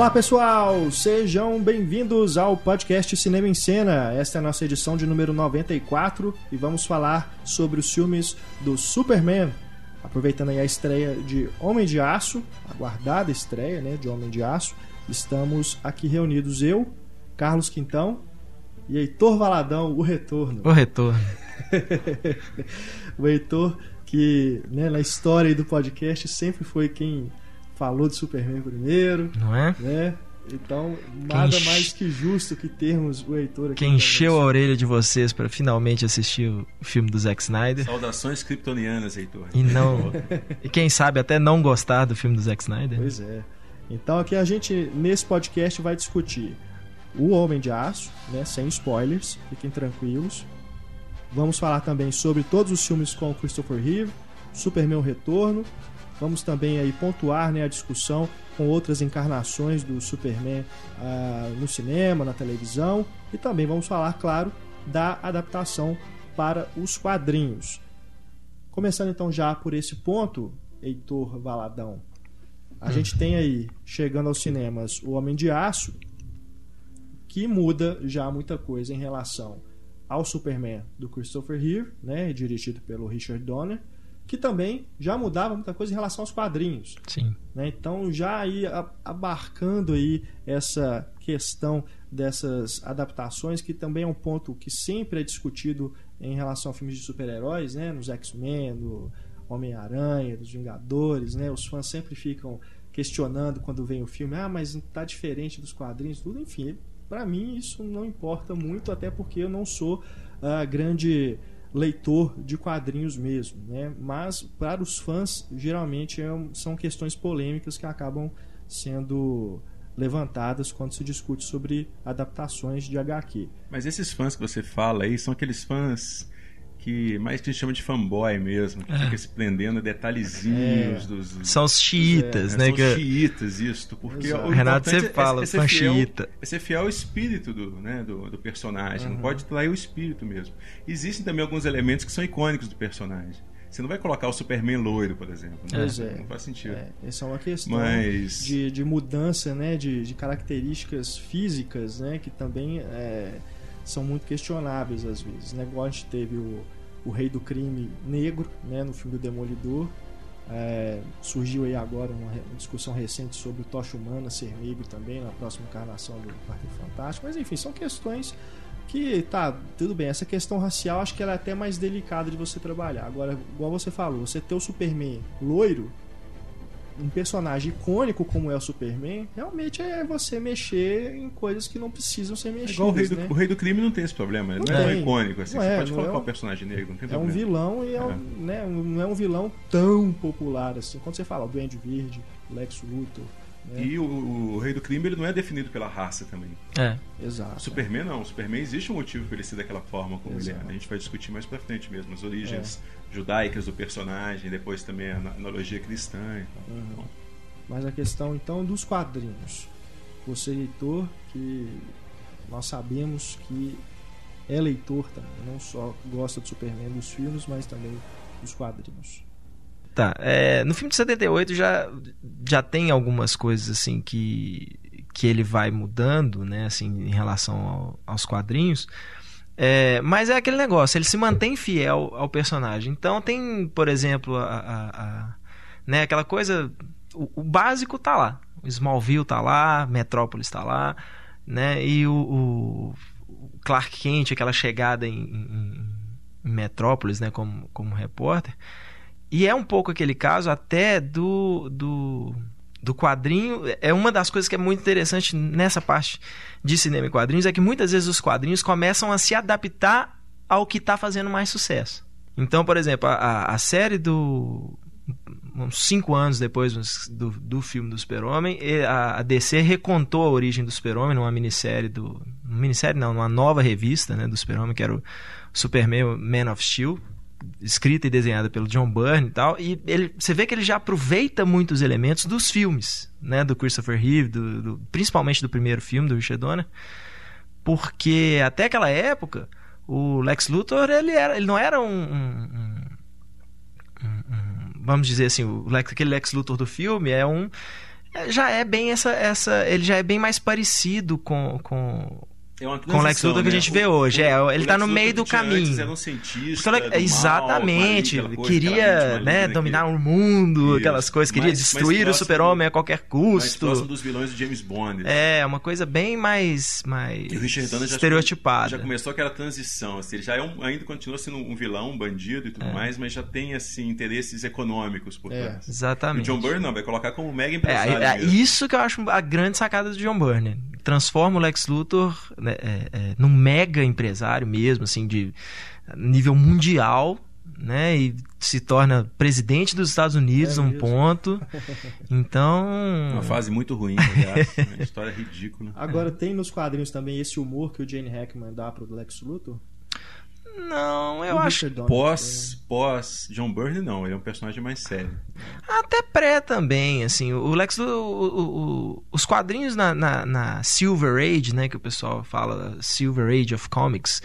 Olá pessoal, sejam bem-vindos ao podcast Cinema em Cena. Esta é a nossa edição de número 94 e vamos falar sobre os filmes do Superman. Aproveitando aí a estreia de Homem de Aço, a aguardada estreia né, de Homem de Aço, estamos aqui reunidos eu, Carlos Quintão e Heitor Valadão, o retorno. O retorno. o Heitor que né, na história do podcast sempre foi quem falou de Superman primeiro. Não é? Né? Então, nada quem mais que justo que termos o Heitor aqui. Quem encheu a orelha de vocês para finalmente assistir o filme do Zack Snyder. Saudações kryptonianas, Heitor. E não. e quem sabe até não gostar do filme do Zack Snyder. Pois é. Então aqui a gente, nesse podcast, vai discutir o Homem de Aço, né, sem spoilers, fiquem tranquilos. Vamos falar também sobre todos os filmes com Christopher Reeve, Superman Retorno, Vamos também aí pontuar né, a discussão com outras encarnações do Superman uh, no cinema, na televisão e também vamos falar, claro, da adaptação para os quadrinhos. Começando então já por esse ponto, Heitor Valadão, a hum. gente tem aí, chegando aos cinemas, O Homem de Aço, que muda já muita coisa em relação ao Superman do Christopher Reeve, né, dirigido pelo Richard Donner, que também já mudava muita coisa em relação aos quadrinhos. Sim. Né? Então, já aí abarcando aí essa questão dessas adaptações, que também é um ponto que sempre é discutido em relação a filmes de super-heróis, né? nos X-Men, no Homem-Aranha, dos Vingadores, né? os fãs sempre ficam questionando quando vem o filme, ah, mas está diferente dos quadrinhos, tudo, enfim. Para mim isso não importa muito, até porque eu não sou a uh, grande leitor de quadrinhos mesmo, né? Mas para os fãs geralmente é são questões polêmicas que acabam sendo levantadas quando se discute sobre adaptações de HQ. Mas esses fãs que você fala aí são aqueles fãs que mais que a gente chama de fanboy mesmo, que é. fica se prendendo a detalhezinhos é. dos, São os xiitas, é, né? São os xiitas, isso. Porque o Renato sempre é fala, é, fã xiita. É ser fiel ao espírito do, né, do, do personagem, uhum. não pode trair o espírito mesmo. Existem também alguns elementos que são icônicos do personagem. Você não vai colocar o Superman loiro, por exemplo. Né? Pois é. Não faz sentido. É, essa é uma questão Mas... de, de mudança né, de, de características físicas né, que também é, são muito questionáveis às vezes. Né? Igual a gente teve o, o Rei do Crime Negro, né, no filme do Demolidor. É, surgiu aí agora uma, uma, discussão recente sobre o Tocha Humana ser negro também na próxima encarnação do Quarteto Fantástico. Mas enfim, são questões que, tá, tudo bem. Essa questão racial acho que ela é até mais delicada de você trabalhar. Agora, igual você falou, você ter o Superman loiro um personagem icônico como é o Superman, realmente é você mexer em coisas que não precisam ser mexidas. É igual o rei, do, né? o rei do crime não tem esse problema, não, não é icônico. Assim, não você é, pode colocar é um, o personagem negro, não tem é problema. um vilão e é, um, é. né, não é um vilão tão popular assim. Quando você fala o Duende Verde, Lex Luthor, é. E o, o, Rei do Crime ele não é definido pela raça também. É. Exato. O Superman não. O Superman existe um motivo para ele ser daquela forma como Exato. ele é. A gente vai discutir mais pra frente mesmo. As origens é. judaicas do personagem, depois também a analogia cristã e tal. Uhum. Então, mas a questão então dos quadrinhos. Você, leitor, que nós sabemos que é leitor também, não só gosta do Superman dos filmes, mas também dos quadrinhos. Tá, é, no filme de 78 já, já tem algumas coisas assim que, que ele vai mudando, né, assim, em relação ao, aos quadrinhos. É, mas é aquele negócio, ele se mantém fiel ao personagem. Então tem, por exemplo, a, a, a né, aquela coisa o, o, básico tá lá. O Smallville tá lá, Metrópolis tá lá, né? E o, o, Clark Kent, aquela chegada em, em, em, Metrópolis, né? Como, como repórter. E é um pouco aquele caso até do, do, do quadrinho. É uma das coisas que é muito interessante nessa parte de cinema e quadrinhos é que muitas vezes os quadrinhos começam a se adaptar ao que está fazendo mais sucesso. Então, por exemplo, a, a série do uns cinco anos depois do, do filme do Super-Homem, a, DC recontou a origem do Super-Homem numa minissérie do. Minissérie não, numa nova revista né, do Super-Homem, que era o Superman Man of Steel, escrita e desenhada pelo John Byrne e tal. E ele, você vê que ele já aproveita muitos elementos dos filmes, né? Do Christopher Reeve, do, do, principalmente do primeiro filme, do Richard Donner. Porque até aquela época, o Lex Luthor, ele, era, ele não era um, um, um, um vamos dizer assim, o Lex, aquele Lex Luthor do filme é um já é bem essa, essa. Ele já é bem mais parecido com, com É uma com o Lex Luthor que a né? gente vê O- hoje. o- é, o ele tá no meio do caminho. Era um cientista. Porque o Exatamente. mal, coisa, queria né, dominar o mundo, Isso. aquelas coisas. Queria Mais- destruir mais o super-homem a qualquer mais custo. dos vilões do James Bond. É, uma coisa bem mais, mais E o Richard Donner já, estereotipada. já começou aquela transição. Assim, ele já é um, ainda continua sendo um vilão, um bandido e tudo É. mais, mas já tem assim, interesses econômicos por É. trás. O Exatamente. John Byrne não, vai colocar como mega É, empresário. é, mesmo. isso que eu acho a grande sacada do John Byrne. Transforma o Lex Luthor né, é, é, num mega empresário mesmo, assim, de nível mundial, né? E se torna presidente dos Estados Unidos É mesmo. ponto. Então. Uma fase muito ruim, aliás. uma história ridícula. Agora, tem nos quadrinhos também esse humor que o Jane Hackman dá pro Lex Luthor? Não, eu O acho. Richard Donner Pós, pós John Byrne, não. Ele é um personagem mais sério. Até pré também, assim. O Lex Luthor. o- o- o- os quadrinhos na, na, na Silver Age, né? Que o pessoal fala, Silver Age of Comics.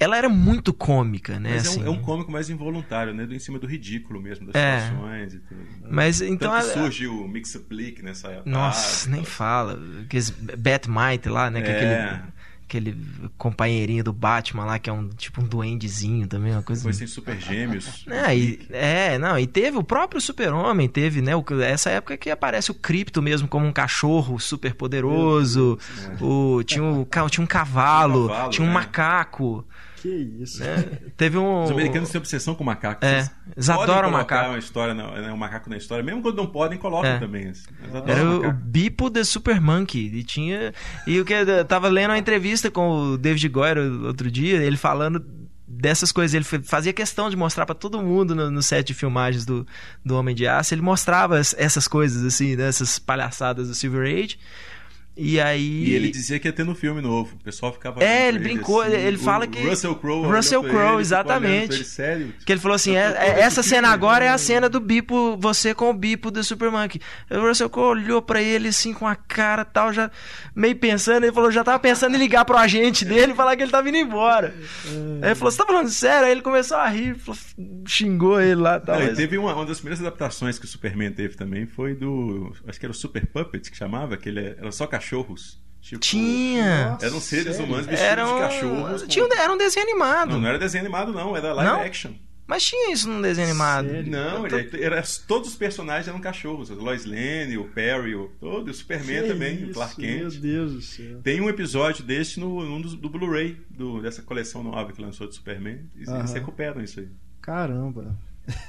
Ela era muito cômica, né? Mas é, assim. um, é um cômico mais involuntário, né? Do- Em cima do ridículo mesmo, das É. situações e tudo. Mas então. Tanto a- surge o Mix-a-Plick nessa época. Nossa, nem fala. Aqueles Batmite lá, né? que é É. aquele, aquele companheirinho do Batman lá, que é um tipo um duendezinho também, uma coisa. Depois tem Super Gêmeos. É, e, é, não, e teve o próprio Super-Homem, teve, né, o- essa época que aparece o Krypto mesmo como um cachorro super poderoso, o, tinha, o, tinha um cavalo, Tinha um cavalo, tinha um né? macaco, Que isso. né, teve um... Os americanos têm obsessão com macacos. É, Eles adoram colocar macaco. Uma história na, né, um macaco na história. Mesmo quando não podem, colocam É. também. assim. Era o, o. Bipo the Super Monkey. E tinha. E o que eu tava lendo uma entrevista com o David Goyer outro dia, ele falando dessas coisas. Ele fazia questão de mostrar pra todo mundo no, no set de filmagens do, do Homem de Aço. Ele mostrava es- essas coisas, assim, né, essas palhaçadas do Silver Age. E aí. E ele dizia que ia ter no filme novo. O pessoal ficava. É, ele pra brincou, assim. ele fala que- Russell Crowe. Russell Crowe, ele, exatamente. Ele, sério. Que ele falou assim: é- é- essa cena agora é né? a cena do Bipo, você com o Bipo do Super Monkey. Aí O Russell Crowe olhou pra ele assim com a cara tal, já meio pensando, ele falou, já tava pensando em ligar pro agente dele e falar que ele tava indo embora. Aí ele falou, você tá falando sério? Aí ele começou a rir, falou- xingou ele lá tal. Não, e teve uma, uma das primeiras adaptações que o Superman teve também foi do. Acho que era o Super Puppet que chamava, que ele era só cachorros. Tipo, Tinha. Nossa, Eram seres sério? humanos vestidos Era de cachorros. com- Tinha um... Era um desenho animado. Não, não era desenho animado, não, era live Não? action. Mas tinha isso num desenho animado. Sério? Não, tô- ele era, todos os personagens eram cachorros. O Lois Lane, o Perry, o, todo, o Superman Que também, isso, o Clark Meu Kent. Deus do céu. Tem um episódio deste no, num dos- do Blu-ray do- dessa coleção nova que lançou de Superman. E eles recuperam isso aí. Caramba.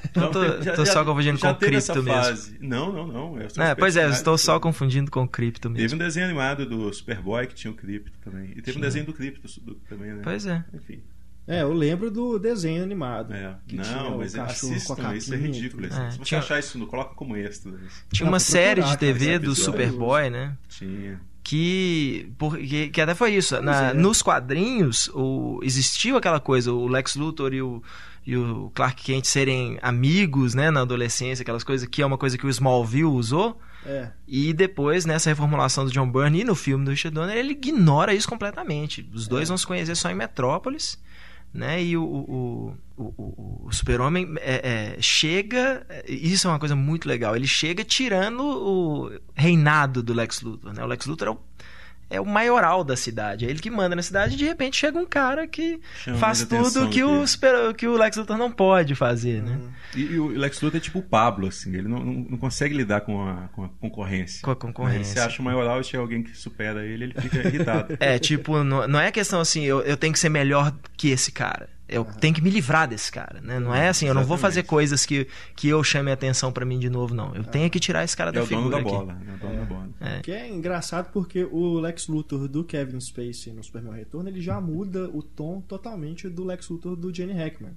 Então, tô- teve- tô só confundindo já com essa mesmo. fase. Não, não, não. é É, pois é, estou só confundindo com o Crypto Teve mesmo. um desenho animado do Superboy que tinha o Crypto também. E teve um Tinha. desenho do Crypto do- também, né? Pois é. Enfim. É, eu lembro do desenho animado. É. Que tinha Não, o mas assistam, isso é e ridículo. assim. É, Se você tinha- achar isso, não coloca como extra. Tinha Dá uma série de TV do. Superboy, né? Tinha. Que, por- que, que até foi isso. Na- é. Nos quadrinhos, o, existiu aquela coisa, o Lex Luthor e o, e o Clark Kent serem amigos, né, na adolescência, aquelas coisas que é uma coisa que o Smallville usou. É. E depois, nessa reformulação do John Byrne e no filme do Richard Donner, ele ignora isso completamente. Os dois É. vão se conhecer só em Metrópolis, né? E o, o, o, o, o Super-Homem é, é, chega. Isso é uma coisa muito legal. Ele chega tirando o reinado do Lex Luthor, né? O Lex Luthor é o, é o maioral da cidade. É ele que manda na cidade e de repente chega um cara que Chama faz tudo do que o, Super- que o Lex Luthor não pode fazer, né? E, e o Lex Luthor é tipo o Pablo, assim. Ele não, não, não consegue lidar com a, com a concorrência. Com a concorrência. Você acha o maioral e chega alguém que supera ele, ele fica irritado. É, tipo, não, não é questão assim, eu, eu tenho que ser melhor que esse cara. Eu tenho que me livrar desse cara, né? Não é assim, eu não vou fazer coisas que, que eu chame a atenção pra mim de novo, não. Eu tenho que tirar esse cara É da o dono figura da aqui. bola. É o dono da bola. É. Que é engraçado porque o Lex Luthor do Kevin Spacey no Superman Retorno ele já muda o tom totalmente do Lex Luthor do Jenny Hackman.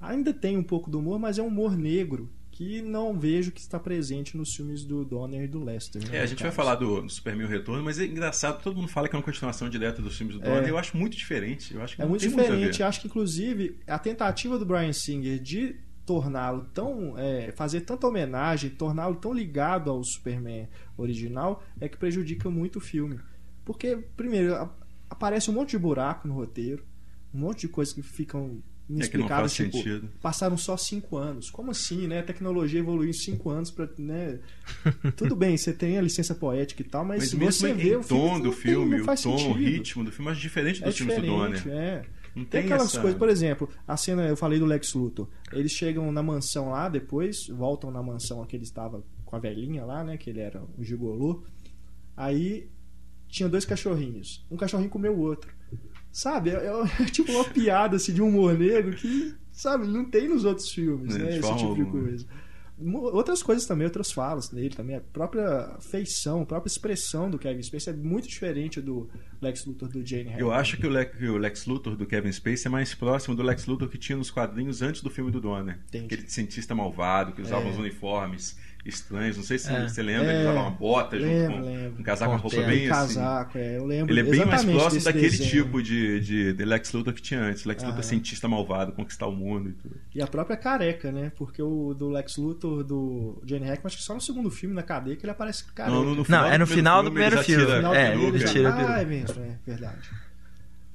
Ainda tem um pouco do humor, mas é um humor negro que não vejo que está presente nos filmes do Donner e do Lester. né, É, a gente vai caso. falar do, do Superman Retorno, mas é engraçado, todo mundo fala que é uma continuação direta dos filmes do Donner. É. Eu acho muito diferente. Eu acho que É muito tem muito diferente. Acho que, inclusive, a tentativa do Brian Singer de torná-lo tão. é, fazer tanta homenagem, torná-lo tão ligado ao Superman original, é que prejudica muito o filme. Porque, primeiro, aparece um monte de buraco no roteiro, um monte de coisas que ficam inexplicável. É tipo, sentido. passaram só cinco anos. Como assim, né? A tecnologia evoluiu em cinco anos para, né? Tudo bem, você tem a licença poética e tal, mas, mas você vê o tom do filme, o tom, sentido. o ritmo do filme é diferente dos é filmes do Donner. É. Não tem, tem aquelas essa... coisas, por exemplo, a cena eu falei do Lex Luthor. Eles chegam na mansão lá, depois voltam na mansão que ele estava com a velhinha lá, né? Que ele era um gigolô. Aí tinha dois cachorrinhos. Um cachorrinho comeu o outro. Sabe? É, é, tipo uma piada assim, de humor negro que, sabe, não tem nos outros filmes, né? Esse tipo de coisa. Outras coisas também, outras falas dele também. A própria feição, a própria expressão do Kevin Spacey é muito diferente do Lex Luthor do Jane. Eu acho que o, Lex, o Lex Luthor do Kevin Spacey é mais próximo do Lex Luthor que tinha nos quadrinhos antes do filme do Donner. Entendi. Aquele cientista malvado que usava é. os uniformes estranhos. Não sei se é. você lembra, é. ele usava uma bota lembro, junto com lembro. um casaco, uma roupa bem assim. casaco, é. Eu lembro Ele é bem mais próximo daquele desenho. tipo de, de, de, Lex Luthor que tinha antes. Lex Luthor ah, cientista malvado, conquistar o mundo e tudo. E a própria careca, né? Porque o do Lex Luthor, do Johnny Hackman, acho que só no segundo filme, na cadeia, que ele aparece careca. Não, no, no não é no final do primeiro filme. É, ele tira a peruca. Ah, é mesmo, é verdade.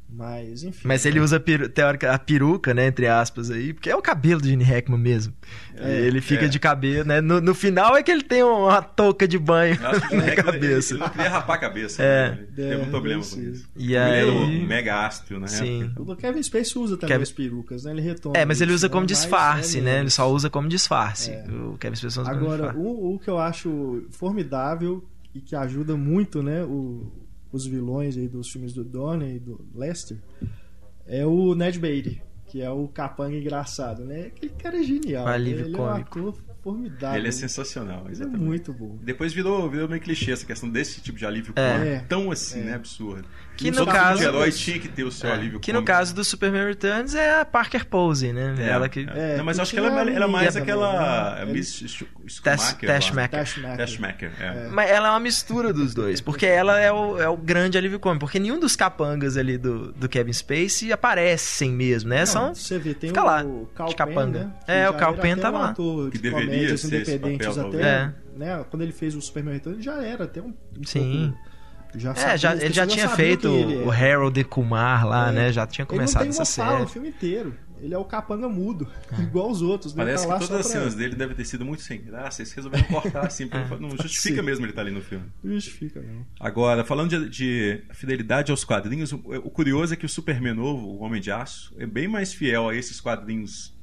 Mas, enfim. Mas ele usa peru teórica, a peruca, né? Entre aspas aí, porque é o cabelo de Gene Hackman mesmo. É, ele fica é. de cabelo, né? No, no, final é que ele tem uma touca de banho na cabeça. Ele, ele, não queria rapar a cabeça. É. Né? Teve um é, problema com isso. E ele aí... era um mega áspero, né? Sim. O Kevin Space usa também Kevin... as perucas, né? Ele retoma. É, mas ele usa como né? disfarce, né? Ele só usa como disfarce. É. O Kevin Space usa Agora, o, o que eu acho formidável e que ajuda muito, né? O, os vilões aí dos filmes do Donnie e do Lester é o Ned Beatty, que é o capanga engraçado, né? Aquele cara é genial. Um alívio ele cômico. é um ator formidável. Ele é sensacional, ele exatamente. É muito bom. Depois virou, virou meio clichê essa questão desse tipo de alívio é. cômico. Tão assim, é. né? Absurdo. Que no caso. de herói tinha que ter o seu é, alívio Que no caso do Superman Returns é a Parker Pose, né? É, ela que. É, Não, mas acho que ela, ela é mais aquela. Né? Miss Tashmaker. É. Mas ela é uma mistura dos dois. Porque ela é o, é o grande alívio cômico. Porque nenhum dos capangas ali do, do Kevin Spacey aparecem mesmo, né? Não, São. Você vê, tem fica o, lá, Cal de capanga. Né? É, o Cal Penn tá lá. Que deveria ser papel, até. Né? Quando ele fez o Superman Returns, já era até um. um Sim. Pouco já é, já, ele já tinha feito o Harold de Kumar lá, é. né? Já tinha começado ele não tem essa uma série. o filme inteiro. Ele é o capanga mudo, é. igual os outros. Né? Parece tá que todas as cenas dele devem ter sido muito sem graça. Eles resolveram cortar assim. É. Não justifica Sim. mesmo ele estar tá ali no filme. Não justifica, não. Agora, falando de, de fidelidade aos quadrinhos, o, o, curioso é que o Superman novo, o Homem de Aço, é bem mais fiel a esses quadrinhos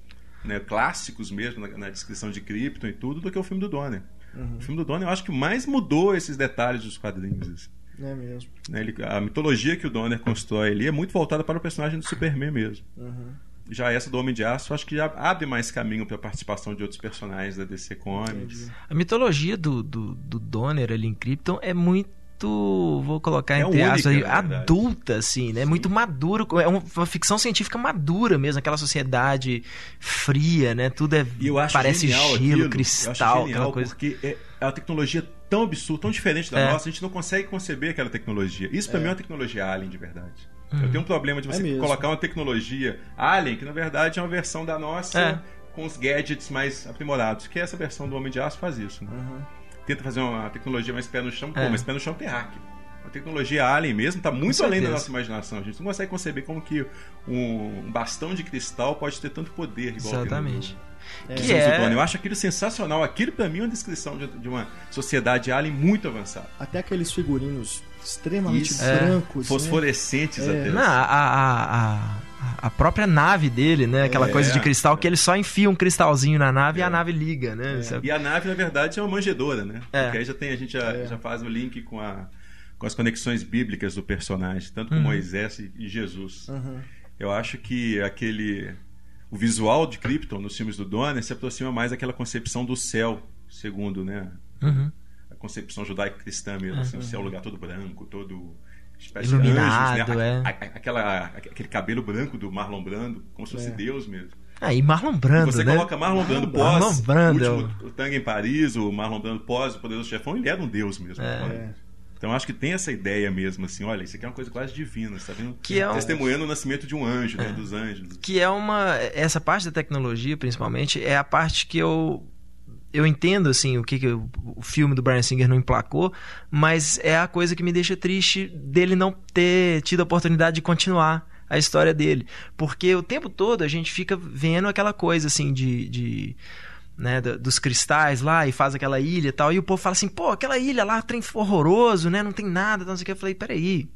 né, clássicos mesmo, na, na, descrição de Krypton e tudo, do que o filme do Donner. Uhum. O filme do Donner eu acho que mais mudou esses detalhes dos quadrinhos. É mesmo. Né, ele, a mitologia que o Donner constrói ali é muito voltada para o personagem do Superman mesmo. Uhum. Já essa do Homem de Aço, acho que já abre mais caminho para a participação de outros personagens da DC Comics. Entendi. A mitologia do, do, do Donner ali em Krypton é muito vou colocar é entre é aspas, adulta, assim, né? Sim. Muito maduro, é uma, ficção científica madura mesmo, aquela sociedade fria, né? Tudo é parece gelo, aquilo. cristal, aquela coisa. Porque é, é uma tecnologia tão absurda, tão diferente da é. nossa, a gente não consegue conceber aquela tecnologia. Isso para é. mim é uma tecnologia alien de verdade. Uhum. Eu tenho um problema de você é colocar uma tecnologia alien que na verdade é uma versão da nossa é. com os gadgets mais aprimorados, que essa versão do Homem de Aço faz isso, né? Uhum. Tenta fazer uma tecnologia mais pé no chão, é. mas pé no chão tem hack. A tecnologia alien mesmo está muito além da nossa imaginação. A gente não consegue conceber como que um bastão de cristal pode ter tanto poder igual Exatamente. É. Que é... Eu acho aquilo sensacional. Aquilo para mim é uma descrição de, de, uma sociedade alien muito avançada. Até aqueles figurinos extremamente Isso. brancos, né? fosforescentes né? até. Não, a, a, a, a, própria nave dele, né? Aquela é, coisa de cristal que ele só enfia um cristalzinho na nave e a é. nave liga, né? É. E a nave na verdade é uma manjedora, né? É. Porque aí já tem a gente já, já faz o link com a com as conexões bíblicas do personagem, tanto com uhum. Moisés e Jesus. Uhum. Eu acho que aquele o visual de Krypton nos filmes do Donner se aproxima mais daquela concepção do céu, segundo né, uhum. a concepção judaico-cristã mesmo. Assim, o céu é um lugar todo branco, todo iluminado, anjos, né? é. aquela, aquele cabelo branco do Marlon Brando, como se fosse é. Deus mesmo. Ah, e Marlon Brando, e você né? coloca Marlon Brando pós Marlon Brando. o último o Tango em Paris, o Marlon Brando pós o Poderoso Chefão, ele era um Deus mesmo. É. Então acho que tem essa ideia mesmo, assim, olha, isso aqui é uma coisa quase divina, você tá vendo? Que é um... Testemunhando o nascimento de um anjo, né, é. dos anjos. Que é uma... Essa parte da tecnologia, principalmente, é a parte que eu... Eu entendo, assim, o que, que o, filme do Brian Singer não emplacou, mas é a coisa que me deixa triste dele não ter tido a oportunidade de continuar a a história dele. Porque o tempo todo a gente fica vendo aquela coisa assim de. de né, dos cristais lá e faz aquela ilha e tal. E o povo fala assim, pô, aquela ilha lá, trem horroroso, né? Não tem nada, não sei o que. Eu falei, peraí,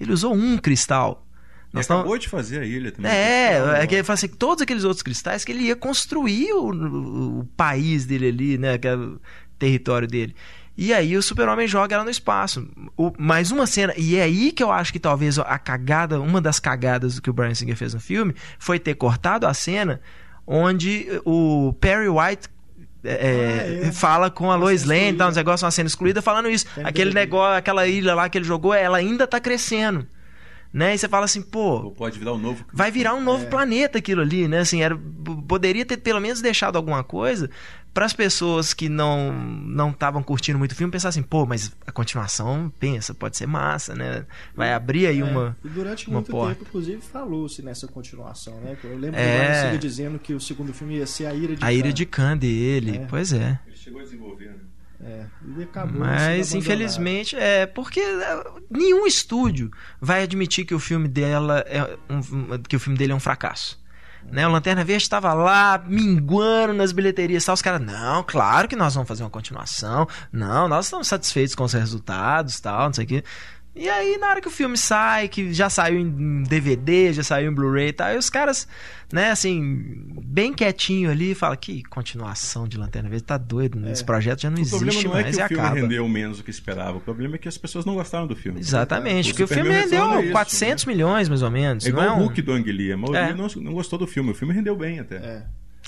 ele usou um cristal. Nós acabou de fazer a ilha também. É, é que ele fala assim, todos aqueles outros cristais que ele ia construir o, o, país dele ali, né? Que é território dele. E aí o super-homem joga ela no espaço. O, mais uma cena, e é aí que eu acho que talvez a cagada, uma das cagadas que o Brian Singer fez no filme, foi ter cortado a cena onde o Perry White é, é ah, é. fala com a Lois Lane, tá, um negócio, uma cena excluída, falando isso. Aquele negócio, aquela ilha lá que ele jogou, ela ainda tá crescendo né? E você fala assim, pô. Pode virar um novo. Vai virar um novo é. planeta aquilo ali, né? Assim, era, poderia ter pelo menos deixado alguma coisa para as pessoas que não não estavam curtindo muito o filme pensar assim, pô, mas a continuação, pensa, pode ser massa, né? Vai abrir aí é. uma. E durante uma muito porta. tempo, inclusive, falou-se nessa continuação, né? Eu lembro é... do dizendo que o segundo filme ia ser a ira de A ira de Khan dele, é. pois é. Ele chegou a desenvolver, né? É, e acabou Mas infelizmente é porque é, nenhum estúdio vai admitir que o filme dela é um, que o filme dele é um fracasso. Né? O Lanterna Verde estava lá minguando nas bilheterias, tal. os caras, não, claro que nós vamos fazer uma continuação. Não, nós estamos satisfeitos com os resultados, tal, não sei o que. E aí, na hora que o filme sai, que já saiu em DVD, já saiu em Blu-ray e tal, aí os caras, né, assim, bem quietinho ali, fala que continuação de Lanterna Verde, tá doido, né? É. Esse projeto já não existe mais. O problema não é que o filme acaba. rendeu menos do que esperava, o problema é que as pessoas não gostaram do filme. Exatamente, porque o filme rendeu isso, 400 né? milhões, mais ou menos. É igual é um... o Hulk do Ang Lee, a maioria é. não, não gostou do filme, o filme rendeu bem até. É.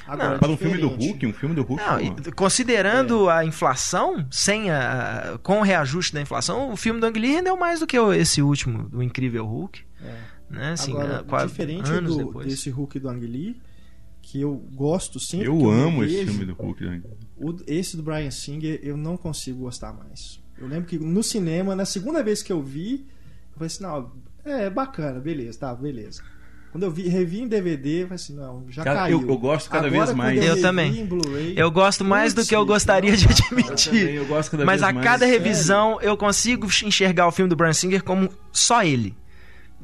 Agora, não, para um filme do Hulk, um filme do Hulk. Não, considerando é. a inflação, sem a, com o reajuste da inflação, o filme do Ang Lee rendeu mais do que esse último, do Incrível Hulk. É. Né? Assim, Agora, quase diferente anos do, depois. desse Hulk do Ang Lee, que eu gosto sempre. Eu, eu amo esse filme do Hulk. Né? O, esse do Brian Singer, eu não consigo gostar mais. Eu lembro que no cinema, na segunda vez que eu vi, eu falei assim: não, é bacana, beleza, tá, beleza. Quando eu vi, revi em DVD, eu falei assim, não, já Cara, caiu. Eu, eu gosto cada Agora, vez mais. Eu, eu também. Eu gosto mais do que eu gostaria de admitir. Eu, gosto cada Mas vez a mais. cada revisão Sério? eu consigo enxergar o filme do Brian Singer como só ele.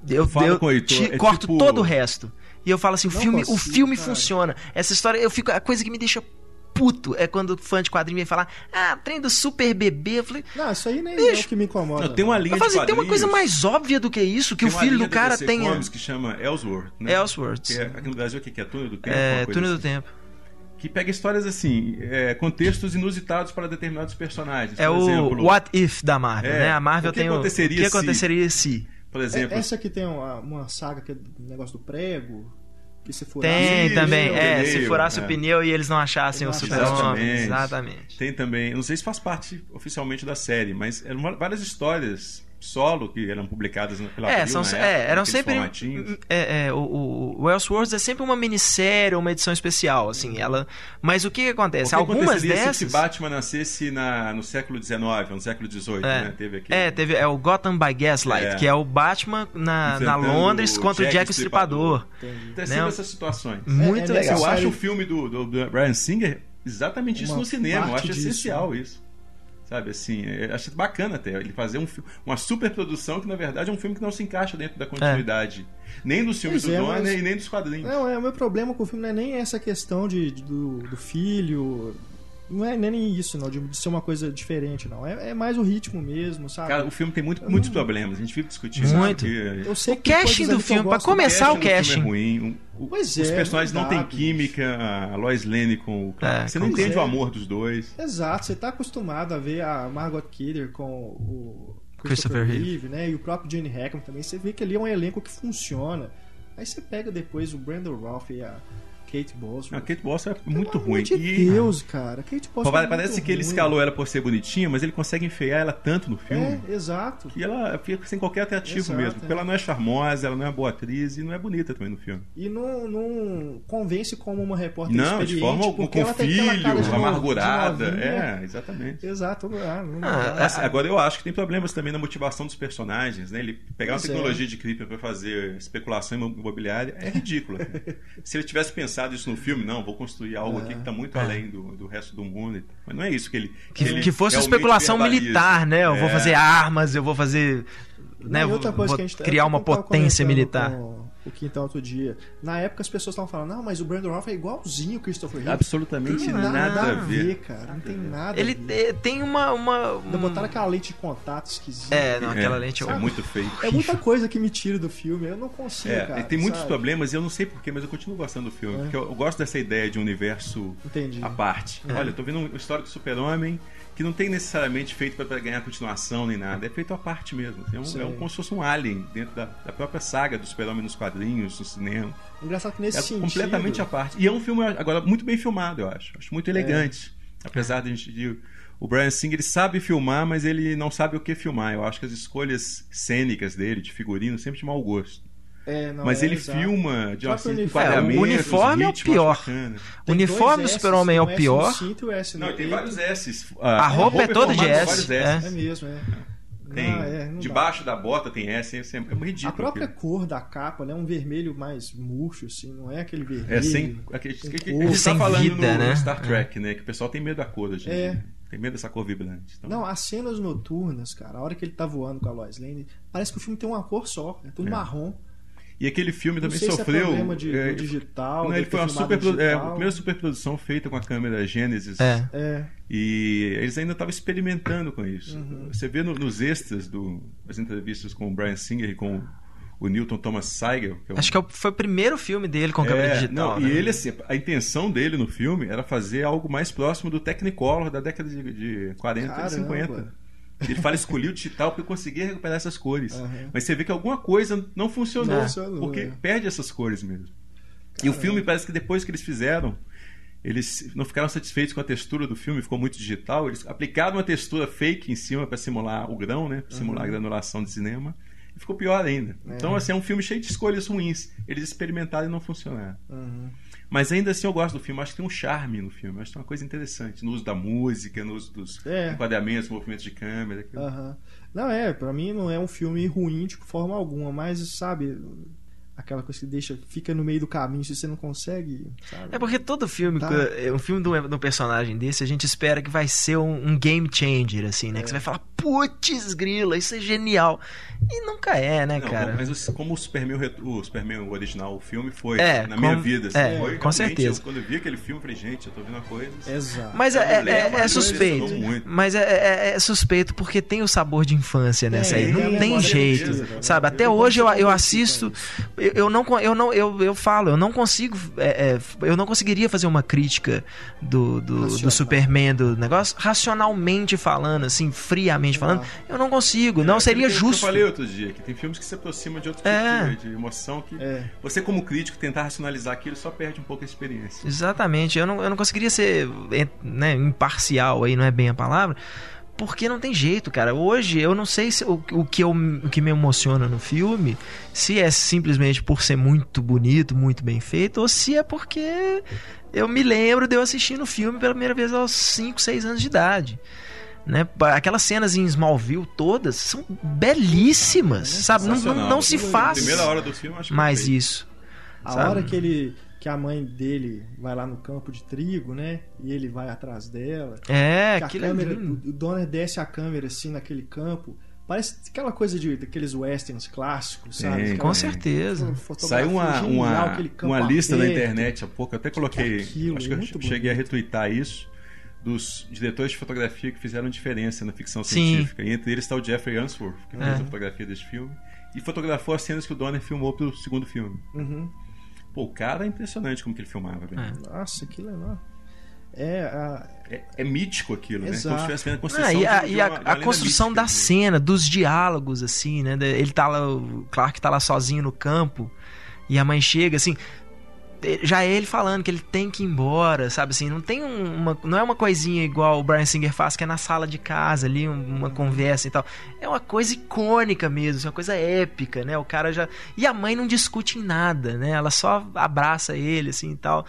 Eu, eu, eu te, é corto tipo... todo o resto. E eu falo assim, o filme, consigo, o filme funciona. Essa história, eu fico a coisa que me deixa puto é quando o fã de quadrinho vem falar, ah, trem do super bebê. Eu falei, não, isso aí nem bicho, é o que me incomoda. Não, tem uma linha eu falei, tem uma coisa mais óbvia do que isso, que o filho do cara tenha. Comics que chama Ellsworth, né? Ellsworth. Que é, aqui no Brasil, o que é? Túnel do Tempo? É, Túnel assim. do Tempo. Que pega histórias assim, é, contextos inusitados para determinados personagens. É o exemplo, What If da Marvel, é, né? A Marvel o tem o. O que aconteceria se? Por exemplo. Essa aqui tem uma, uma saga que é do negócio do prego. Que se furasse Tem também, é, pneu, se furasse é. o pneu e eles não achassem não o super-homem. Exatamente. Tem também, não sei se faz parte oficialmente da série, mas eram várias histórias solo que eram publicadas pela é, são, época, é, eram sempre é, é, o, o Elseworlds é sempre uma minissérie uma edição especial assim ela mas o que, que acontece que algumas dessas se Batman nascesse na, no século XIX no século XVIII é, né? teve aqui é teve é o Gotham by Gaslight é. que é o Batman na, na Londres contra o Jack, Jack Stripador, Stripador. é sempre né? essas situações muito é, legal eu acho o filme do, do, do Brian Singer exatamente uma isso no cinema eu acho disso, essencial né? isso Sabe, assim, é, acho bacana até ele fazer um, uma super produção que, na verdade, é um filme que não se encaixa dentro da continuidade. É. Nem dos filmes pois do é, Donner e nem dos quadrinhos. Não, é, o meu problema com o filme não é nem essa questão de, de do, do filho, não é nem isso, não, de, ser uma coisa diferente, não. É, é, mais o ritmo mesmo, sabe? Cara, o filme tem muito, muitos não... problemas. A gente vive discutindo muito. Eu sei o casting do filme, para começar o casting. é ruim. O, pois os é, personagens não têm química, a Lois Lane com o Clark. É, você não entende é. o amor dos dois. Exato, você está acostumado a ver a Margot Kidder com o Christopher, Christopher Reeve, né? E o próprio Gene Hackman também. Você vê que ali é um elenco que funciona. Aí você pega depois o Brandon Ralph e a Kate Bosworth. A Kate Bosworth é muito Pelo ruim. Meu e... Deus, cara. Kate Bosworth é Parece que ele escalou ela por ser bonitinha, mas ele consegue enfeiar ela tanto no filme. É, exato. Que ela fica sem qualquer atrativo exato, mesmo. Porque é. ela não é charmosa, ela não é boa atriz e não é bonita também no filme. E não, não convence como uma repórter não, experiente. Não, de forma com, com filho, amargurada. é, exatamente. Exato. Ah, ah, assim, agora eu acho que tem problemas também na motivação dos personagens, né? Ele pegar pois uma é. tecnologia é. de Creeper para fazer especulação imobiliária é ridículo. Se ele tivesse pensado isso no filme, não, vou construir algo aqui que está muito é. além do, do resto do mundo. Mas não é isso que ele. Que, que, que fosse especulação militar, né? Eu é. vou fazer armas, eu vou fazer. Né, vou, vou tá criar uma potência militar. Com o Quintal Outro Dia. Na época as pessoas estavam falando, não, mas o Brandon Routh é igualzinho o Christopher Reeve. Absolutamente Não tem nada, a ver. cara. Não tem nada Ele ver. tem uma. uma um- botaram aquela lente de contato esquisita. É, não, aquela É, lente é é muito feio. É muita coisa que me tira do filme. Eu não consigo, É, cara. tem muitos sabe? problemas e eu não sei porquê, mas eu continuo gostando do filme. É. Porque eu, eu gosto dessa ideia de um universo Entendi. à parte. É. Olha, eu tô vendo um histórico do super-homem que não tem necessariamente feito para ganhar continuação nem nada. É feito à parte mesmo. É, um, é um- como se fosse um alien dentro da, da própria saga do super-homem nos quadrinhos, no cinema. Engraçado que nesse é sentido. completamente à parte. E é um filme, agora, muito bem filmado, eu acho. Acho muito elegante. Apesar de a gente. De, o Brian Singer ele sabe filmar, mas ele não sabe o que filmar. Eu acho que as escolhas cênicas dele, de figurino, sempre de mau gosto. É, não, mas é, ele exato. filma de assim, uniforme. É, o uniforme é o pior. O uniforme do super-homem é o S pior. cinto e S Não, tem peito. vários S's. A roupa é toda de S, é. S's. É mesmo, é. Tem, Não, é, não dá. debaixo da bota tem S, é sempre é ridículo. A própria aquilo. cor da capa, né? Um vermelho mais murcho, assim, não é aquele vermelho. É sem. Aquele, que, que, cor. a gente Sem tá falando vida, no, né? Star Trek, né? Que o pessoal tem medo da cor hoje. em É. dia. Tem medo dessa cor vibrante. Então, Não, as cenas noturnas, cara, a hora que ele tá voando com a Lois Lane, parece que o filme tem uma cor só, é tudo É. marrom. E aquele filme Não também sei se é sofreu. problema de- é, digital, Não, ele foi uma super, é, a primeira superprodução feita com a câmera Genesis. É. É, E eles ainda estavam experimentando com isso. Uhum. Você vê no- nos extras do, das entrevistas com o Brian Singer e com o Newton Thomas Seigel. Que é um- Acho que é foi o primeiro filme dele com câmera É, digital. não, né? E ele, assim, a intenção dele no filme era fazer algo mais próximo do Technicolor da década de, de 40 e Caramba. 50. Ele fala escolhi o digital porque eu conseguia recuperar essas cores. Aham. Mas você vê que alguma coisa não funcionou. Não porque é. perde essas cores mesmo. E o filme parece que depois que eles fizeram, eles não ficaram satisfeitos com a textura do filme, ficou muito digital. Eles aplicaram uma textura fake em cima para simular o grão, né? Pra simular a granulação de cinema. E ficou pior ainda. Então, assim, é um filme cheio de escolhas ruins. Eles experimentaram e não funcionaram. uhum. Mas ainda assim eu gosto do filme, acho que tem um charme no filme, acho que tem uma coisa interessante, no uso da música, no uso dos É. enquadramentos, movimentos de câmera. Aham. Não, é, pra mim não é um filme ruim de forma alguma, mas, sabe, aquela coisa que deixa, fica no meio do caminho se você não consegue, sabe? É porque todo filme, Tá. que- um filme de um, personagem desse, a gente espera que vai ser um, um game changer, assim, né? Que você vai falar, putz, grila, isso é genial. E nunca é, né, Não, cara? mas como o Superman, o retro- o Superman original, o filme foi É, na como- minha vida. assim, é, foi, com certeza. eu- quando eu vi aquele filme, eu falei, gente, eu tô vendo uma coisa. Exato. Mas é, Eu é- é- é suspeito. Mas é, é- é suspeito porque tem o sabor de infância nessa aí. Não tem, jeito. certeza, Sabe? Até hoje eu, eu assisto. Eu, eu não, eu não eu, eu falo, eu não consigo. é, é, eu não conseguiria fazer uma crítica do, do, do. Superman do negócio racionalmente falando, assim, friamente falando. Eu não consigo. Não É, seria aquilo que justo. Eu falei outro dia, que tem filmes que se aproximam de outro tipo É. de, de emoção que É. você, como crítico, tentar racionalizar aquilo só perde um pouco a experiência. Exatamente. Eu não, eu não conseguiria ser né, imparcial aí, não é bem a palavra. Porque não tem jeito, cara. Hoje eu não sei se o, o que eu, o que me emociona no filme, se é simplesmente por ser muito bonito, muito bem feito, ou se é porque eu me lembro de eu assistindo o filme pela primeira vez aos 5, 6 anos de idade. Né? Aquelas cenas em Smallville todas são belíssimas, sabe? Não, não, não se faz primeira hora do filme, acho mais perfeito. isso. A sabe? hora que ele que a mãe dele vai lá no campo de trigo, né? E ele vai atrás dela. É, que a é câmera, lindo. o, Donner desce a câmera assim naquele campo. Parece aquela coisa de daqueles westerns clássicos, sabe? Aquela Com certeza. Saiu uma, genial, uma, uma lista na internet há pouco, eu até coloquei, é aquilo? acho que eu Muito cheguei a bonito. retweetar isso, dos diretores de fotografia que fizeram diferença na ficção Sim. científica. E entre eles está o Jeffrey Unsworth, que fez É. a fotografia desse filme, e fotografou as cenas que o Donner filmou pro segundo filme. Uhum. Pô, o cara é impressionante como que ele filmava, velho. É. Nossa, que legal. É, a, É, é mítico aquilo, né? Exato. Como se a construção Ah, e a, de- de e a- uma- a construção da né? cena, dos diálogos, assim, né? Da- Ele tá lá, o Clark tá lá sozinho no campo e a mãe chega, assim. Já é ele falando que ele tem que ir embora, sabe assim? Não tem um- uma. Não é uma coisinha igual o Brian Singer faz, que é na sala de casa ali, um- uma conversa e tal. É uma coisa icônica mesmo, assim, uma coisa épica, né? O cara já. E a mãe não discute em nada, né? Ela só abraça ele, assim e tal.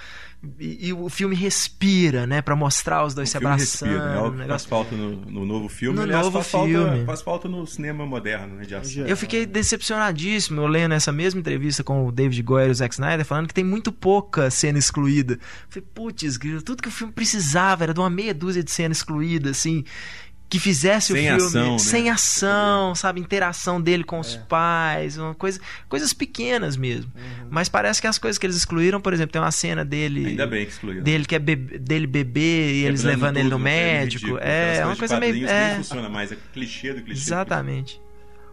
E, e o filme respira, né? Pra mostrar os dois O se filme abraçando. respira, é algo um que negócio faz falta no, no novo filme. No aliás, novo faz Falta, filme. faz falta no cinema moderno, né, de ação. Eu fiquei decepcionadíssimo, eu lendo essa mesma entrevista com o David Goyer e o Zack Snyder, falando que tem muito pouca cena excluída. Falei, putz, grilo, tudo que o filme precisava era de uma meia dúzia de cena excluída, assim. Que fizesse Sem o filme ação, né? sem ação, sabe? Interação dele com os É. pais, uma coisa, coisas pequenas mesmo. Uhum. Mas parece que as coisas que eles excluíram, por exemplo, tem uma cena dele. Ainda bem que excluíram. Dele que é bebê, dele bebê e eles Quebrando levando ele no né? médico. ridículo. É, é uma coisa meio. É, Nem funciona mais, é clichê do clichê. exatamente.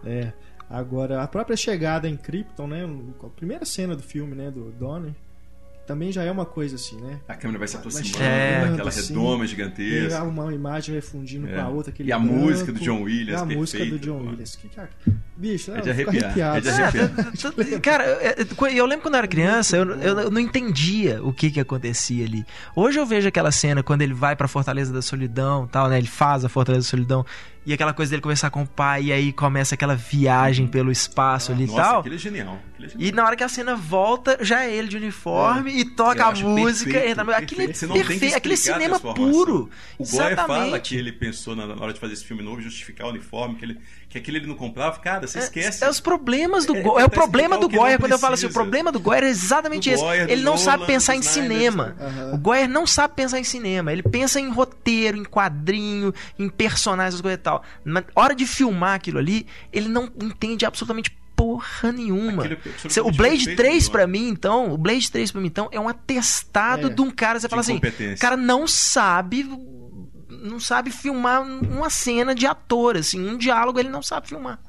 É. Agora, a própria chegada em Krypton, né? A primeira cena do filme, né? Do Donnie, também já é uma coisa assim, né? A câmera vai se aproximando, chegando, daquela assim, redoma E gigantesca. uma imagem vai fundindo É. com a outra. Aquele E a branco, música do John Williams, E a música do perfeita, John. Williams. Que, que é- Bicho, É eu de arrepiar, arrepiado. é de arrepiar. É, cara, eu, eu lembro quando eu era criança, eu, eu, eu não entendia o que que acontecia ali. Hoje eu vejo aquela cena quando ele vai pra Fortaleza da Solidão, tal, né? Ele faz a Fortaleza da Solidão e aquela coisa dele conversar com o pai e aí começa aquela viagem pelo espaço ali e tal. aquele é genial. aquele é genial. E na hora que a cena volta, já é ele de uniforme e toca a música. perfeito, entra- aquilo é perfeito. Aquele a cinema transformação. puro. O Goya fala que ele pensou na hora de fazer esse filme novo, justificar o uniforme, que, ele, que aquilo ele não comprava. Cara, você esquece. É, é os problemas do É, Goya. é É o problema explicar do não quando eu falo assim. O problema do Goya é exatamente Do esse. Goya, do ele não sabe pensar em cinema. Aham. O Goya não sabe pensar em cinema. Ele pensa em roteiro, em quadrinho, em personagens, coisa e tal. Na hora de filmar aquilo ali, ele não entende absolutamente porra nenhuma. É O Blade perfeito 3 do pra Nolan. mim, então, o Blade 3 pra mim, então, é um atestado É. de um cara, você fala assim, cara não sabe não sabe filmar uma cena de ator, assim, um diálogo ele não sabe filmar.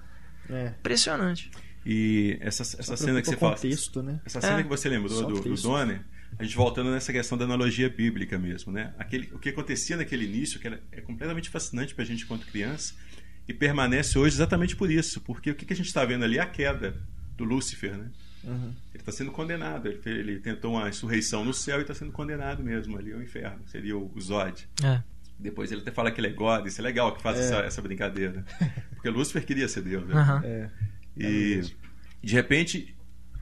É. Impressionante. E essa, essa cena que você fala. contexto, né? Essa cena É. que você lembrou Só do, do. Donner, a gente voltando nessa questão da analogia bíblica mesmo, né? Aquele, o que acontecia naquele início, que era, é completamente fascinante pra gente enquanto criança, e permanece hoje exatamente por isso. Porque o que, que a gente está vendo ali é a queda do Lúcifer, né? Uhum. Ele está sendo condenado. Ele, ele tentou uma insurreição no céu e está sendo condenado mesmo ali ao inferno. Seria o, o Zod. É. Depois ele até fala que ele é God. Isso é legal que faz essa, essa brincadeira. Porque Lúcifer queria ser Deus. Né? Aham. É. E de repente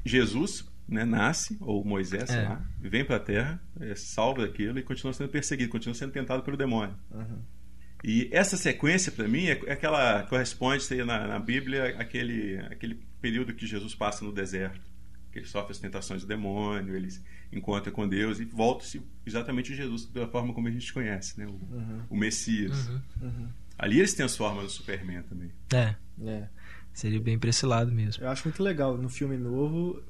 Jesus né, nasce, ou Moisés, sei É. lá, vem para a terra, é, salva daquilo e continua sendo perseguido, continua sendo tentado pelo demônio. Uhum. E essa sequência, para mim, é é aquela corresponde seria na, na Bíblia aquele, aquele período que Jesus passa no deserto. Que ele sofre as tentações do demônio, ele se encontra com Deus e volta-se exatamente o Jesus da forma como a gente conhece, né? o, Uhum. o Messias. Uhum. Uhum. Ali ele se transforma no Superman também. É, É. seria bem pra esse lado mesmo. Eu acho muito legal no filme novo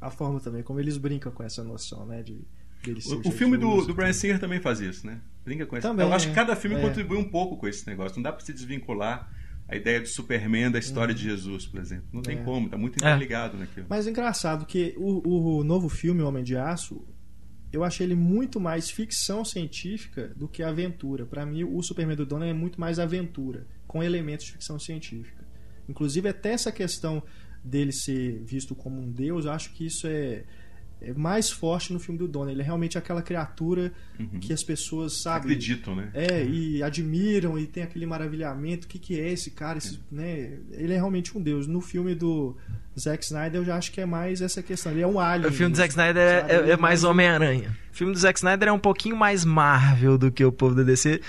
a forma também como eles brincam com essa noção, né? De, dele ser O, o filme do, do Brian Singer também faz isso, né? Brinca com isso. Também, Eu acho que é. cada filme É. contribui um pouco com esse negócio. Não dá pra se desvincular a ideia do Superman da história de Jesus, por exemplo. Não tem É. como, tá muito É. interligado naquilo. Mas é engraçado que o, o novo filme, Homem de Aço, eu achei ele muito mais ficção científica do que aventura. Pra mim, o Superman do Donner é muito mais aventura, com elementos de ficção científica. Inclusive, até essa questão dele ser visto como um deus, eu acho que isso é, é mais forte no filme do Donner. Ele é realmente aquela criatura Uhum. que as pessoas, sabe... Acreditam, né? É, e admiram e tem aquele maravilhamento. O que, que é esse cara? Esse, né? Ele é realmente um deus. No filme do Zack Snyder, eu já acho que é mais essa questão. Ele é um alien. O filme do Zack? Snyder é, é- é mais Homem-Aranha. O filme do Zack Snyder é um pouquinho mais Marvel do que o povo da DC.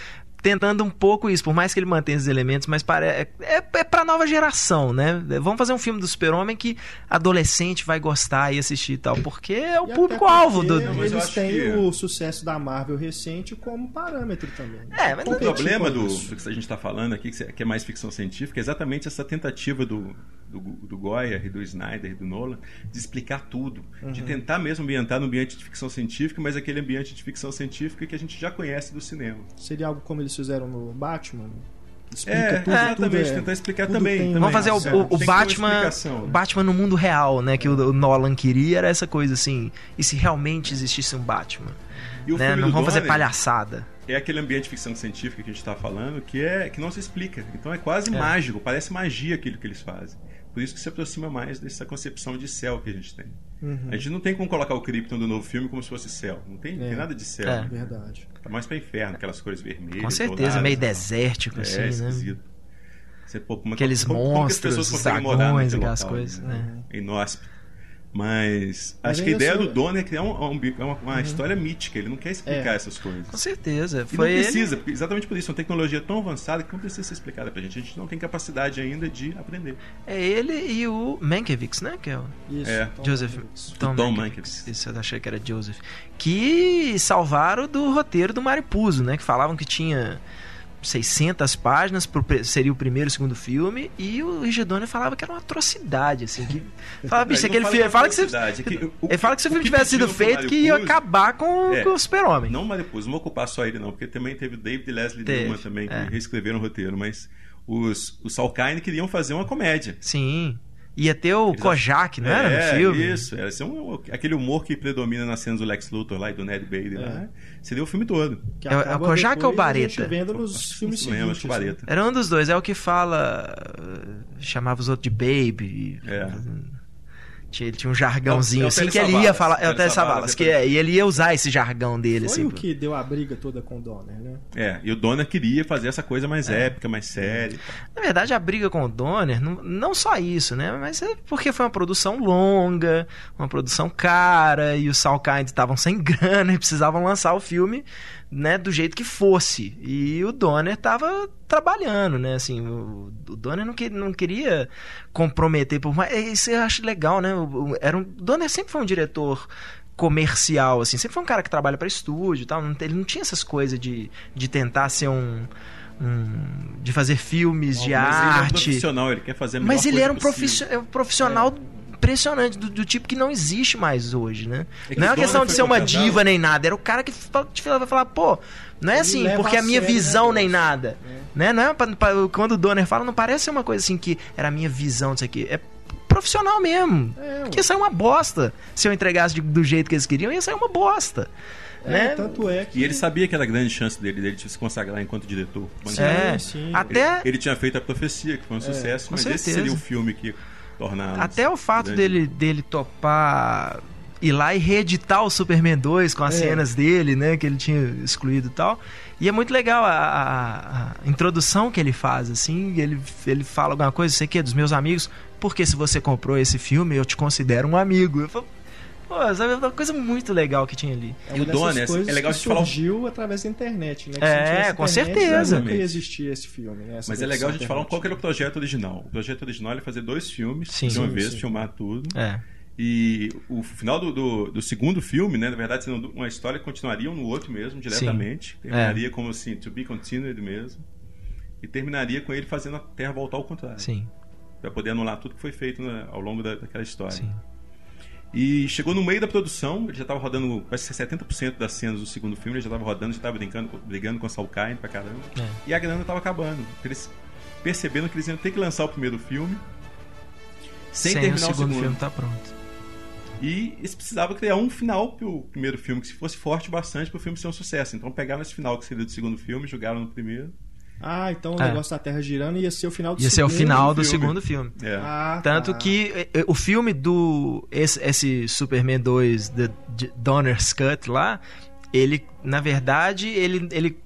Tentando um pouco isso, por mais que ele mantenha esses elementos, mas para, é, é, é pra nova geração, né? Vamos fazer um filme do Super-Homem que adolescente vai gostar e assistir e tal, porque é o público-alvo do. Eles têm que- o sucesso da Marvel recente como parâmetro também. É, mas O problema do, isso. do que a gente está falando aqui, que que é mais ficção científica, é exatamente essa tentativa do, do, do Goya e do Snyder e do Nolan de explicar tudo. Uhum. De tentar mesmo ambientar no ambiente de ficção científica, mas aquele ambiente de ficção científica que a gente já conhece do cinema. Seria algo como eles fizeram no Batman? Explica É, tudo, exatamente, tudo é- tentar explicar tudo também. tem também. Vamos fazer o, Certo. o- o Batman, né? Batman no mundo real, né? Que o, o Nolan queria era essa coisa assim. E se realmente existisse um Batman? E o Né? Não vamos fazer palhaçada. É aquele ambiente de ficção científica que a gente está falando que, é, que não se explica. Então é quase É. mágico, parece magia aquilo que eles fazem. Por isso que se aproxima mais dessa concepção de céu que a gente tem. Uhum. A gente não tem como colocar o Krypton do novo filme como se fosse céu. Não tem, não tem É. nada de céu. É. né? Verdade. Tá mais para inferno, aquelas cores vermelhas. Com certeza, douradas, meio né? desértico, É, assim, né? esquisito. Você, pô, como- Aqueles como- como que as monstros, pessoas os conseguem morar dragões, naquele aquelas local, coisas, né? É inóspito. Mas, Mas acho que a ideia sou- do Donner é criar um, um- uma, uma Uhum. história mítica. Ele não quer explicar É. essas coisas. Com certeza. E Foi não ele- precisa, porque exatamente por isso. É uma tecnologia tão avançada que não precisa ser explicada pra gente. A gente não tem capacidade ainda de aprender. É ele e o Mankiewicz, né? Que é o Isso. É. Tom Joseph. Tom, Tom Mankiewicz. Mankiewicz. Isso, eu achei que era Joseph. Que salvaram do roteiro do Maripuso, né? Que falavam que tinha 600 páginas, pro, seria o primeiro e o segundo filme, e o Richard Donner falava que era uma atrocidade, assim, que... Falava, bicho, aquele fala filme... Fala que, é que o- ele fala que se o filme tivesse sido feito, que ia acabar com, É. com o super-homem. Não, mas depois, não vou ocupar só ele não, porque também teve o David e Leslie Teve, Newman também, que é. reescreveram o roteiro, mas os, os Salkind queriam fazer uma comédia. Sim. Ia ter o Eles Kojak, não era, é, no filme? isso. Era ser um, aquele humor que predomina nas cenas do Lex Luthor lá e do Ned Bailey lá. Seria o filme todo. Que É o- é Kojak ou o depois a gente Bareta? vendo nos filmes lembro, acho né? Bareta. Era um dos dois, é o que fala. uh, Chamava os outros de Baby. É. Tinha, ele tinha um jargãozinho É assim que ele ia falar. É o Teles Savalas, que é, e ele ia usar esse jargão dele, Foi assim. o que deu a briga toda com o Donner, né? É, e o Donner queria fazer essa coisa mais É. épica, mais séria. Na verdade, a briga com o Donner, não, não só isso, né? Mas é porque foi uma produção longa, uma produção cara, e os Salkind estavam sem grana e precisavam lançar o filme, né, do jeito que fosse. E o Donner tava trabalhando, né? Assim, o, o Donner não, que, não queria comprometer, por mais. Isso eu acho legal, né? O, era um, o Donner sempre foi um diretor comercial, assim, sempre foi um cara que trabalha para estúdio e tal. não- ele não tinha essas coisas de, de tentar ser um. um- de fazer filmes de Mas ele é um arte. profissional, ele quer fazer a Mas ele era um possível. é um profissional impressionante, do, do tipo que não existe mais hoje, né? É que não é uma questão de ser uma diva nem nada, era o cara que te vai falar, pô, não é Ele assim, porque a a minha o visão nem nada. Né? Não é pra- pra- quando o Donner fala, não parece ser uma coisa assim que era a minha visão disso aqui. É profissional mesmo. É, Porque isso é uma bosta. Se eu entregasse de- do jeito que eles queriam, ia sair uma bosta. É, né? Tanto é que. E ele sabia que era a grande chance dele, dele se consagrar enquanto diretor. Sim, É, sim. até- Ele, ele tinha feito a profecia, que foi um sucesso, com mas esse certeza. seria o filme que tornar. Até o fato grande- dele, dele topar ir lá e reeditar o Superman 2 com as É. cenas dele, né? Que ele tinha excluído e tal. E é muito legal a, a- a introdução que ele faz, assim. Ele, ele fala alguma coisa, sei que é dos meus amigos, porque se você comprou esse filme, eu te considero um amigo. Eu falo, pô, sabe, é uma coisa muito legal que tinha ali. É E uma o Donner, é legal que de falar- surgiu através da internet, né? Que É, não com internet, certeza. Nunca ia existir esse filme, né? Essa Mas é legal a gente falar qual que era o projeto original. O projeto original era fazer dois filmes Sim. de uma Sim, vez, sim. filmar tudo. É. E o final do, do, do segundo filme, né, na verdade, sendo uma história que continuaria um no outro mesmo, diretamente. Terminaria como assim, to be continued mesmo. E terminaria com ele fazendo a Terra voltar ao contrário. Sim, Pra poder anular tudo que foi feito né, ao longo da, daquela história. sim. E chegou no meio da produção, ele já estava rodando, parece que 70% das cenas do segundo filme, ele já estava rodando, já estava brincando, brigando com a Salkind pra caramba. É. E a grana estava acabando. Eles percebendo que eles iam ter que lançar o primeiro filme sem, Sem terminar o o segundo segundo. filme tá pronto. E eles precisavam criar um final pro primeiro filme que fosse forte bastante pro filme ser um sucesso. Então pegaram esse final que seria do segundo filme, jogaram no primeiro. Ah, então o É. negócio da Terra girando ia ser o final do Ia ser o final do filme. segundo filme. É. Ah, Tanto tá. que eh, o filme do. Esse, esse Superman 2, The Donner's Cut lá, ele, na verdade, ele, ele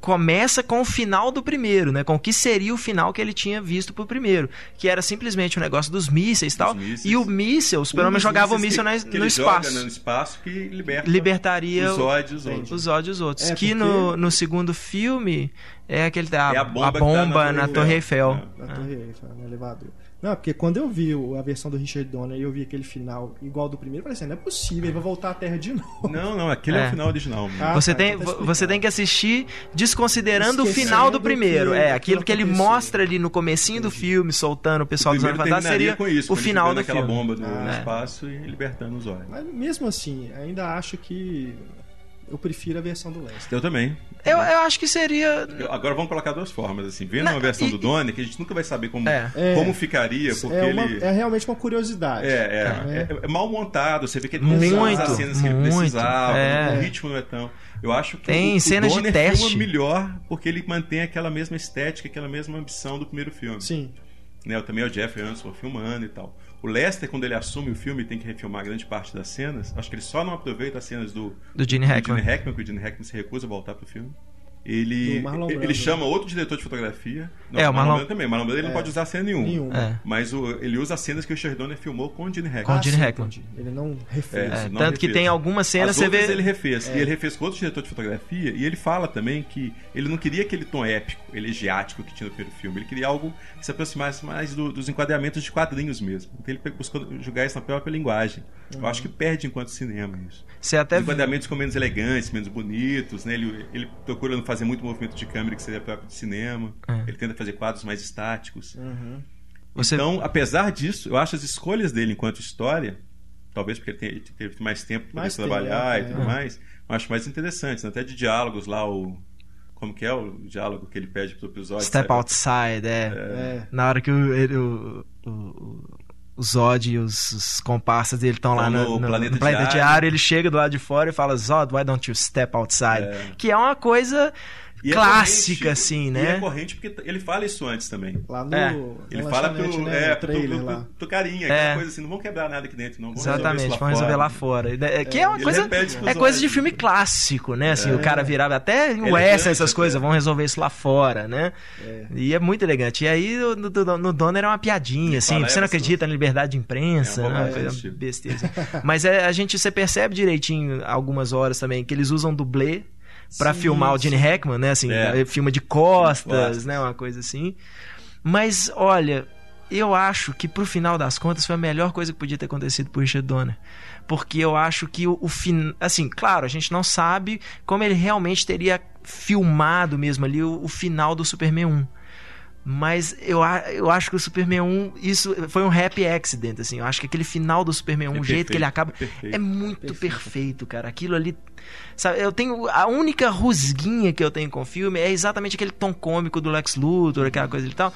começa com o final do primeiro, né? Com o que seria o final que ele tinha visto pro primeiro. Que era simplesmente o negócio dos mísseis e tal. mísseis. E o míssil, o Um dos jogava o míssil que- na- que no ele joga espaço. no espaço que liberta Libertaria os ódios dos outros. os ódios outros. É, que porque- no, no segundo filme é aquele da É a a bomba bomba, que tá na na, Torre Eiffel. Eiffel. Na É. Torre Eiffel, no elevador. Não, porque quando eu vi o- a versão do Richard Donner e eu vi aquele final igual do primeiro, eu falei assim, não é possível, ele vai voltar à Terra de novo. Não, não, aquele é, É. o final original. Ah, Você, tá, tem, então tá você tem que assistir desconsiderando o final do primeiro. que é, aquilo que ele aconteceu. mostra ali no comecinho do filme, soltando o pessoal dos Primeiro Anos Fantásticos, seria com isso, o final do aquela filme. bomba no, no Ah. espaço e libertando os olhos. Mas mesmo assim, ainda acho que eu prefiro a versão do Lester. Eu também. Eu, eu acho que seria... Eu- agora vamos colocar duas formas, assim. Vendo Não, uma versão e- do Donnie, que a gente nunca vai saber como, É. É. como ficaria, porque É, uma- ele. é realmente uma curiosidade. É, é, É. é- é mal montado, você vê que ele Muito, não as cenas que ele precisava, é. o ritmo não é tão. Eu acho que Tem o, o cenas de Donner teste. filma melhor porque ele mantém aquela mesma estética, aquela mesma ambição do primeiro filme. Sim. Né, também é o Jeff Ansel filmando e tal. O Lester, quando ele assume o filme e tem que refilmar grande parte das cenas, acho que ele só não aproveita as cenas do, Do Gene do Hackman. Gene Hackman, porque o Gene Hackman se recusa a voltar pro filme. Ele, Marlon ele chama outro diretor de fotografia. É, o Marlon- Brando também. O Marlon Brando ele não É. pode usar cena nenhuma. Nenhuma. É. Mas o- ele usa as cenas que o Donner filmou com o Gene Hackman. Com o Gene sim, Hackman. Ele não refez. É, É, não tanto que refez. tem algumas cenas As você vê... ele refez. É. E ele refez com outro diretor de fotografia. E ele fala também que ele não queria aquele tom épico, elegiático que tinha no primeiro filme. Ele queria algo que se aproximasse mais do- dos enquadramentos de quadrinhos mesmo. Então ele buscou jogar isso na própria linguagem. Eu acho que perde enquanto cinema isso. Você até Os enquadramentos ficam menos elegantes, menos bonitos, né? Ele, ele procura não fazer muito movimento de câmera que seria próprio de cinema. É. Ele tenta fazer quadros mais estáticos. Uhum. Você- Então, apesar disso, eu acho as escolhas dele enquanto história, talvez porque ele tenha- ele teve mais tempo para Mais trabalhar tempo, e é. tudo mais, eu acho mais interessantes. né? Até de diálogos lá, o. Como que é o diálogo que ele pede pro episódio? Step sabe? outside, é. É. Na hora que o, ele- o, o, o Zod e os, os comparsas dele estão lá no no- planeta no planeta diário. diário, ele chega do lado de fora e fala, Zod, why don't you step outside? É. Que é uma coisa E é clássica, corrente, assim, E né? é corrente porque ele fala isso antes também. Lá no. É. Ele fala pro, né, é, pro, trailer pro- pro- pro carinha, aquela É. coisa assim, não vão quebrar nada aqui dentro, não. Vamos Exatamente, lá resolver lá fora. fora. Que é uma Ele coisa. É coisa de filme clássico, né? Assim, É. o cara virava até em Elegante Western, essas coisas, vão resolver isso lá fora, né? É. E é muito elegante. E aí no, no, no Donner é uma piadinha, assim, você é, não acredita na liberdade de imprensa, É uma né? Coisa besteira. assim. Mas é, a gente, você percebe direitinho algumas horas também que eles usam dublê pra Sim, filmar o Gene. Hackman, né? Assim, É. filma de costas, costas. né? Uma coisa assim. Mas, olha, eu acho que pro final das contas foi a melhor coisa que podia ter acontecido pro Richard Donner. Porque eu acho que o, o fim. Assim, claro, a gente não sabe como ele realmente teria filmado mesmo ali o, o final do Superman 1. Mas eu, eu acho que o Superman 1, isso foi um happy accident, assim. Eu acho que aquele final do Superman 1, É o jeito que ele acaba, perfeito. é muito Perfeito. perfeito, cara. Aquilo ali. Sabe, eu tenho. A única rusguinha que eu tenho com o filme é exatamente aquele tom cômico do Lex Luthor, aquela coisa e tal.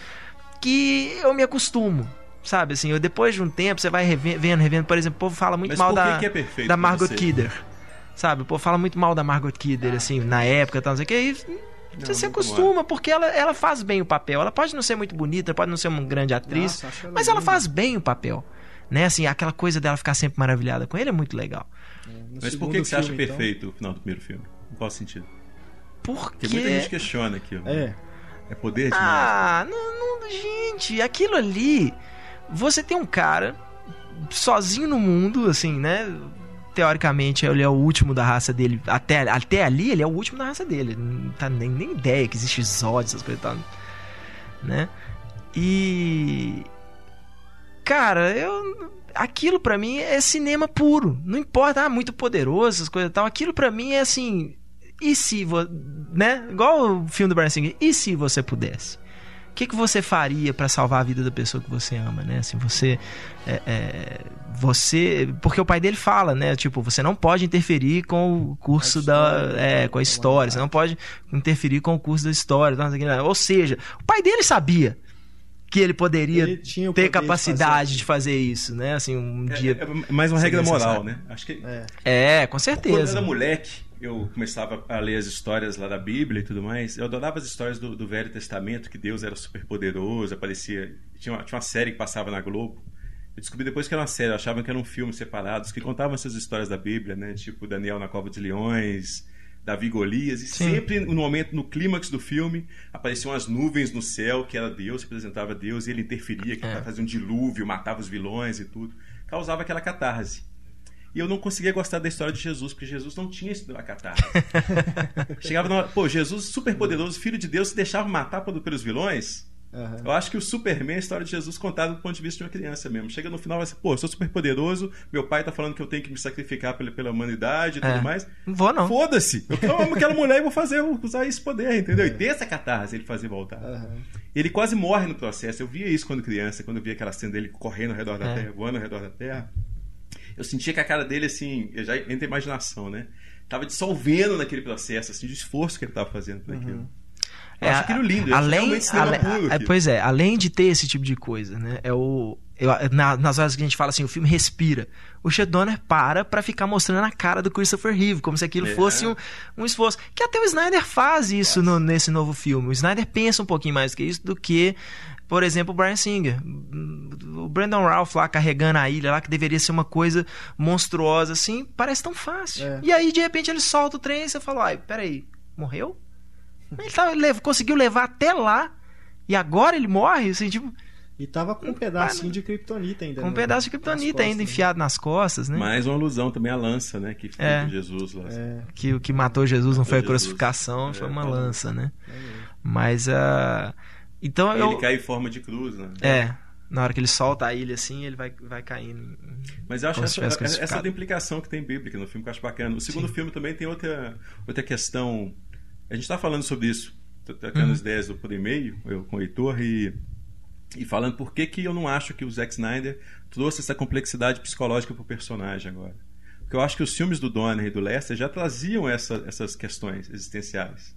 Que eu me acostumo. Sabe, assim, eu, depois de um tempo, você vai reven- vendo, revendo, por exemplo, o povo fala muito Mas mal da, que é perfeito da Margot? Kidder. Sabe, o povo fala muito mal da Margot Kidder, assim, na época e tal, não sei o que. E você Não, se não acostuma, porque ela, ela faz bem o papel. Ela pode não ser muito bonita, pode não ser uma grande atriz, Nossa, ela mas ela linda. faz bem o papel. Né, assim, aquela coisa dela ficar sempre maravilhada com ele é muito legal. No Mas por que, que você acha filme, então. perfeito o final do primeiro filme? Em qual sentido? Porque. Porque muita gente questiona aquilo. É. É poder demais. Ah, não, não, gente, aquilo ali. Você tem um cara sozinho no mundo, assim, né? Teoricamente, ele é o último da raça dele. Até, até ali, ele é o último da raça dele. Não tá nem, nem ideia que existe Zod, essas coisas e tal. Né? E. Cara, eu. Aquilo pra mim é cinema puro. Não importa, ah, muito poderoso, essas coisas e tal. Aquilo pra mim é assim. E se você. Né? Igual o filme do Brian Singer. E se você pudesse? O que, que você faria pra salvar a vida da pessoa que você ama, né? Assim, você. é, é, você. Porque o pai dele fala, né? Tipo, você não pode interferir com o curso A da. história, É, com a história. Você não pode interferir com o curso da história. Ou seja, o pai dele sabia que ele poderia Ele ter poder de capacidade fazer de fazer isso, né? Assim, um É, dia. é mais uma regra moral, necessário. né? Acho que É. É, com Quando eu certeza. era moleque, eu começava a ler as histórias lá da Bíblia e tudo mais. Eu adorava as histórias do, do Velho Testamento, que Deus era super poderoso, aparecia. Tinha uma, tinha uma série que passava na Globo. Eu descobri depois que era uma série, eu achava que eram filmes separados, que contavam essas histórias da Bíblia, né? Tipo Daniel na Cova de Leões, Davi Golias, e Sim. sempre no momento, no clímax do filme, apareciam as nuvens no céu, que era Deus, representava Deus, e ele interferia, que É. fazia um dilúvio, matava os vilões e tudo. Causava aquela catarse. E eu não conseguia gostar da história de Jesus, porque Jesus não tinha isso da catarse. Chegava na hora, pô, Jesus super poderoso, filho de Deus, se deixava matar pelos vilões. Aham. Eu acho que o Superman é a história de Jesus contada do ponto de vista de uma criança mesmo. Chega no final e vai ser, pô, eu sou super poderoso, meu pai tá falando que eu tenho que me sacrificar pela, pela humanidade e tudo É. mais. Não vou, não. Foda-se! Eu amo aquela mulher e vou fazer, vou usar esse poder, entendeu? E tem essa catarse ele fazer voltar. Aham. Ele quase morre no processo. Eu via isso quando criança, quando eu via aquela cena dele correndo ao redor da É. Terra, voando ao redor da Terra. Eu sentia que a cara dele, assim, eu já entra a imaginação, né? Tava dissolvendo naquele processo, assim, de esforço que ele tava fazendo por aquilo. Eu acho aquilo lindo, além, ale- é, pois é, além de ter esse tipo de coisa, né? É o eu- na- nas horas que a gente fala assim, o filme respira. O Richard Donner para pra ficar mostrando a cara do Christopher Reeve, como se aquilo É. fosse um, um esforço. Que até o Snyder faz isso no- nesse novo filme. O Snyder pensa um pouquinho mais do que isso do que, por exemplo, o Brian Singer. O Brandon Ralph lá carregando a ilha lá, que deveria ser uma coisa monstruosa assim, parece tão fácil. É. E aí, de repente, ele solta o trem e você fala, ai, peraí, morreu? Ele tava- lev- conseguiu levar até lá e agora ele morre, assim, tipo, E tava com um pedacinho de kryptonita ainda. com um no- pedaço de kryptonita costas, ainda né? enfiado nas costas, né? Mais uma alusão também à lança, né? Que foi É. com Jesus lá. É, Que o que matou Jesus não Matou foi a Jesus. crucificação, É, foi uma bom. lança, né? é. Mas a. então eu. Ele cai em forma de cruz, né? É. na hora que ele solta a ilha assim, ele vai, vai caindo. Mas eu acho essa, essa é implicação que tem bíblica no filme que eu acho bacana. O segundo Sim. filme também tem outra, outra questão. A gente está falando sobre isso, tô trocando Uhum. as ideias do- por e-mail, eu com o Heitor, e, e falando por que, que eu não acho que o Zack Snyder trouxe essa complexidade psicológica pro personagem agora. Porque eu acho que os filmes do Donner e do Lester já traziam essa- essas questões existenciais.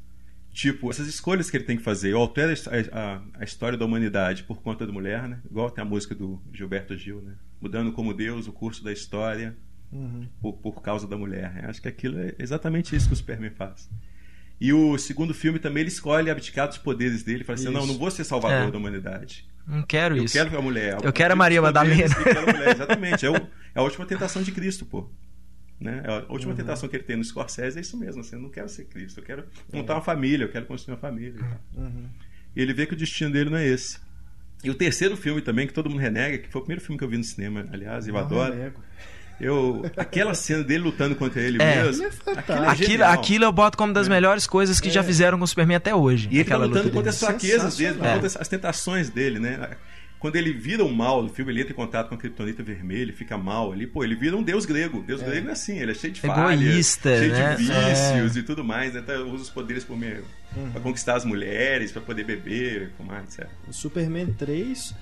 Tipo, essas escolhas que ele tem que fazer. Eu altero a, a- a história da humanidade por conta da mulher, né? Igual tem a música do Gilberto Gil, né? Mudando como Deus o curso da história Uhum. por, por causa da mulher. Eu acho que aquilo é exatamente isso que o Superman faz. E o segundo filme também ele escolhe abdicar dos poderes dele. Fala assim: Isso. não, não vou ser salvador É. da humanidade. Não quero Eu isso. quero a mulher. Eu quero a Maria Madalena. e quero a mulher. Exatamente. É, o- é a última tentação de Cristo, pô. Né? A última Uhum. tentação que ele tem no Scorsese é isso mesmo. Assim, eu não quero ser Cristo. Eu quero É. montar uma família. Eu quero construir uma família. e. Uhum. E ele vê que o destino dele não é esse. E o terceiro filme também, que todo mundo renega, que foi o primeiro filme que eu vi no cinema, aliás, eu Não adoro. renego. Eu, aquela cena dele lutando contra ele É. mesmo. Ele é aquilo é Aquilo, eu boto como das melhores coisas que já fizeram com o Superman até hoje. E ele tá aquela lutando luta contra dele. as fraquezas dele, contra as- as tentações dele, né? Quando ele vira o mal no filme, ele entra em contato com a Kryptonita vermelha, fica mal ali, pô, ele vira um deus grego. Deus grego é assim, ele é cheio de falhas, Egoísta, cheio né? de vícios e tudo mais, né? Então usa os poderes por meio, Uhum. pra conquistar as mulheres, pra poder beber, fumar, etc. O Superman 3,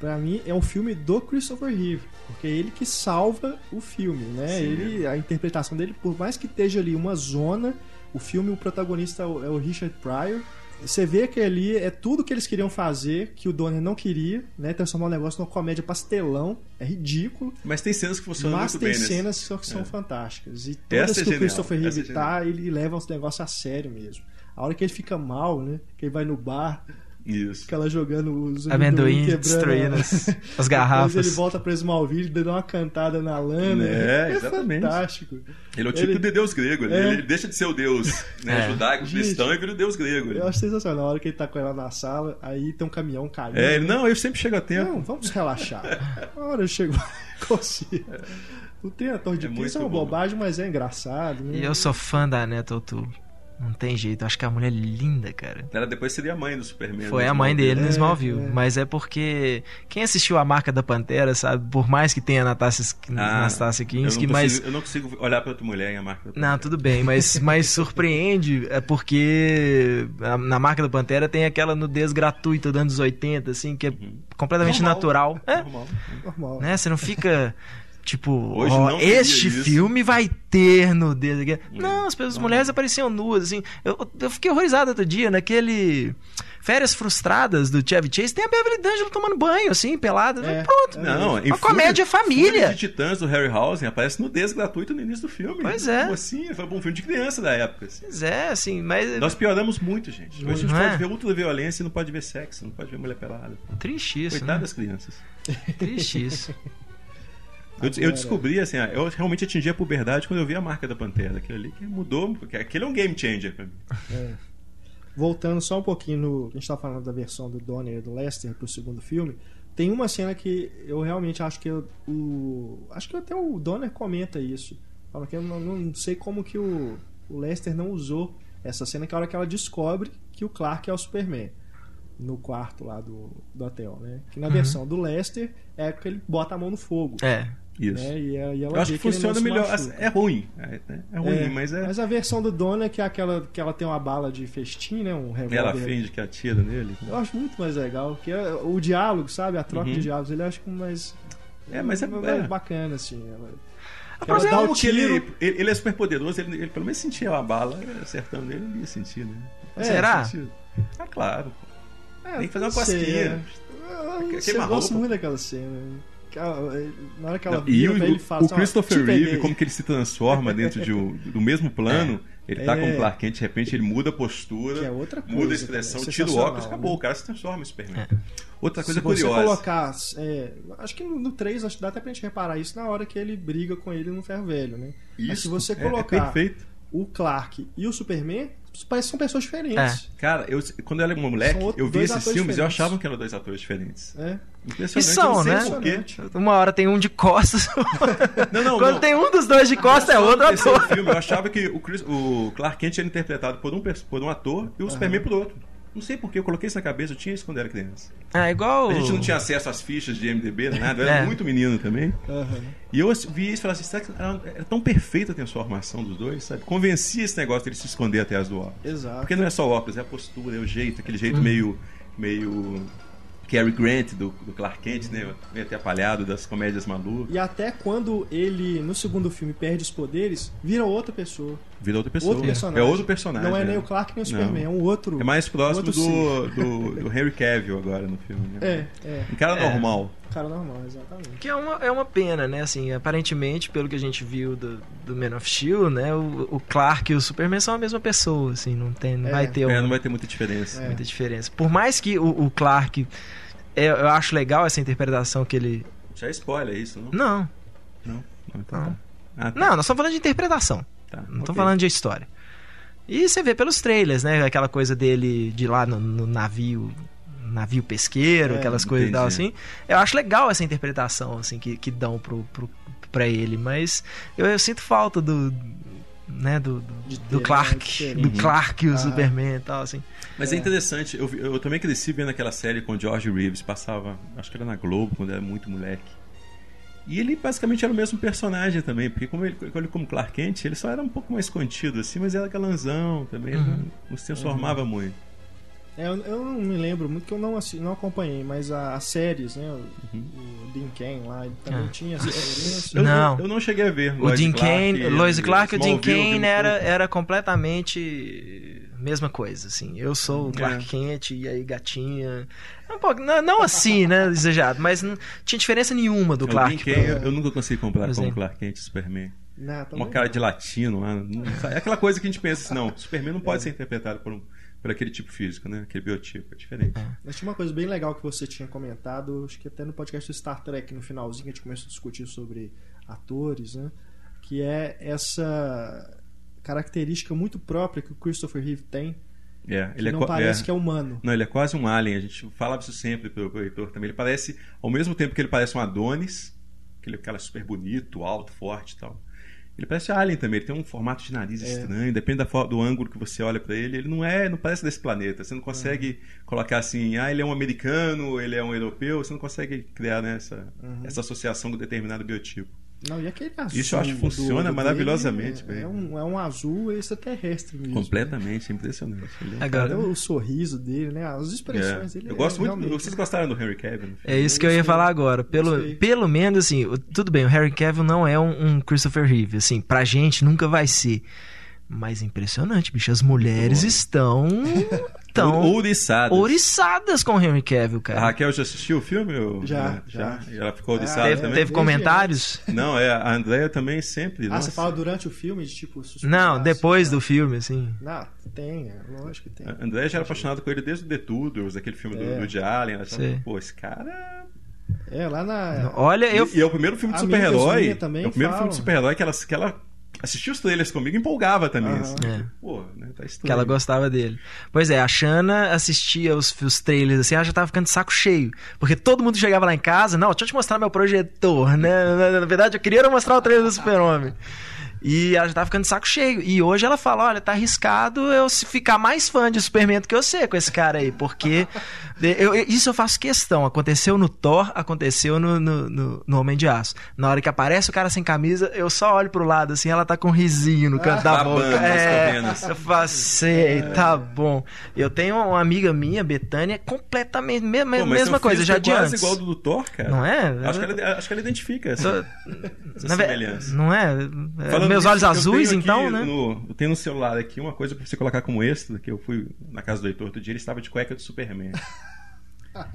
pra mim, é um filme do Christopher Reeve. Porque é ele que salva o filme, né? Sim, ele, a interpretação dele, por mais que esteja ali uma zona, o filme, o protagonista é o, é o Richard Pryor. Você vê que ali é tudo que eles queriam fazer, que o Donner não queria, né? Transformar o negócio numa comédia pastelão. É ridículo. Mas tem cenas que funcionam Mas muito tem bem, né? cenas que são É. fantásticas. E Essa todas é que o genial, Christopher essa Reeve é tá, ele leva os negócios a sério mesmo. A hora que ele fica mal, né? Que ele vai no bar, Isso. fica lá jogando os Amendoim, quebrando destruindo as, as Depois garrafas. ele volta pra Smallville, dando uma cantada na lana. É, exatamente. fantástico. Ele é o tipo Ele- de deus grego, ele, É. ele deixa de ser o deus né, É. judaico, cristão e vira o deus grego. Eu acho sensacional. A hora que ele tá com ela na sala, aí tem um caminhão caindo. É, ele, não, eu sempre chego a tempo. Não, vamos relaxar. A hora eu chego consigo. O Torre de É é uma bobagem, mas é engraçado. Né? E eu sou fã da Neta O'Toole. Não tem jeito, eu acho que a mulher é linda, cara. Ela depois seria a mãe do Superman. Foi né, a mãe dele no É, Smallville. é. Mas é porque quem assistiu a marca da Pantera, sabe? Por mais que tenha Natasha, Ah, Natasha eu Kinski, não, mas. consigo, eu não consigo olhar pra outra mulher em a marca da Não, tudo bem, mas, mas surpreende é porque a- na marca da Pantera tem aquela nudez gratuita dos anos 80, assim, que é completamente Normal. natural. É, Normal. Normal. né? Você não fica. Tipo, Hoje ó, não este isso. filme vai ter nudez aqui. Não, as, pessoas, as mulheres apareciam nuas, assim. Eu, eu fiquei horrorizado outro dia, naquele. Férias Frustradas do Chevy Chase, tem a Beverly D'Angelo tomando banho, assim, pelada. É. Pronto. Não, em Uma comédia família. Fúria de Titãs do Harryhausen aparece nudez gratuito no início do filme. Pois é. Como assim? Foi um filme de criança da época. assim. Pois é, assim, mas. Nós pioramos muito, gente. Hoje a gente Não é? pode ver ultraviolência e não pode ver sexo, não pode ver mulher pelada. Triste isso, Coitado né? das crianças. Triste isso. Eu, eu descobri, assim, ah, eu realmente atingi a puberdade quando eu vi a marca da Pantera. Aquilo ali que mudou, porque aquele é um game changer pra mim. É. Voltando só um pouquinho no. A gente tá falando da versão do Donner e do Lester pro segundo filme. Tem uma cena que eu realmente acho que eu- o. Acho que até o Donner comenta isso. Fala que eu não, não sei como que o, o Lester não usou essa cena, que é a hora que ela descobre que o Clark é o Superman. No quarto lá do, do hotel, né? Que na versão do Lester é que ele bota a mão no fogo. É. Isso. Né? E, é- e ela Eu acho que funciona melhor. machuca. É ruim. É, é ruim, mas é. a versão do Donner, que é aquela que ela tem uma bala de festim, né? Um revólver. Ela finge que atira nele. Eu acho muito mais legal, que é o diálogo, sabe? A troca Uhum. de diálogos, ele acho que mais. É, mas é- é. bacana, assim. Ela, dá é o que ele, ele, ele é super poderoso, ele, ele pelo menos sentia a bala acertando ele, ele ia sentir, né? É, Será? Sentido. Ah, claro. É, Tem que fazer uma sei, cosquinha. é. Eu, eu a gosto muito daquela cena. Na hora que ela Não, e vira o, pra ele o fala assim, ó, Christopher Reeve, como que ele se transforma dentro de um- do mesmo plano, ele tá É. com o Clark Kent, de repente ele muda a postura, é outra coisa muda a expressão, tira o óculos, acabou, né? o cara se transforma em Superman. É. Outra coisa Se você curiosa. colocar. é, acho que no 3 acho que dá até pra gente reparar isso na hora que ele briga com ele no ferro velho, né? Mas Isso, se você é- é colocar perfeito. o Clark e o Superman, parece que são pessoas diferentes. Cara, eu, quando eu era uma moleque, eu vi esses filmes e eu achava que eram dois atores diferentes. É. Impressionante. Que são, né? Uma hora tem um de costas. Não, não, Quando não. tem um dos dois de costas, é outro ator. filme, eu achava que o, Chris- o Clark Kent era interpretado por um, por um ator e o Superman por outro. Não sei porque eu coloquei isso na cabeça, eu tinha isso quando era criança. Ah, igual. A gente não tinha acesso às fichas de MDB, nada, eu era É. muito menino também. Aham. E eu vi isso e falei assim, será que era, era tão perfeita a transformação dos dois, sabe? Convencia esse negócio dele se esconder atrás do óculos. Exato. Porque não é só o óculos, é a postura, é o jeito, aquele jeito Uhum. meio. meio. Cary Grant do, do Clark Kent, né? Meio atrapalhado das comédias malucas. E até quando ele, no segundo filme, perde os poderes, vira outra pessoa. Vira outra pessoa. Outro personagem. É outro personagem. Não é né? nem o Clark nem o Não. Superman, é um outro. É mais próximo outro do, do, do Henry Cavill agora no filme. Né? É, é. Um cara É. normal. Cara normal, exatamente. Que é uma, é uma pena, né? Assim, aparentemente, pelo que a gente viu do, do Man of Steel, né? O, o Clark e o Superman são a mesma pessoa, assim, não, tem, não É. vai ter É, uma- não vai ter muita diferença. É. muita diferença. Por mais que o, o Clark. é, eu acho legal essa interpretação que ele. Já é spoiler isso, não? Não, Não. Não, então Não. tá. Ah, tá. não, nós estamos falando de interpretação. Tá, Não tô ok. falando de história. E você vê pelos trailers, né? Aquela coisa dele de lá no, no navio. Navio pesqueiro, É, aquelas coisas e tal, assim. Eu acho legal essa interpretação, assim, que, que dão pro, pro, pra ele. Mas eu, eu sinto falta do. Né, do, do, ter, do né, Clark. Do Clark e o Ah. Superman e tal, assim. Mas é, interessante, eu, eu também cresci vendo aquela série com o George Reeves, passava, acho que era na Globo, quando era muito moleque. E ele basicamente era o mesmo personagem também, porque como ele, ele como Clark Kent, ele só era um pouco mais contido assim, mas era galanzão também, ele Uhum. não, não se transformava muito. É, eu, eu não me lembro muito que eu não, assi- não acompanhei, mas a- as séries, né? O, Uhum. o Dean Cain lá, ele também Ah. tinha as séries. Eu Não. Eu não cheguei a ver. O Dean Kane, Lois Clark e o Dean Kane era, era completamente mesma coisa, assim. Eu sou o Clark É. Kent e aí gatinha. Um pouco, não, não assim, né, exagerado, mas não tinha diferença nenhuma do É, O Clark. Dean Kane, eu, eu nunca consegui comprar com o. Clark Kent e Superman. Não, também Uma cara não. de latino, não- é aquela coisa que a gente pensa assim, não, Superman não pode ser interpretado por, um, por aquele tipo físico, né? Aquele biotipo, é diferente. Mas tinha uma coisa bem legal que você tinha comentado, acho que até no podcast do Star Trek, no finalzinho, a gente começou a discutir sobre atores, né? Que é essa característica muito própria que o Christopher Reeve tem, É, que ele é, não qua- parece é. que é humano. Não, ele é quase um alien. A gente fala isso sempre pro, pro Heitor também. Ele parece, ao mesmo tempo que ele parece um Adonis, aquele cara super bonito, alto, forte e tal. Ele parece alien também. Ele tem um formato de nariz É. estranho. Depende da do ângulo que você olha pra ele. Ele não é, não parece desse planeta. Você não consegue colocar assim, ah, ele é um americano, ele é um europeu. Você não consegue criar né, essa, Uhum. essa associação com determinado biotipo. Não, e aquele azul. Isso eu acho que funciona do maravilhosamente dele bem. É um, é um azul extraterrestre mesmo. Completamente, é impressionante. Ele é um Agora- Até o sorriso dele, né? As expressões É. dele. Eu gosto é muito. realmente- Vocês gostaram do Henry Cavill? É isso que eu ia falar agora. Pelo, pelo menos, assim, o- tudo bem, o Harry Cavill não é um, um Christopher Reeve, assim, pra gente nunca vai ser. Mas é impressionante, bicho. As mulheres estão. Tão Ouriçadas. ouriçadas com o Henry Cavill, A cara. Raquel já assistiu o filme? ou- Já, já. E ela ficou Ah, ouriçada teve, também? teve comentários? Não, é, a Andrea também sempre. Ah, nossa. você fala durante o filme, de tipo. Não, depois assim, do filme, assim. Não, tem, é, lógico que tem. A Andrea já era apaixonada com ele desde o The Tudors, aquele filme do, É. do Woody Allen. Ela Sei. pô, esse cara. É, lá na. Olha, eu. E, e é o primeiro filme de super-herói. É o primeiro falam. filme de super-herói que ela, que ela assistia os trailers comigo e empolgava também. Aham. assim. É. Pô, né, tá estranho. Que ela gostava dele. Pois é, a Shanna assistia os, os trailers assim, ela já tava ficando de saco cheio. Porque todo mundo chegava lá em casa, não, deixa eu te mostrar meu projetor, né? Na, verdade, eu queria era mostrar o trailer do Super-Homem. E ela já tava ficando de saco cheio. E hoje ela fala: olha, tá arriscado eu ficar mais fã de Superman do que você com esse cara aí. Porque eu- eu- isso eu faço questão. Aconteceu no Thor, aconteceu no, no, no- Homem de Aço. Na hora que aparece o cara sem camisa, eu só olho pro lado assim, ela tá com um risinho no canto da boca. nas É, cabenas. eu falo, sei, tá bom. Eu tenho uma amiga minha, Betânia, completamente me- Pô, mesma coisa, já é de quase antes. igual do do Thor, cara. Não é? Acho que ela, acho que ela identifica essa, essa Na semelhança. Não é? É, Falando Meus olhos azuis, então, né? no- eu tenho no celular aqui uma coisa pra você colocar como extra, que eu fui na casa do Heitor outro dia, ele estava de cueca do Superman.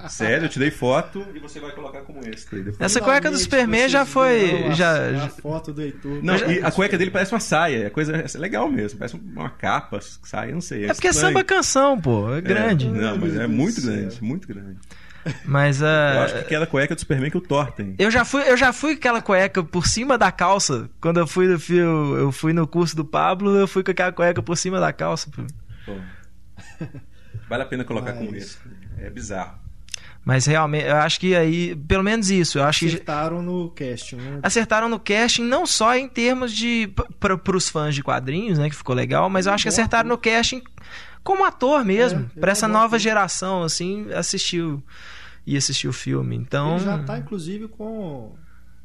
Sério, eu te dei foto e você vai colocar como extra. Essa cueca do Superman já foi- já- a foto do Heitor. Não, Já- e a cueca dele parece uma saia, é coisa é legal mesmo, parece uma capa, saia, não sei. É porque é samba canção, pô. É grande. É, não, mas é muito grande, muito grande. Mas Eu ah, acho que aquela cueca do Superman que o Thor tem. eu já fui, eu já fui com aquela cueca por cima da calça. Quando eu fui, eu fui, eu fui no curso do Pablo, eu fui com aquela cueca por cima da calça. Vale a pena colocar Mas- como extra. É bizarro. Mas realmente, eu acho que aí, pelo menos isso, eu acho que Acertaram no casting, né? acertaram no casting não só em termos de para os fãs de quadrinhos, né, que ficou legal, mas eu acho que acertaram ator. no casting como ator mesmo, É, pra eu essa gosto nova dele. geração, assim, assistiu e assistiu o filme. Então, Ele já tá, inclusive, com,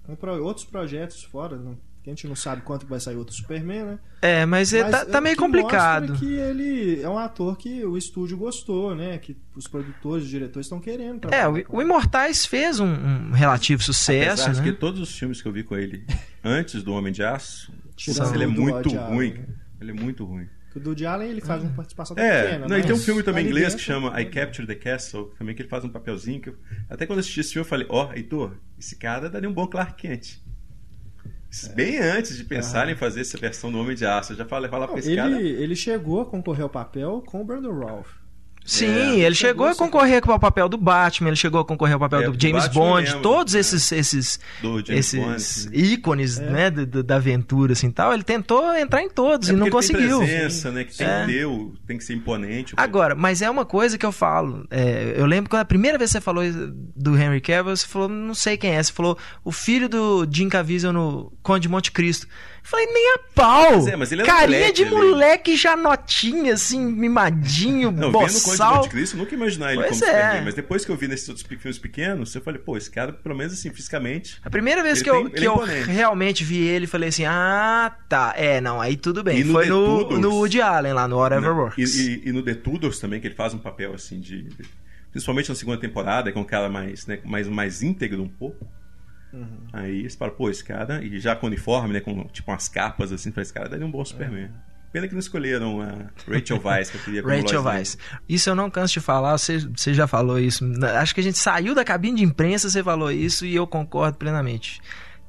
com outros projetos fora. não- que a gente não sabe quanto vai sair outro Superman, né? é, mas, ele Mas tá, é tá meio que complicado. que ele é um ator que o estúdio gostou, né? Que os produtores, os diretores estão querendo. É, o, o. Imortais fez um, um relativo sucesso, Apesar né? que todos os filmes que eu vi com ele antes do Homem de Aço, Tirando ele é muito ruim. né? Ele é muito ruim. Que O do Allen ele faz uma participação É, pequena. não, e tem um filme também inglês que dentro- chama I Captured the Castle, também que ele faz um papelzinho que eu- até quando eu assisti esse filme eu falei, ó, Heitor, esse cara daria um bom Clark Kent. Isso Bem antes de pensar em fazer essa versão do Homem de Aço, eu já falei, falar pra esse ele, cara. ele chegou a concorrer ao papel com o Brandon Ralph. Sim, É, ele chegou a concorrer com o papel do Batman, ele chegou a concorrer ao papel É, do James Batman Bond, lembro, todos é. esses esses Bond, esses sim. ícones, É. né, do- do- da aventura assim, tal. Ele tentou entrar em todos É e não ele conseguiu. Tem presença, né? Que tem É. que ter, tem que ser imponente. Agora, mas é uma coisa que eu falo. é, eu lembro quando a primeira vez que você falou do Henry Cavill, você falou, não sei quem é. Você falou o filho do Jim Caviezel no Conde de Monte Cristo. Eu falei, nem a pau! Mas é, mas ele era Carinha moleque, de ele- moleque já notinha, assim, mimadinho, Não, vendo o Conde de boçal. Cristo, eu nunca imaginar ele Pois como é. Superman. Mas depois que eu vi nesses outros filmes pequenos, eu falei, pô, esse cara, pelo menos assim, fisicamente. A primeira vez Ele que eu, tem- que ele é eu imponente. realmente vi ele, falei assim: ah, tá. É, não, aí tudo bem. E no Foi no, Tudors? no Woody Allen, lá no Whatever né? Works. E, e- e no The Tudors também, que ele faz um papel assim de. Principalmente na segunda temporada, que é um cara mais, né, mais, mais íntegro um pouco. Uhum. Aí você fala, pô, esse cara, e já com uniforme, né? Com tipo umas capas assim, fala, esse cara daria um bom Superman. Pena que não escolheram a Rachel Weisz, que eu queria Rachel. Weisz. Isso eu não canso de falar, você, você já falou isso. Acho que a gente saiu da cabine de imprensa, você falou isso e eu concordo plenamente.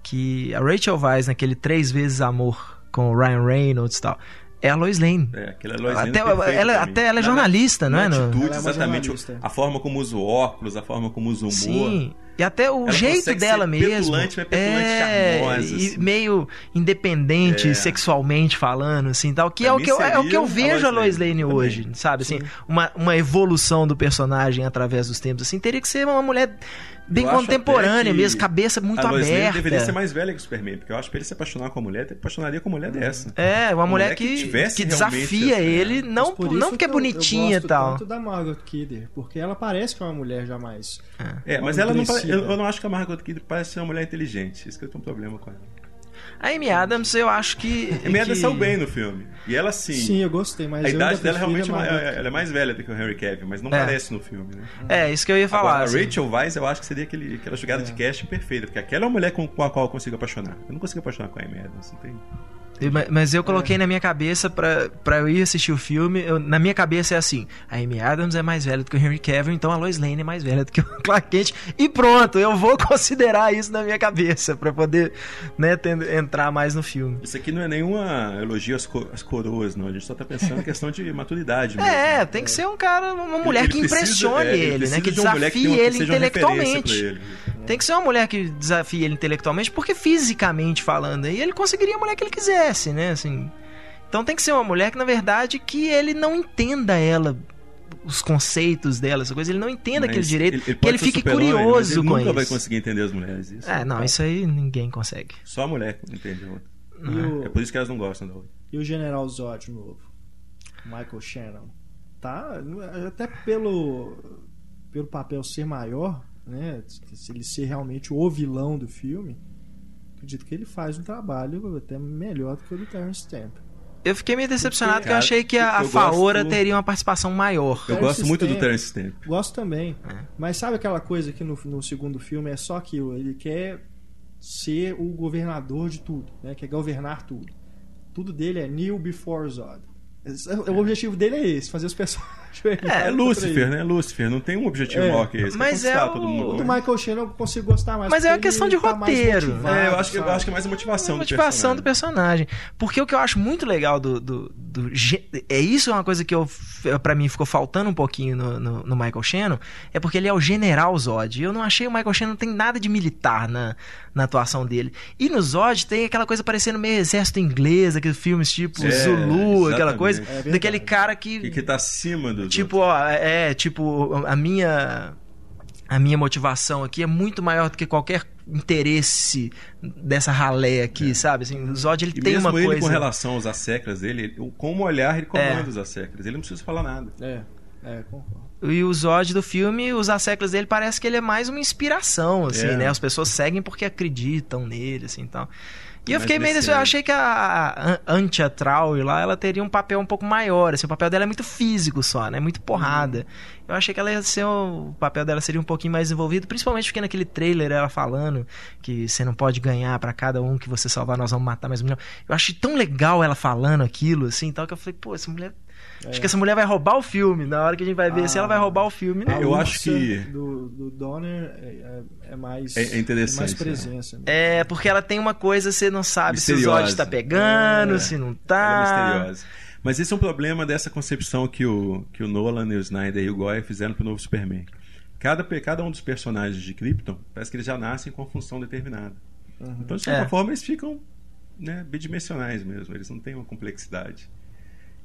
Que a Rachel Weisz, naquele Três Vezes Amor com o Ryan Reynolds e tal, é a Lois Lane. É, aquela Lois Lane Até, ela, pra até ela é Na- jornalista, não na é? Atitude, Ela é exatamente. jornalista. A forma como usa o óculos, a forma como usa o humor. Sim, e até o Ela jeito dela ser mesmo. petulante, mas petulante é, charmosa, e assim. meio independente É. sexualmente falando, assim, tal. Que Pra é o que, eu, é o que eu vejo a Lois Lane Lane também. hoje, sabe? Assim, uma, uma evolução do personagem através dos tempos, assim, teria que ser uma mulher bem Eu contemporânea mesmo, cabeça muito a Lois Lane aberta. deveria ser mais velha que o Superman, porque eu acho que pra ele se apaixonar com a mulher, ele apaixonaria com uma mulher dessa. É, uma, Uma mulher, mulher que que, tivesse que realmente desafia essa- ele, não, por não porque é eu- bonitinha e eu gosto tal. tanto da Margot Kidder, porque ela parece que é uma mulher jamais. É, mas ela não eu, eu não acho que a Margot Kidder parece ser uma mulher inteligente. Isso que eu tenho um problema com ela. A Amy Adams, eu acho que. A Amanda que... saiu bem no filme. E ela sim. Sim, eu gostei, mas a eu idade dela prefiro realmente a é, Margot ela é mais velha do que o Henry Cavill, mas não É. parece no filme, né? É, isso que eu ia falar. Agora, a assim. Rachel Weisz, eu acho que seria aquele, aquela jogada de casting perfeita, porque aquela é uma mulher com, com a qual eu consigo apaixonar. Eu não consigo apaixonar com a Amy Adams, não tem. Mas eu coloquei na minha cabeça pra, pra eu ir assistir o filme. eu- na minha cabeça é assim: a Amy Adams é mais velha do que o Henry Cavill, então a Lois Lane é mais velha do que o Clark Kent. E pronto, eu vou considerar isso na minha cabeça pra poder né, ter- entrar mais no filme. Isso aqui não é nenhuma elogio às, co- às coroas, não. A gente só tá pensando em questão de maturidade mesmo. É, tem que ser um cara, uma mulher Ele que precisa- impressione é, ele, precisa né? Que de desafie que ele referência intelectualmente. ele. Tem que ser uma mulher que desafie ele intelectualmente, porque fisicamente falando, aí ele conseguiria a mulher que ele quisesse, né? Assim, então tem que ser uma mulher que, na verdade, que ele não entenda ela, os conceitos dela, essa coisa, ele não entenda Mas aquele direito, ele- ele que ele fique curioso ele com nunca isso. vai conseguir entender as mulheres. Isso É, não, isso aí ninguém consegue. Só a mulher entende a. E o, É por isso que elas não gostam da outra. e o General Zod novo? Michael Shannon. Tá, até pelo, pelo papel ser maior, né? Se ele ser realmente o vilão do filme, acredito que ele faz um trabalho até melhor do que o do Terrence Stamp. Eu fiquei meio decepcionado Porque, porque eu achei que a, a Faora gosto- teria uma participação maior. Eu Terence gosto muito do Stamp. Terence Stamp. Gosto também. É. Mas sabe aquela coisa que no, no segundo filme é só aquilo? Ele quer ser o governador de tudo, né? Quer governar tudo. Tudo dele é New Before Zod. Esse- O objetivo dele é esse, fazer os personagens. É, Lúcifer, né? Lúcifer. Não tem um objetivo É. maior que esse. que Mas é todo o- mundo. O do né? Michael Shannon eu consigo gostar mais. Mas é uma questão de tá roteiro. motivado, É, eu acho, que, eu acho que é mais a motivação, a do motivação do personagem. personagem. Porque o que eu acho muito legal do. do, do é isso é uma coisa que eu, para mim ficou faltando um pouquinho no, no, no Michael Shannon. É porque ele é o General Zod. E Eu não achei o Michael Shannon tem nada de militar na, na atuação dele. E no Zod tem aquela coisa parecendo meio exército inglês, aqueles filmes tipo É, Zulu, aquela exatamente. coisa. É verdade. daquele cara que. Que, que tá acima do. Tipo, ó, é, tipo, a minha a minha motivação aqui é muito maior do que qualquer interesse dessa ralé aqui, sabe? Assim, o Zod ele E tem mesmo uma ele coisa. com relação aos asseclas dele, ele- com o olhar ele comanda É. os asseclas. Ele não precisa falar nada. É, é, concordo. E o Zod do filme, os asseclas dele parece que ele é mais uma inspiração, assim, É. né? As pessoas seguem porque acreditam nele, assim, então. E eu fiquei meio desse, eu achei que a a Antia Traui lá, ela teria um papel um pouco maior, assim, o papel dela é muito físico só, né? Muito porrada. Eu achei que ela ia ser o, papel dela seria um pouquinho mais desenvolvido, principalmente porque naquele trailer ela falando que você não pode ganhar pra cada um que você salvar, nós vamos matar mais um milhão. Eu achei tão legal ela falando aquilo, assim, tal que eu falei, pô, essa mulher Acho que essa mulher vai roubar o filme. Na hora que a gente vai ver Ah. se ela vai roubar o filme, É, não. eu A acho que- Do, do Donner é, é- é mais. É- é interessante, mais né? presença. mesmo. É, porque ela tem uma coisa, você não sabe se o Misteriosa. Zod tá pegando, É. se não Ela tá. é misteriosa. Mas esse é um problema dessa concepção que o, que o Nolan, e o Snyder e o Goya fizeram pro novo Superman. Cada, cada um dos personagens de Krypton parece que eles já nascem com uma função determinada. Então, de certa É. forma, eles ficam né, bidimensionais mesmo. Eles não têm uma complexidade.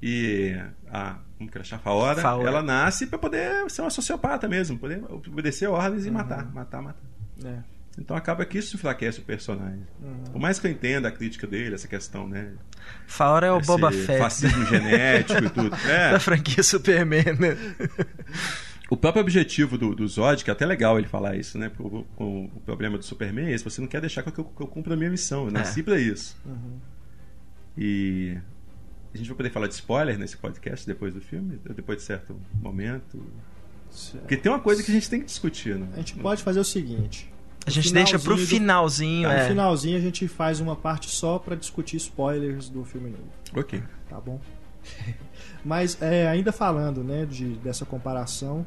E a, como que ela chama? Faora, ela nasce para poder ser uma sociopata mesmo, poder obedecer ordens e matar, matar, matar. É. Então acaba que isso enfraquece o personagem. Por mais que eu entenda a crítica dele, essa questão, né? Faora é o esse Boba Fett fascismo genético e tudo. É, da franquia Superman, né? o próprio objetivo do, do Zod, que é até legal ele falar isso, né? Com, com o problema do Superman é esse, você não quer deixar que eu, que eu cumpra a minha missão. Eu nasci pra isso. E a gente vai poder falar de spoiler nesse podcast depois do filme, depois de certo momento. Certo. Porque tem uma coisa que a gente tem que discutir, né? A gente pode fazer o seguinte. A gente deixa pro finalzinho do- finalzinho, No é. finalzinho a gente faz uma parte só pra discutir spoilers do filme novo, Ok. tá bom? Mas é, ainda falando, né, de, dessa comparação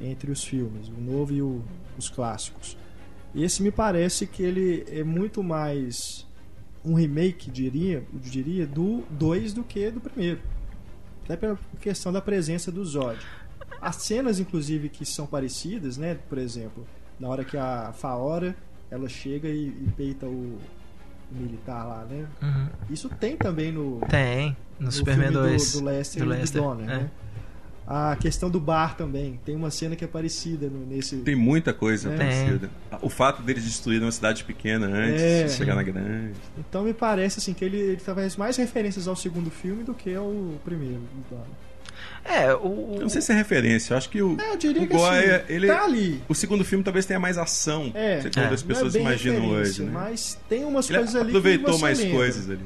entre os filmes, o novo e o- os clássicos. Esse me parece que ele é muito mais um remake, diria, diria, do 2 do que do primeiro. Até pela questão da presença do Zod. As cenas, inclusive, que são parecidas, né? Por exemplo, na hora que a Faora ela chega e, e peita o, o militar lá, né? Uhum. Isso tem também no, Tem, no, no Superman filme 2. do, do Lester do e Lester, do Donner, é. né? A questão do bar também. Tem uma cena que é parecida no- nesse. Tem muita coisa É. parecida. O fato deles destruírem uma cidade pequena antes É. de chegar na grande. Então me parece assim que ele, ele faz mais referências ao segundo filme do que ao primeiro. Donner. É, o. Eu não sei se é referência, eu acho que o, É, eu diria o que Goya, assim, ele, tá ali. o segundo filme talvez tenha mais ação, É, segundo É. as Não pessoas é bem imaginam hoje. Né? Mas tem umas Ele coisas ali aproveitou que você mais lembra. coisas ali.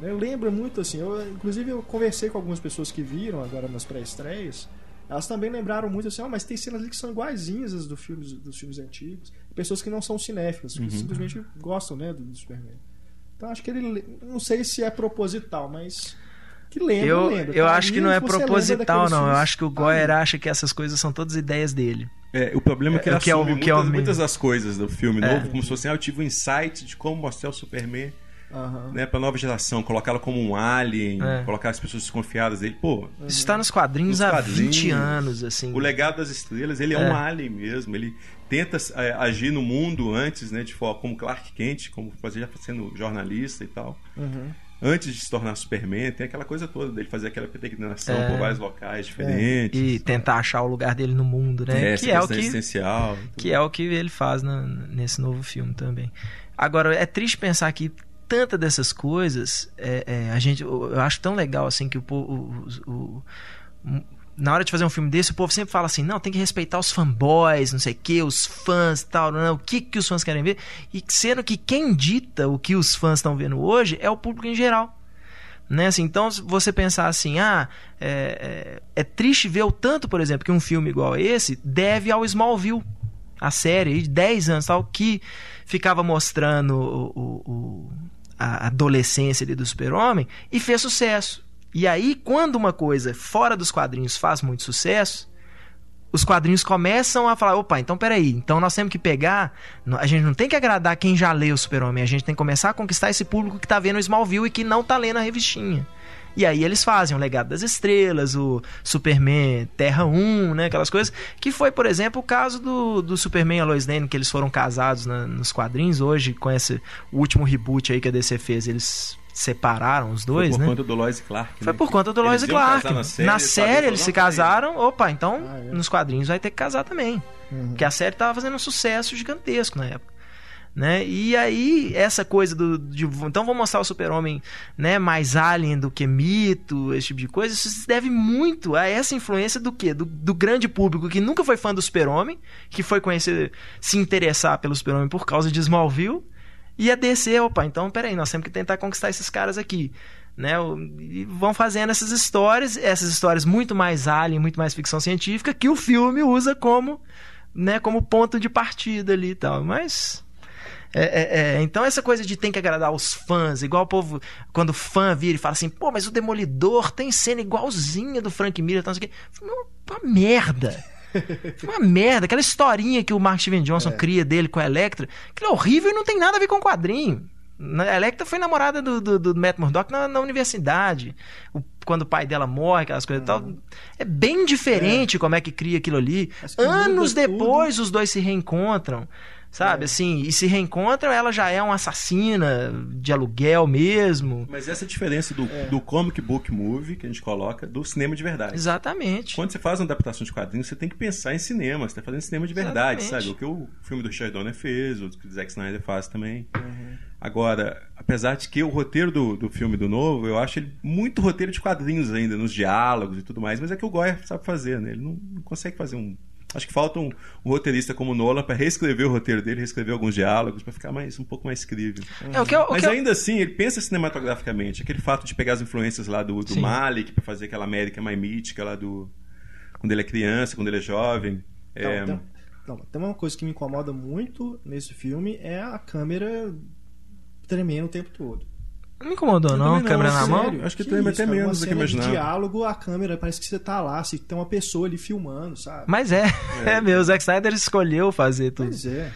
Eu lembro muito assim, eu, inclusive eu conversei com algumas pessoas que viram agora nas pré-estreias. Elas também lembraram muito assim, "Ah, mas tem cenas ali que são iguaizinhas as do filmes, dos filmes antigos. Pessoas que não são cinéfilas, que Uhum. simplesmente gostam né, do, do Superman. Então acho que ele. le- Não sei se é proposital, mas. Que lembra, Eu, lembra. eu Tá acho que não é lembra proposital, não. Eu acho que o Tá Goyer ali. acha que essas coisas são todas ideias dele. É, o problema é que É, ele o que é o- que é o muitas, muitas das coisas do filme É. novo, como se fosse, ah, eu tive um insight de como mostrar o Superman Aham. né, pra nova geração, colocá-lo como um alien, É. colocar as pessoas desconfiadas dele. Pô, Isso está nos quadrinhos Nos há quadrinhos. 20 anos, assim. o legado das estrelas, ele é, É. um alien mesmo. Ele tenta é, agir no mundo antes, né, de forma como Clark Kent, como fazia sendo jornalista e tal. Uhum. Antes de se tornar Superman, tem aquela coisa toda dele fazer aquela peregrinação É. por vários locais diferentes. E tentar achar o lugar dele no mundo, né? É, que é o que existencial. que é o que ele faz na- nesse novo filme também. Agora é triste pensar que tanta dessas coisas é, é, a gente eu acho tão legal assim que o o- o- na hora de fazer um filme desse o povo sempre fala assim não tem que respeitar os fanboys não sei o que os fãs tal não, o que que os fãs querem ver e sendo que quem dita o que os fãs estão vendo hoje é o público em geral né? Assim, então, você pensar assim, ah, é, é, é triste ver o tanto, por exemplo, que um filme igual esse deve ao Smallville, a série de 10 anos, tal, que ficava mostrando o- o- a adolescência do super-homem e fez sucesso. E aí, quando uma coisa fora dos quadrinhos faz muito sucesso, os quadrinhos começam a falar: opa, então peraí, então nós temos que pegar. A gente não tem que agradar quem já leu o Super-Homem, a gente tem que começar a conquistar esse público que tá vendo o Smallville e que não tá lendo a revistinha. E aí eles fazem o Legado das Estrelas, o Superman Terra 1, né? Aquelas coisas. Que foi, por exemplo, o caso do, do Superman e a Lois Lane, que eles foram casados na- nos quadrinhos. Hoje, com esse último reboot aí que a DC fez, eles separaram os dois, Foi por né? conta do Lois Clark. Foi né? por conta do Eles Lois e Clark. Na na série, série, eles se casaram. Opa, então Ah, é. nos quadrinhos vai ter que casar também. Uhum. Porque a série tava fazendo um sucesso gigantesco na época. Né? E aí, essa coisa do. De, então, vou mostrar o super-homem né, mais alien do que mito, esse tipo de coisa. Isso se deve muito a essa influência do quê? Do, do grande público que nunca foi fã do super-homem, que foi conhecer, se interessar pelo super-homem por causa de Smallville. E a DC, opa, então peraí, nós temos que tentar conquistar esses caras aqui. Né, e vão fazendo essas histórias, essas histórias muito mais alien, muito mais ficção científica, que o filme usa como, né, como ponto de partida ali e tal. Mas é, é, é, então essa coisa de tem que agradar os fãs, igual o povo, quando o fã vira e fala assim, pô, mas o Demolidor tem cena igualzinha do Frank Miller, então, assim, uma merda. uma merda, aquela historinha que o Mark Steven Johnson é. cria dele com a Electra, que é horrível e não tem nada a ver com o quadrinho. A Electra foi namorada do, do, do Matt Murdock na, na universidade. O, quando o pai dela morre, aquelas coisas e uhum. tal. É bem diferente é. como é que cria aquilo ali. Anos depois, tudo. os dois se reencontram. Sabe, é. assim, e se reencontram, ela já é uma assassina de aluguel mesmo. Mas essa é a diferença do, é. do comic book movie que a gente coloca do cinema de verdade. Exatamente. Quando você faz uma adaptação de quadrinhos, você tem que pensar em cinema, você está fazendo cinema de verdade, Exatamente. sabe? O que o filme do Richard Donner fez, o que o Zack Snyder faz também. Uhum. Agora, apesar de que o roteiro do, do filme do novo, eu acho ele muito roteiro de quadrinhos ainda, nos diálogos e tudo mais, mas é que o Goya sabe fazer, né? Ele não, não consegue fazer um Acho que falta um, um roteirista como Nolan para reescrever o roteiro dele, reescrever alguns diálogos, para ficar mais um pouco mais crível. É, o que eu, o Mas que ainda eu... assim, ele pensa cinematograficamente. Aquele fato de pegar as influências lá do, do Malik para fazer aquela América mais mítica lá do. Quando ele é criança, quando ele é jovem. Não, é... Tem, não, tem uma coisa que me incomoda muito nesse filme é a câmera tremendo o tempo todo. Não me incomodou, não? não câmera na mão? Acho que, que treme até menos do que imaginava. diálogo, a câmera parece que você tá lá, se tem uma pessoa ali filmando, sabe? Mas é, é, é meu. O Zack Snyder escolheu fazer tudo. Pois é.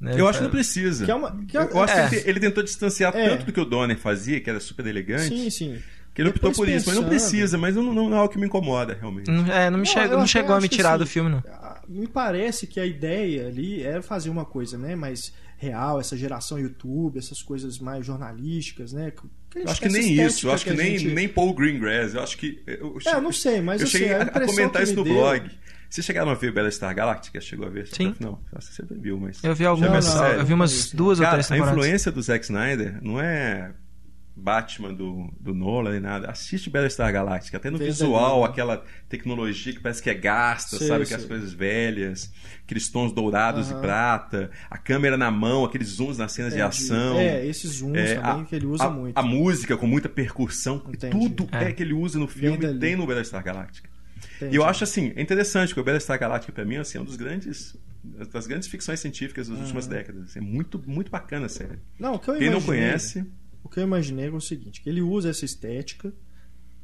Né, eu acho que não precisa. Que é uma, que é, eu acho é. que ele, tentou distanciar é. tanto do que o Donner fazia, que era super elegante. Sim, sim. Que ele optou por isso, mas não precisa, mas não, não, não, é algo que me incomoda, realmente. É, não, me chegou, não chegou a me tirar do filme, não. Me parece que a ideia ali era fazer uma coisa, né, mais real, essa geração YouTube, essas coisas mais jornalísticas, né? eu acho que nem isso, eu acho que, que nem, gente... nem Paul Greengrass, eu acho que. Eu, é, eu não sei, mas eu assim, cheguei a, a comentar isso no deu... blog. Vocês chegaram a ver Bela Star Galactica? Chegou a ver? Sim. Não, acho que você viu, mas. Eu vi algumas, eu vi umas duas Cara, ou três temporadas. A influência do Zack Snyder não é Batman do, do Nolan nem nada. Assiste Battlestar Galactica. Até no visual, aquela tecnologia que parece que é gasta, sim, sabe? Sim. Que as coisas velhas, aqueles tons dourados e prata, a câmera na mão, aqueles zooms nas cenas é, de ação. É, esses zooms é, também a, que ele usa a, muito. A música com muita percussão. Entendi. Tudo é. é. que ele usa no filme tem no Battlestar Galactica. Entendi. E eu acho assim, é interessante, porque o Battlestar Galactica para mim assim, é um dos grandes das grandes ficções científicas das últimas décadas. É muito, muito bacana a série. Não, que eu Quem não conhece o que eu imaginei é o seguinte, que ele usa essa estética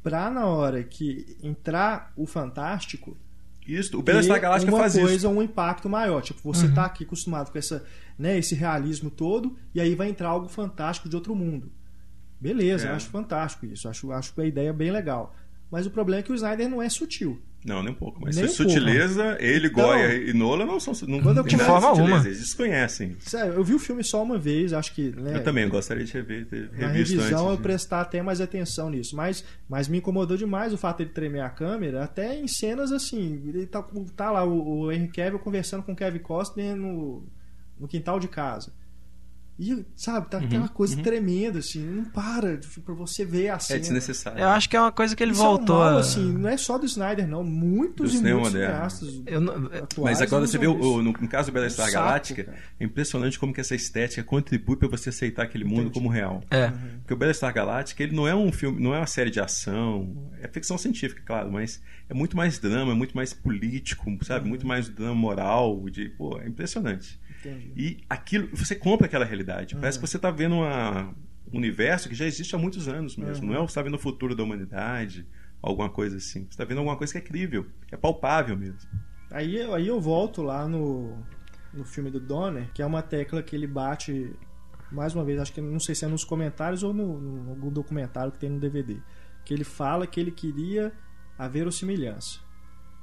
para na hora que entrar o fantástico isso, o Battlestar Galactica uma faz coisa, isso. um impacto maior. Tipo, você uhum. tá aqui acostumado com essa, né, esse realismo todo, e aí vai entrar algo fantástico de outro mundo. Beleza, é. eu acho fantástico isso. Acho, acho a ideia bem legal. Mas o problema é que o Snyder não é sutil. Não, nem um pouco. Mas nem sutileza, pouco. ele, então, Goya e Nola não são. Não, quando eu de forma alguma. Eles desconhecem. Sério, eu vi o filme só uma vez, acho que. Né, eu também gostaria de rever. Ter na revisão eu prestar até mais atenção nisso. Mas, mas me incomodou demais o fato de ele tremer a câmera, até em cenas assim. Ele tá, tá lá, o, o Henry Cavill conversando com o Kevin Costner no, no quintal de casa. E, sabe, tá uhum, aquela coisa uhum. tremenda, assim, não para pra você ver a é cena. É desnecessário. Eu acho que é uma coisa que ele Isso voltou. É um mal, assim, não é só do Snyder, não. Muitos do e muitos cineastas. Mas agora você vê, o, no, no, caso do Bela Star Galáctica, cara. é impressionante como que essa estética contribui para você aceitar aquele mundo Entendi. como real. É. Uhum. Porque o Bela Star Galáctica, ele não é um filme, não é uma série de ação, é ficção científica, claro, mas é muito mais drama, é muito mais político, sabe? Uhum. Muito mais drama moral, de, pô, é impressionante. Entendi. E aquilo, você compra aquela realidade. Uhum. Parece que você está vendo uma, um universo que já existe há muitos anos mesmo. Uhum. Não é você está vendo o futuro da humanidade, alguma coisa assim. Você está vendo alguma coisa que é crível, que é palpável mesmo. Aí, aí eu volto lá no, no filme do Donner, que é uma tecla que ele bate mais uma vez, acho que não sei se é nos comentários ou no, no, no documentário que tem no DVD, que ele fala que ele queria a verossimilhança.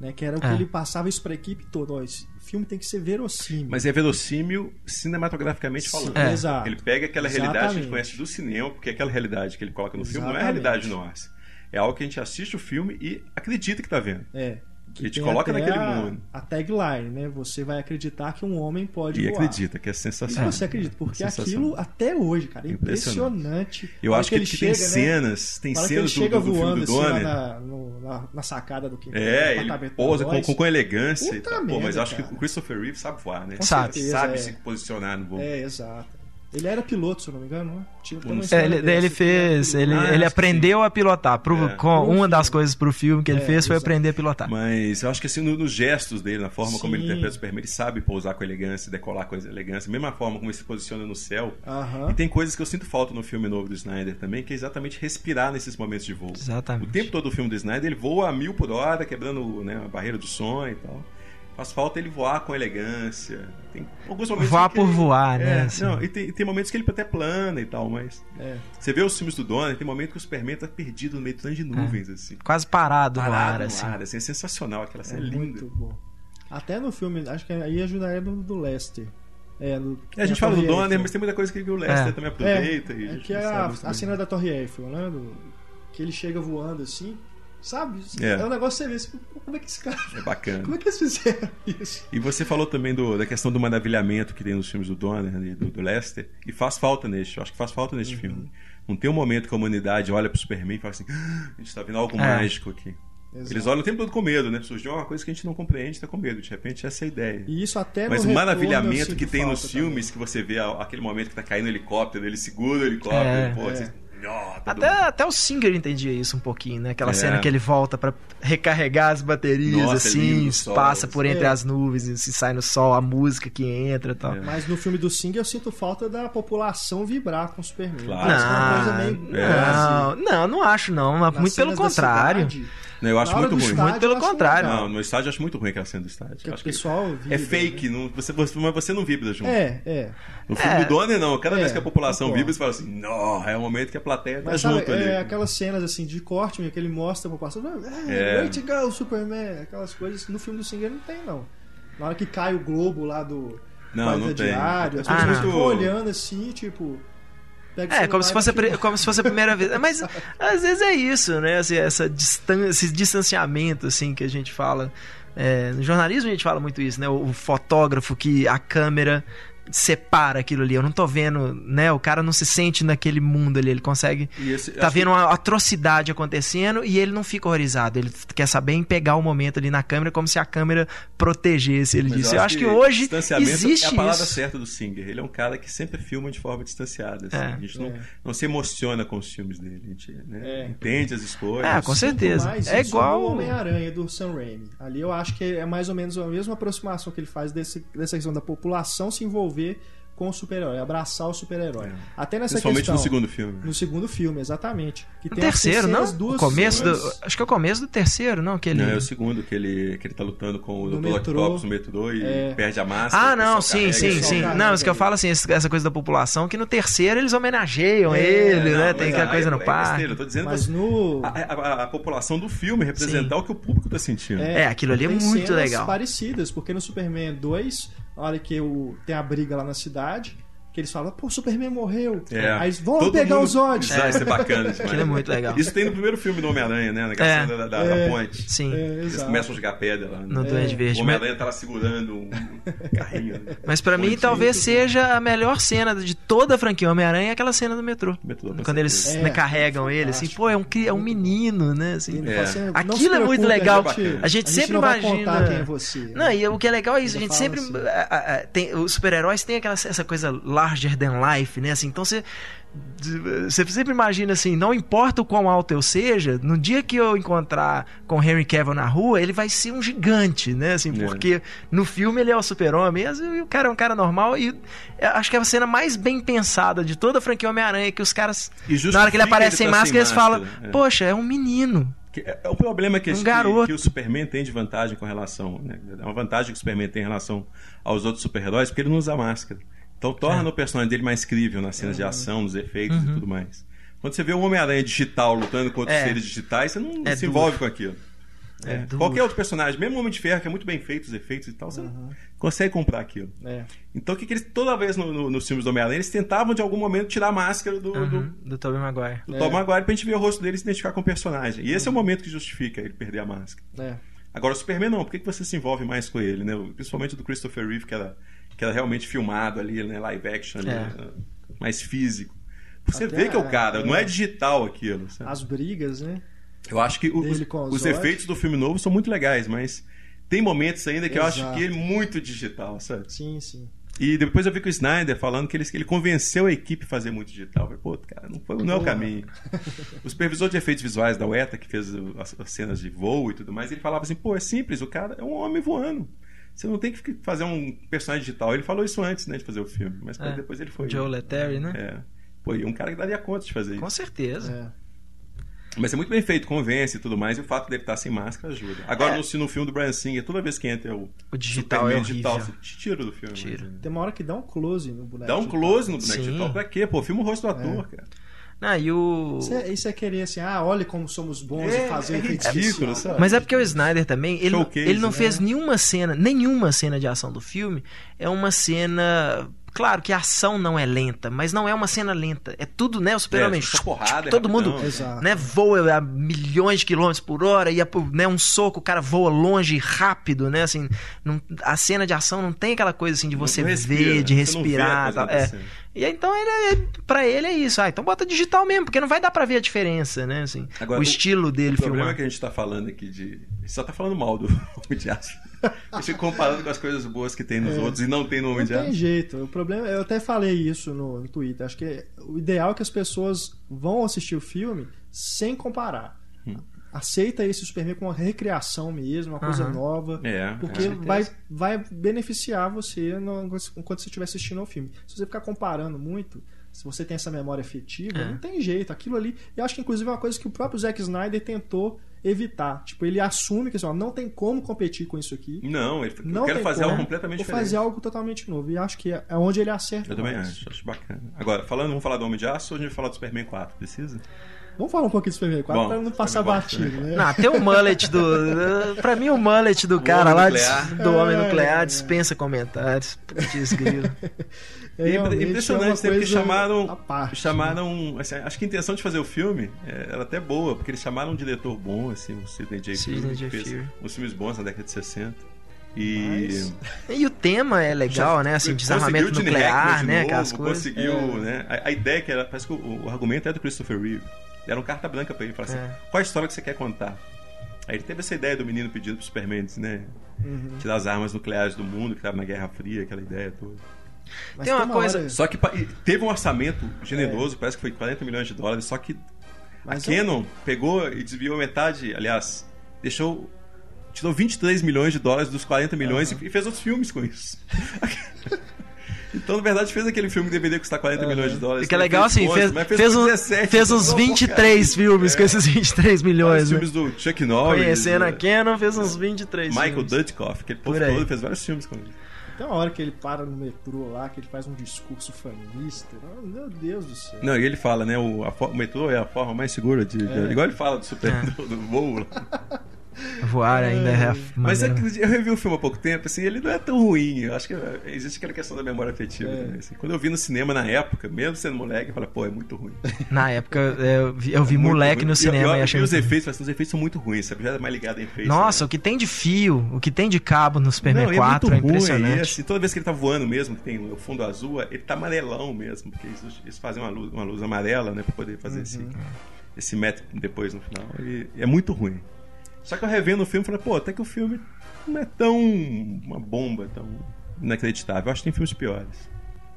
Né, que era o que é. ele passava isso para a equipe toda. Ó, esse filme tem que ser verossímil. Mas é verossímil cinematograficamente falando. É. Exato. Ele pega aquela Exatamente. realidade que a gente conhece do cinema, porque aquela realidade que ele coloca no Exatamente. filme não é a realidade nossa. É algo que a gente assiste o filme e acredita que está vendo. É. Ele te coloca naquele a, mundo. A tagline, né? Você vai acreditar que um homem pode E voar. acredita que é E sensacional. você acredita, porque Sensacional. aquilo até hoje, cara, é Impressionante. impressionante. Eu acho que, ele que chega, tem né? cenas, tem Na hora que ele cenas do, chega do, do filme voando do assim na, no- na, na sacada do quintal. É, do ele pousa com, com, com elegância e Puta. Pô, mas merda, eu acho que cara. o Christopher Reeve sabe voar, né? Com Sabe. certeza, sabe é. se posicionar no voo. É, exato. Ele era piloto, se eu não me engano, né? Tinha, tem uma não É, ele, dessa, ele que fez, ele. Ah, ele aprendeu a pilotar. Pro, É. com, Pro uma das coisas pro filme que ele É, fez foi exato. aprender a pilotar. Mas eu acho que assim, no- nos gestos dele, na forma como ele Sim. interpreta o Superman, ele sabe pousar com elegância, decolar com elegância, mesma forma como ele se posiciona no céu. Aham. E tem coisas que eu sinto falta no filme novo do Snyder também, que é exatamente respirar nesses momentos de voo. O Exatamente. tempo todo do filme do Snyder, ele voa a mil por hora, quebrando né, a barreira do som e tal. Faz falta ele voar com elegância. Tem alguns momentos Voar que por ele- voar, É, né, assim. não, e, tem, e tem momentos que ele até plana e tal, mas. É. Você vê os filmes do Donner, tem momento que o Superman tá perdido no meio de tanto de nuvens, assim. Quase parado, no Parado ar, no assim. ar, assim. É sensacional, aquela É cena é linda. muito bom. Até no filme, acho que aí ajudaria do, do Lester. É, do, É, a gente fala do Donner, Eiffel. mas tem muita coisa que o Lester É. também aproveita. e a É, é sabe a, a cena da Torre Eiffel, né? Do- que ele chega voando assim, sabe? É. É, um negócio que você vê assim, como é que esse cara. É bacana. Como é que eles fizeram isso? E você falou também do- da questão do maravilhamento que tem nos filmes do Donner, né, do, do Lester, e faz falta neste, eu acho que faz falta Uhum. neste filme. Não tem um momento que a humanidade olha pro Superman e fala assim: "Ah, a gente tá vendo algo É. mágico aqui. Exato. Eles olham o tempo todo com medo, né? Surgiu uma coisa que a gente não compreende, tá com medo. De repente, essa é a ideia. E isso até Mas o maravilhamento que tem nos filmes, que você vê aquele momento que tá caindo o helicóptero, ele segura o helicóptero, É. pô, É. todo Até, até o Singer entendia isso um pouquinho, né? Aquela É. cena que ele volta pra recarregar as baterias, Nossa, é assim, sol. passa por entre É. as nuvens, e se sai no sol, a música que entra e tal. É. Mas no filme do Singer eu sinto falta da população vibrar com o Superman. Claro. Parece que é uma coisa Não, meio. É. não, não, não acho não, mas muito pelo contrário. Não, eu acho muito ruim. estádio, Muito pelo acho contrário. legal. Não, no estádio eu acho muito ruim aquela cena do estádio. Que Eu o acho que pessoal vibra, é fake, né? não, você, você- mas você não vibra junto. É, é. No filme É. do Donner, não. Cada É, vez que a população vibra, você fala assim, não, é o momento que a plateia tá Mas sabe, junto ali. é aquelas cenas assim de corte que ele mostra pra população. É, É. Way to go, Superman. Aquelas coisas que no filme do Singer não tem, não. Na hora que cai o globo lá do Não, não tem. Diário, as Ah, pessoas não. ficam olhando assim, tipo. É, como se, fosse a, como se fosse a primeira vez. Mas às vezes é isso, né? Assim, essa distan esse distanciamento assim que a gente fala. É, no jornalismo a gente fala muito isso, né? O, o fotógrafo que a câmera separa aquilo ali. Eu não tô vendo, né? O cara não se sente naquele mundo ali. Ele consegue. Esse- Tá vendo uma atrocidade acontecendo e ele não fica horrorizado. Ele quer saber em pegar o momento ali na câmera como se a câmera protegesse ele Mas disso. Eu acho que hoje distanciamento existe é a palavra isso. certa do Singer. Ele é um cara que sempre filma de forma distanciada. assim. É. A gente não, É. não se emociona com os filmes dele. A gente né, É. entende as escolhas. É, com certeza. mais É igual- no Homem-Aranha do Sam Raimi. Ali eu acho que é mais ou menos a mesma aproximação que ele faz desse, dessa questão da população se envolver com o super-herói, abraçar o super-herói. É. Até nessa Principalmente questão. no segundo filme. No segundo filme, exatamente. Que No terceiro, não? duas O começo do, acho que é o começo do terceiro, não? Que ele... Não, é o segundo que ele, que ele tá lutando com o Dr. metrô. Octopus no metrô e É. perde a máscara. Ah, não, sim, sim, sim. Não, mas que eu falo assim, esse- essa coisa da população, que no terceiro eles homenageiam É, ele, Não, né? Tem aquela coisa é- no é parque. besteira, Eu tô dizendo Mas pra- no. a, a- a população do filme representar o que o público tá sentindo. É, aquilo ali é muito legal. parecidas, porque no Superman 2, na hora que o, tem a briga lá na cidade, que eles falam, pô, o Superman morreu. É. Aí eles vão Todo pegar mundo- os Zod. Isso, isso é bacana demais. Aquilo é muito legal. Isso tem no primeiro filme do Homem-Aranha, né? Naquela É. cena da, da- É. da ponte. Sim. É, Eles começam a jogar pedra lá. né? No Duende O Verde. Mas, Homem-Aranha tá lá segurando um carrinho. né? mas pra mim, talvez seja a melhor cena de toda a franquia Homem-Aranha, é aquela cena do metrô. Metrô, Quando eles. É, né, carregam ele, assim, pô, é um, é um menino, né? Assim. É. assim, Aquilo é muito legal. A gente, sempre imagina- contar quem é você. Não, e o que é legal é isso, a gente sempre. assim. tem- os super-heróis têm aquela, essa coisa larger than life, né? Assim, então você. Você sempre imagina assim, não importa o quão alto eu seja, no dia que eu encontrar com Henry Cavill na rua, ele vai ser um gigante, né? Assim, É. porque no filme ele é o super-homem, e o cara é um cara normal, e acho que é a cena mais bem pensada de toda a franquia Homem-Aranha, que os caras, na hora que ele aparece sem tá máscara, eles falam, é. poxa, é um menino. Que é, é o problema que, Um que- garoto. que o Superman tem de vantagem com relação. Né? É uma vantagem que o Superman tem em relação aos outros super-heróis, porque ele não usa máscara. Então torna É. o personagem dele mais crível nas cenas de Uhum. ação, nos efeitos e tudo mais. Quando você vê um Homem-Aranha digital lutando contra É. os seres digitais, você não É se duro. envolve com aquilo. É É. Qualquer outro personagem, mesmo o Homem de Ferro, que é muito bem feito os efeitos e tal, você não consegue comprar aquilo. É. Então, o que, que eles, toda vez no- no- nos filmes do Homem-Aranha, eles tentavam de algum momento tirar a máscara do, do, Uhum, do Tobey Maguire. do É. Tom Maguire pra gente ver o rosto dele e se identificar com o personagem. E esse é o momento que justifica ele perder a máscara. É. Agora, o Superman não, por que, que você se envolve mais com ele, né? Principalmente do Christopher Reeve, que era, que era realmente filmado ali, né? Live action, É. né? mais físico. Você Até vê que é o cara, não é é. digital aquilo. sabe? As brigas, né? Eu acho que os, os efeitos do filme novo são muito legais, mas tem momentos ainda que eu acho Exato. que ele é muito digital, sabe? Sim, sim. E depois eu vi com o Snyder falando que ele, que ele convenceu a equipe a fazer muito digital. Eu falei, Pô, cara, não, foi, não é o caminho. O supervisor de efeitos visuais da UETA, que fez as, as cenas de voo e tudo mais, ele falava assim, pô, é simples, o cara é um homem voando. Você não tem que fazer um personagem digital. Ele falou isso antes, né, de fazer o filme. Mas É. depois ele foi. Joe Letteri, né? É. Pô, e um cara que daria conta de fazer Com isso. certeza. É. Mas é muito bem feito, convence e tudo mais, e o fato dele estar sem máscara ajuda. Agora, É. no, se no filme do Brian Singer, toda vez que entra o O digital é digital, você te tira do filme. Tira. mas, Tem uma hora que dá um close no boneco. Dá um digital. close no boneco Sim. digital. Pra quê? Pô, filma o rosto do ator, cara. Não, e o... Isso é, isso é querer assim, ah, olha como somos bons É, em fazer é ridículo, especial. sabe? Mas é porque o Snyder também, ele, Showcase, ele não né? fez nenhuma cena, nenhuma cena de ação do filme. É uma cena. Claro que a ação não é lenta, mas não é uma cena lenta. É tudo, né? O super-homem. É, só porrada, é todo mundo né, voa a milhões de quilômetros por hora e né, um soco, o cara voa longe, rápido, né? Assim, não- a cena de ação não tem aquela coisa assim de você Não respira, ver, de você não vê a respirar. tal. É. E aí, então ele é, pra ele é isso. Ah, então bota digital mesmo, porque não vai dar pra ver a diferença, né? Assim, Agora, o o- estilo dele O problema filmar. é que a gente tá falando aqui de. A gente só tá falando mal do Homem de Aço. A gente fica comparando com as coisas boas que tem nos É. outros e não tem no Homem Não de tem Aço. jeito. O problema, eu até falei isso no, no Twitter. Acho que o ideal é que as pessoas vão assistir o filme sem comparar. Hum. Aceita esse Superman como uma recriação mesmo, uma coisa nova. É, Porque é. certeza. vai, vai beneficiar você no- enquanto você estiver assistindo ao filme. Se você ficar comparando muito, se você tem essa memória afetiva, É. não tem jeito. Aquilo ali. Eu acho que, inclusive, é uma coisa que o próprio Zack Snyder tentou evitar. Tipo, ele assume que assim, ó, não tem como competir com isso aqui. Não, ele, Não eu quero tem fazer como. algo completamente Vou diferente. fazer algo totalmente novo. E acho que é é onde ele acerta. Eu também acho, acho bacana. Agora, falando, vamos falar do Homem de Aço ou a gente vai falar do Superman 4? Precisa? Vamos falar um pouquinho do Superman 4 Bom, pra não passar batido, né? Não, tem o mullet do. Pra mim, o mullet do cara lá nuclear. do homem É, nuclear é. dispensa comentários. Putz, grilo. É, é impressionante, uma né? Porque chamaram, parte. chamaram assim, acho que a intenção de fazer o filme é, era até boa, porque eles chamaram um diretor bom, assim, o Sidney J. Sidney J. Fury. uns filmes bons na década de 60. E Mas- E o tema é legal, né? Assim, desarmamento nuclear, de né? novo, Aquelas coisas. Conseguiu, É. né? A, a ideia que era, parece que o, o argumento é do Christopher Reeve. Deram carta branca pra ele, falaram assim, É. qual a história que você quer contar? Aí ele teve essa ideia do menino pedindo pro Superman, né? Uhum. Tirar as armas nucleares do mundo, que tava na Guerra Fria, aquela ideia toda. Mas Tem uma coisa- hora- Só que teve um orçamento generoso, parece que foi 40 milhões de dólares, só que Mas a é- Canon pegou e desviou metade, aliás, deixou. Tirou 23 milhões de dólares dos 40 milhões e fez outros filmes com isso. então, na verdade, fez aquele filme que deveria custar 40 milhões de dólares. Fica legal assim, Fez fez, 11, mas fez, um- 17, fez uns então, 23 porcaria. filmes É. com esses 23 milhões, Vários né? filmes do Chuck Norris. Conhecendo a né? Canon, fez uns 23 Michael filmes. Dudkoff, aquele povo Por aí. todo, fez vários filmes com ele. Tem uma hora que ele para no metrô lá, que ele faz um discurso famista. Oh, meu Deus do céu. Não, e ele fala, né? O, a o metrô é a forma mais segura de. de- É. igual ele fala do super É. do, do voo lá. Voar ainda é a Mas é que eu revi o filme há pouco tempo, assim, ele não é tão ruim. Eu acho que existe aquela questão da memória afetiva É. também. assim. Quando eu vi no cinema na época, mesmo sendo moleque, eu falei, pô, é muito ruim. Na época, eu vi, eu vi É moleque ruim. no cinema e, e, eu, achei e os muito- efeitos, mas os efeitos são muito ruins, sabe? Já é mais ligado em efeitos. Nossa, né? o que tem de fio, o que tem de cabo no Superman Não, e 4 é, muito ruim, impressionante. E, assim, toda vez que ele tá voando mesmo, que tem o fundo azul, ele tá amarelão mesmo, porque eles, eles fazem uma luz, uma luz amarela, né, pra poder fazer esse, esse método depois no final. E é muito ruim. Só que eu revendo o filme, falei, pô, até que o filme não é tão uma bomba, tão inacreditável. Eu acho que tem filmes piores.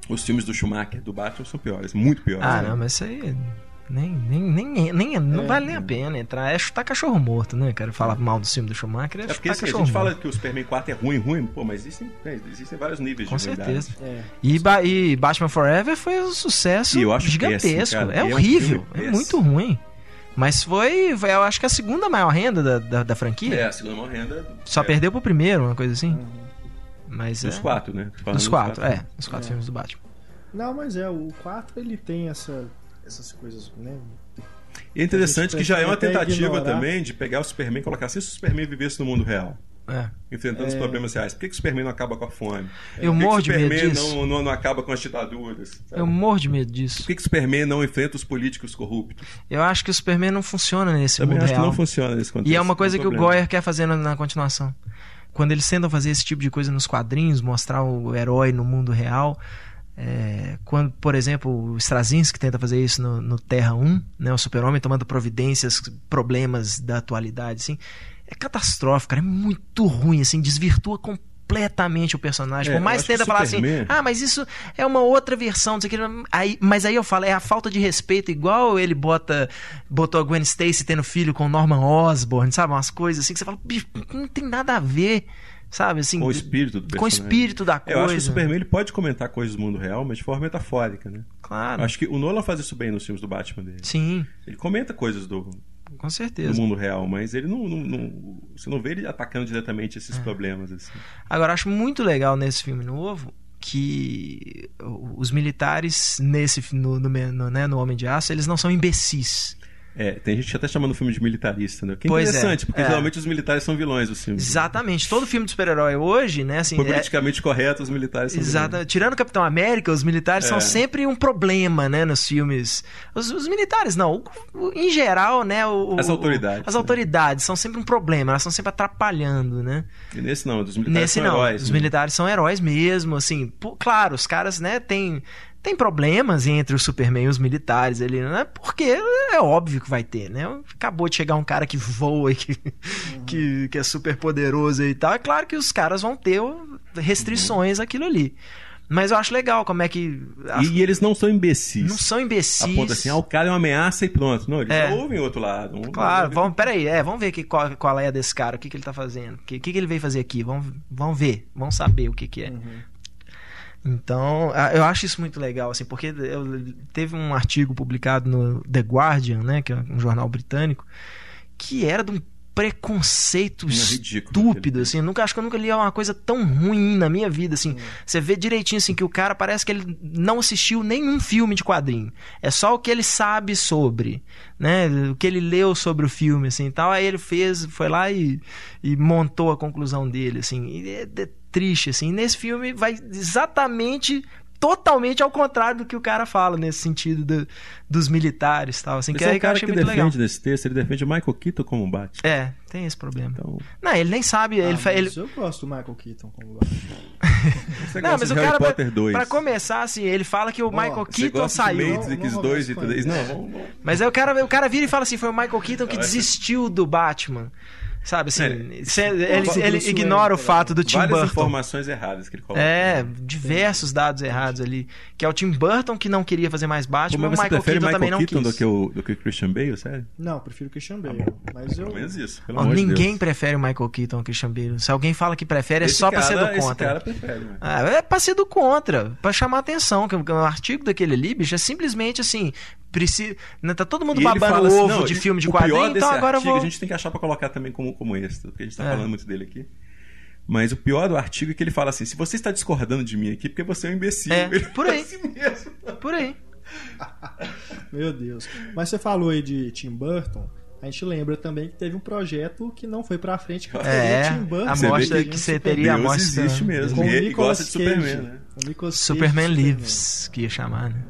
Os filmes do Schumacher, do Batman, são piores, muito piores. Ah, né? não, mas isso aí nem, nem, nem, nem não É. vale nem a pena entrar. É chutar cachorro morto, né, cara? Falar mal do filme do Schumacher é, É porque chutar assim, a gente morto. fala que o Superman 4 é ruim, ruim, pô, mas existem, né, existem vários níveis Com de certeza. É. E, Ba- e Batman Forever foi um sucesso E eu acho gigantesco. péssimo, cara. é E é um horrível, filme é péssimo. muito ruim. Mas foi, foi, eu acho que a segunda maior renda da, da, da franquia. É, a segunda maior renda. Só é, perdeu pro primeiro, uma coisa assim. Uhum. Mas Dos é, quatro, né? Dos quatro, quatro. é. Os quatro É. filmes do Batman. Não, mas é, o 4 ele tem essa, essas coisas, né? E é interessante que já é uma tentativa ignorar. também de pegar o Superman e colocar assim, se o Superman vivesse no mundo real. É. enfrentando os problemas reais. Por que, que o Superman não acaba com a fome? Eu Por que morro que de o medo Superman disso. não, não, não acaba com as ditaduras? sabe? Eu morro de medo disso. Por que, que o Superman não enfrenta os políticos corruptos? Eu acho que o Superman não funciona nesse Também mundo acho que real. não funciona nesse contexto. E é uma coisa um que o problema. Goyer quer fazer na, na continuação. Quando eles tentam fazer esse tipo de coisa nos quadrinhos, mostrar o herói no mundo real. é, quando, por exemplo, o Straczynski tenta fazer isso no, no Terra 1, né, o Super-Homem tomando providências, problemas da atualidade, assim, é catastrófico, cara, é muito ruim, assim, desvirtua completamente o personagem. É, Por mais que tenta que falar Superman- assim, ah, mas isso é uma outra versão, não sei o que. Aí, mas aí eu falo, é a falta de respeito, igual ele bota botou a Gwen Stacy tendo filho com o Norman Osborn, sabe? Umas coisas assim que você fala, bicho, não tem nada a ver, sabe? Assim, Com o espírito do com o personagem. espírito da É, Eu acho que o coisa. Superman ele pode comentar coisas do mundo real, mas de forma metafórica, né? Claro. Eu Acho que o Nolan faz isso bem nos filmes do Batman dele. Sim, Ele comenta coisas do, com certeza. mundo real, mas ele não, não- não- Você não vê ele atacando diretamente É. esses problemas, assim. Agora, acho muito legal nesse filme novo que os militares nesse no, no, no, né, no Homem de Aço, eles não são imbecis. É, tem gente até chamando o filme de militarista, né? Que é Pois é, interessante, porque é. geralmente os militares são vilões dos filmes. Exatamente. Todo filme de super-herói hoje, né, assim, é- Politicamente correto, os militares são Exato. vilões. Tirando o Capitão América, os militares É. são sempre um problema, né, nos filmes. Os, os militares, não. O- o- em geral, né, o, As autoridades, As né? autoridades são sempre um problema, elas estão sempre atrapalhando, né? E nesse não, dos militares Nesse são não. heróis. os né? militares são heróis mesmo, assim. pô, claro, os caras, né, tem tem problemas entre o Superman e os militares ali, né? Porque é óbvio que vai ter, né? Acabou de chegar um cara que voa e que, que, que é super poderoso e tal. É claro que os caras vão ter restrições àquilo ali. Mas eu acho legal como é que. as- E, eles não são imbecis. não são imbecis. Aponta assim, ah, o cara é uma ameaça e pronto. Não, eles É. já ouvem o outro lado. Um- Claro, vamos, peraí, é, vamos ver que, qual, qual é desse cara, o que, que ele tá fazendo, o que, que, que ele veio fazer aqui, vamos, vamos ver, vamos saber o que, que é. Então, eu acho isso muito legal, assim, porque eu- teve um artigo publicado no The Guardian, né, que é um jornal britânico, que era de um preconceito é ridículo estúpido, assim, nunca acho que eu nunca li uma coisa tão ruim na minha vida, assim. Você vê direitinho assim que o cara parece que ele não assistiu nenhum filme de quadrinho. É só o que ele sabe sobre, né? O que ele leu sobre o filme assim, tal. Aí ele fez, foi lá e, e montou a conclusão dele, assim. E é, é triste assim. E nesse filme vai exatamente totalmente ao contrário do que o cara fala nesse sentido do- dos militares, tal, assim, Esse que é é o cara que defende legal. nesse texto, ele defende o Michael Keaton como Batman. É, tem esse problema. Então, Não, ele nem sabe, ele, Ah, fa- ele, mas Eu gosto do Michael Keaton como Batman. você Não, gosta mas o Harry cara, pra, Potter 2. pra começar, assim, ele fala que o Michael você Você Keaton gosta saiu. de Não, não 2 e vamos tudo isso? Não, ele. vamos, vamos. Mas aí o cara, o cara vira e fala assim: foi o Michael Keaton que desistiu do Batman. Sabe assim, É, ele, ele Bruce ignora o Wayne, fato do Tim Várias Burton. informações erradas que ele coloca. É, diversos dados errados ali. Que é o Tim Burton que não queria fazer mais Batman, mas o Michael Keaton Michael também não Keaton quis. do que, o, do que o Christian Bale, sério? Não, prefiro o Christian Bale. Mas eu. Pelo menos isso, pelo Ó, amor ninguém Deus. prefere o Michael Keaton ao Christian Bale. Se alguém fala que prefere, é Esse só pra cara- ser do Esse contra. cara prefere, né? Ah, é pra ser do contra, pra chamar atenção. Que o o artigo daquele ali, bicho, é simplesmente assim. Precisa, né, tá todo mundo E babando fala assim, ovo não, de filme de o quadrinho, então agora eu artigo vou. A gente tem que achar pra colocar também como, como extra, porque a gente tá É. falando muito dele aqui. Mas o pior do artigo é que ele fala assim: se você está discordando de mim aqui, porque você é um imbecil. É, por aí. assim mesmo. Por aí. Meu Deus. Mas você falou aí de Tim Burton. A gente lembra também que teve um projeto que não foi pra frente. Que É, teria Tim Burton. a mostra que que você teria a mostra. existe mesmo. Com o E ele Nicolas gosta de Cage. Superman, né? O Superman Lives, que ia chamar, né?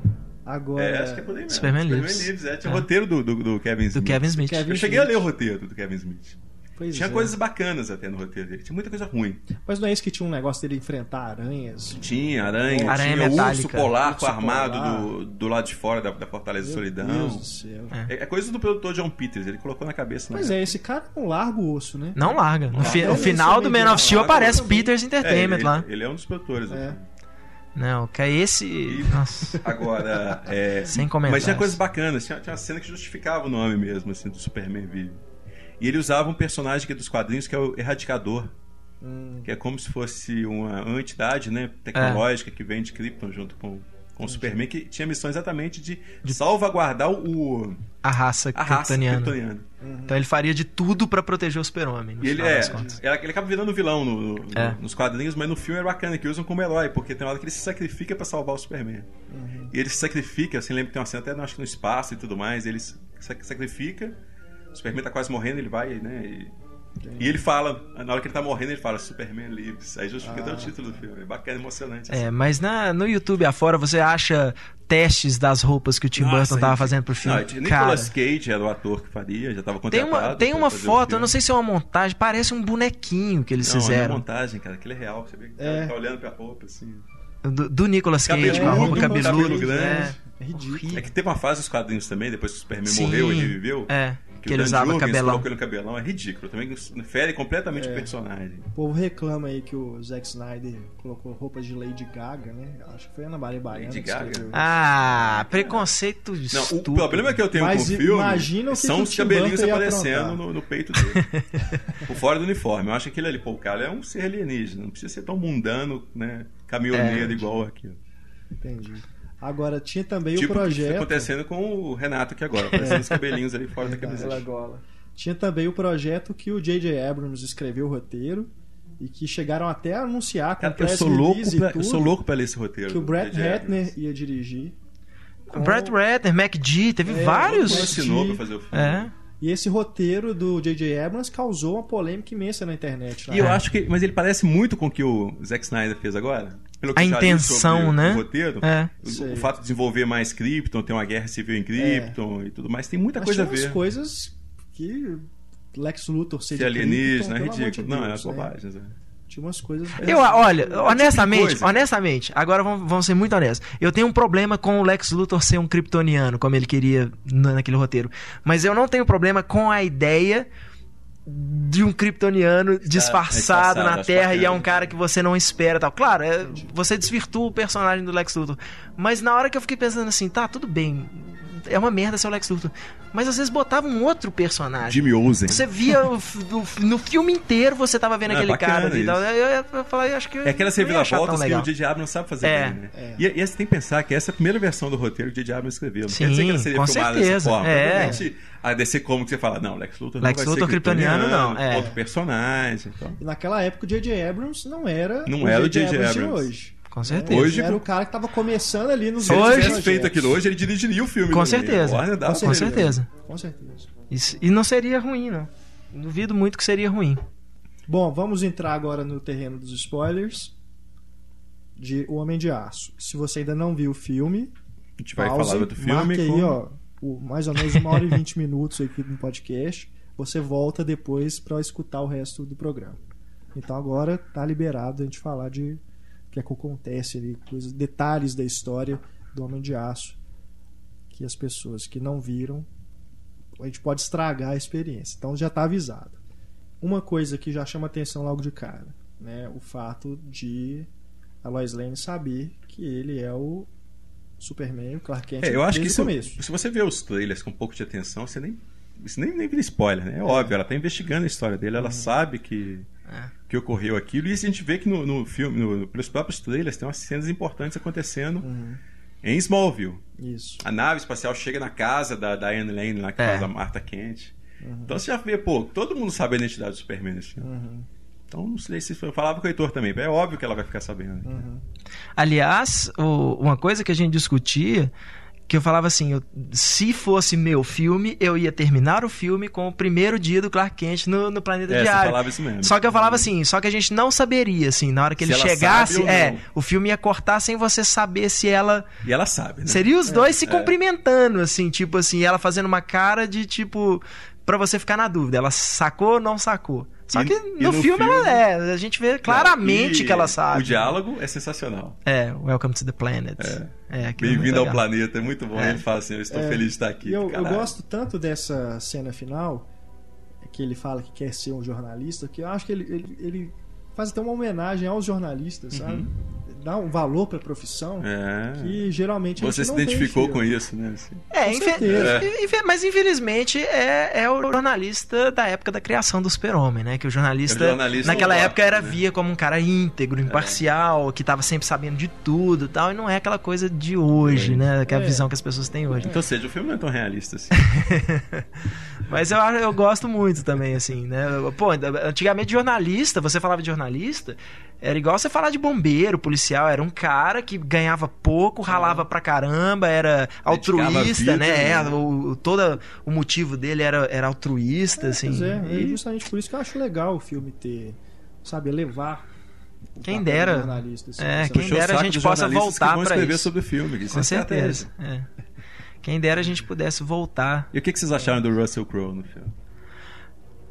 Agora. É, acho que é por aí mesmo. Superman Lives. é. Tinha É. o roteiro do, do, do Kevin Do Smith. Kevin Smith. Kevin Eu cheguei a ler o roteiro do Kevin Smith. Pois Tinha é. coisas bacanas até no roteiro dele. Tinha muita coisa ruim. Mas não é isso que tinha um negócio dele enfrentar aranhas? Tinha aranha, Aranha tinha urso metálica. polar Urso armado polar. do, do lado de fora da, da Fortaleza da Meu Solidão. Deus do céu. É. É, é coisa do produtor John Peters, ele colocou na cabeça. Pois né? é, esse cara não larga o osso, né? Não larga. No, fi- no final do Man of Steel aparece. Peters É, Entertainment ele, lá. ele é um dos produtores. É. assim. Não, que é esse. E- Nossa. Agora, é, Sem comentários. mas tinha coisas bacanas. Tinha, tinha uma cena que justificava o nome mesmo, assim, do Superman vive. E ele usava um personagem que é dos quadrinhos que é o Erradicador. Hum. Que é como se fosse uma, uma entidade né, tecnológica que vem de Krypton junto com, com o Superman, que tinha missão exatamente de, salvaguardar o, A raça kryptoniana. kryptoniana. Então ele faria de tudo pra proteger o super-homem. E ele é, ele acaba virando vilão no- no- É. nos quadrinhos, mas no filme é bacana, que usam como herói, porque tem uma hora que ele se sacrifica pra salvar o Superman. E ele se sacrifica, assim, lembra que tem uma cena até acho que no espaço e tudo mais, ele se sac- sacrifica, o Superman tá quase morrendo, ele vai, né, e E ele fala, na hora que ele tá morrendo, ele fala Superman Lives. Aí justifica até o título do filme. É bacana, emocionante. assim. É, mas na, no YouTube afora você acha testes das roupas que o Tim Nossa, Burton tava fazendo pro filme. Não, Nicolas Cage era o ator que faria, já tava tem contratado. uma, tem uma fazer o foto, eu não sei se é uma montagem, parece um bonequinho que eles Não, é fizeram. montagem, cara. Aquilo é real. Você vê que É. tá olhando pra roupa, assim. Do, do Nicolas Cage, Cabeludo, com a roupa cabelo cabeludo. grande. É, É ridículo. É que teve uma fase dos quadrinhos também, depois que o Superman Sim. morreu e reviveu. É, que, ele usava Jurgens cabelão. colocou ele no cabelão. É ridículo. Também fere completamente É. o personagem. O povo reclama aí que o Zack Snyder colocou roupas de Lady Gaga, né? Acho que foi Ana Maria Baiana Lady que Gaga? escreveu. Ah, preconceito Não, o problema que eu tenho Mas com o filme imagina o que são os cabelinhos aparecendo no, no peito dele. Por fora do uniforme. Eu acho que aquele ali, pô, o cara é um ser alienígena. Não precisa ser tão mundano, né? Caminhoneiro É. igual aquilo. Entendi. Agora, tinha também tipo o o que tá projeto. acontecendo com o Renato aqui agora. Aparecendo os cabelinhos ali fora da Verdade. camiseta. gola. Tinha também o projeto que o J.J. Abrams escreveu o roteiro e que chegaram até a anunciar com Cara, eu sou, louco pra, e eu tudo sou louco pra ler esse roteiro. que o J.J. Ratner ia dirigir. com- Brad Ratner, MacG, teve É, vários. assinou pra fazer o filme. É. E esse roteiro do J.J. Abrams causou uma polêmica imensa na internet. na E eu acho que. Mas ele parece muito com o que o Zack Snyder fez agora. Pelo que A intenção, sobre né? O roteiro. É. O, o fato de desenvolver mais Krypton, ter uma guerra civil em Krypton e tudo mais, tem muita Mas coisa a tinha umas ver. coisas que Lex Luthor ser Ser de alienígena, é Krypton, amor de ridículo. Não, é Deus, né? bobagens. é. Tinha umas coisas. Eu, olha, honestamente, tipo coisa. honestamente, agora vamos, vamos ser muito honestos. Eu tenho um problema com o Lex Luthor ser um kryptoniano, como ele queria na- naquele roteiro. Mas eu não tenho problema com a ideia de um kryptoniano disfarçado disfarçado, na Terra e é um cara que você não espera tal. Claro, é- você desvirtua o personagem do Lex Luthor. Mas na hora que eu fiquei pensando assim, tá, tudo bem. É uma merda ser o Lex Luthor. Mas às vezes botava um outro personagem. Jimmy Olsen. Você via o o no filme inteiro você tava vendo Não, é aquele cara ali e tal. isso. Eu, eu, eu falei, acho que. É aquelas não reviravoltas que o J.J. Abrams sabe fazer É. bem, né? É. E, e você tem que pensar que essa é a primeira versão do roteiro que o J.J. Abrams escreveu. Não Sim, quer dizer que ela seria com filmada certeza, dessa forma. é. A DC como que você fala, não, Lex Luthor Lex não vai Luthor ser kryptoniano, não, é. Outro personagem. Então. E naquela época o J.J. Abrams não era Não era o J.J. Abrams de Abrams. hoje. Com certeza. Hoje- Ele era o cara que tava começando ali nos Se ele Hoje- tivesse feito aquilo hoje, ele dirigiria o filme. Com certeza. Warner Com Com certeza. Com certeza. Isso- e não seria ruim, não. Duvido muito que seria ruim. Bom, vamos entrar agora no terreno dos spoilers de O Homem de Aço. Se você ainda não viu o filme, A gente vai pause, falar do filme. marque aí, ó, o- mais ou menos uma hora e vinte minutos aqui no podcast. Você volta depois para escutar o resto do programa. Então agora tá liberado a gente falar de que é que acontece ali, coisas, detalhes da história do Homem de Aço que as pessoas que não viram a gente pode estragar a experiência. Então já está avisado. Uma coisa que já chama atenção logo de cara, né, o fato de a Lois Lane saber que ele é o Superman, o Clark Kent, É, eu acho que isso, se você vê os trailers com um pouco de atenção, você nem. Isso nem, nem vira spoiler, né? É óbvio, ela tá investigando a história dele, Uhum. ela sabe que, É. que ocorreu aquilo. E a gente vê que no, no filme, no- pelos próprios trailers, tem umas cenas importantes acontecendo Uhum. em Smallville. Isso. A nave espacial chega na casa da Diane Lane, lá que É. faz a Martha Kent. Então você já vê, pô, todo mundo sabe a identidade do Superman nesse filme. Uhum. Então não sei se eu falava com o Heitor também. É óbvio que ela vai ficar sabendo. Uhum. Aliás, o- uma coisa que a gente discutia, que eu falava assim, eu- se fosse meu filme, eu ia terminar o filme com o primeiro dia do Clark Kent no, no planeta É, você diário. falava isso mesmo. Só que eu falava assim, só que a gente não saberia, assim, na hora que Se ele chegasse, é, o filme ia cortar sem você saber se ela. E ela sabe, né? Seria os dois se é. cumprimentando, assim, tipo assim, ela fazendo uma cara de tipo. Pra você ficar na dúvida, ela sacou ou não sacou? Só E- que e no, no filme, ela filme- é, a gente vê claramente E que ela sabe. O diálogo é sensacional. É, Welcome to the Planet. É, aquilo é Bem-vindo muito ao planeta, é muito bom. É. Ele fala assim: Eu estou É, feliz de estar aqui. E eu, eu gosto tanto dessa cena final, que ele fala que quer ser um jornalista, que eu acho que ele, ele, ele faz até uma homenagem aos jornalistas, sabe? Dá um valor pra profissão Uhum. É. que geralmente a Você gente se identificou com isso, né? Assim. É, infe- infe- mas infelizmente é, é o jornalista da época da criação do super-homem, né? Que o jornalista, É o jornalista naquela época era né? via como um cara íntegro, imparcial, que tava sempre sabendo de tudo e tal, e não é aquela coisa de hoje, né? Que é a É. visão que as pessoas têm hoje. Então, ou seja, o filme não é tão realista assim. Mas eu, eu gosto muito também, assim, né? Pô, antigamente jornalista, você falava de jornalista, Era igual você falar de bombeiro, policial. Era um cara que ganhava pouco, ralava pra caramba, era altruísta, vida, né? É, né? o, o- todo o motivo dele era, era altruísta, assim. Pois é, é E justamente por isso que eu acho legal o filme ter, sabe, elevar o Quem dera. assim, É, quem dera a gente possa voltar escrever isso. sobre o filme. Com é certeza. estratégia. é. Quem dera a gente pudesse voltar. E o que, que vocês acharam do Russell Crowe no filme?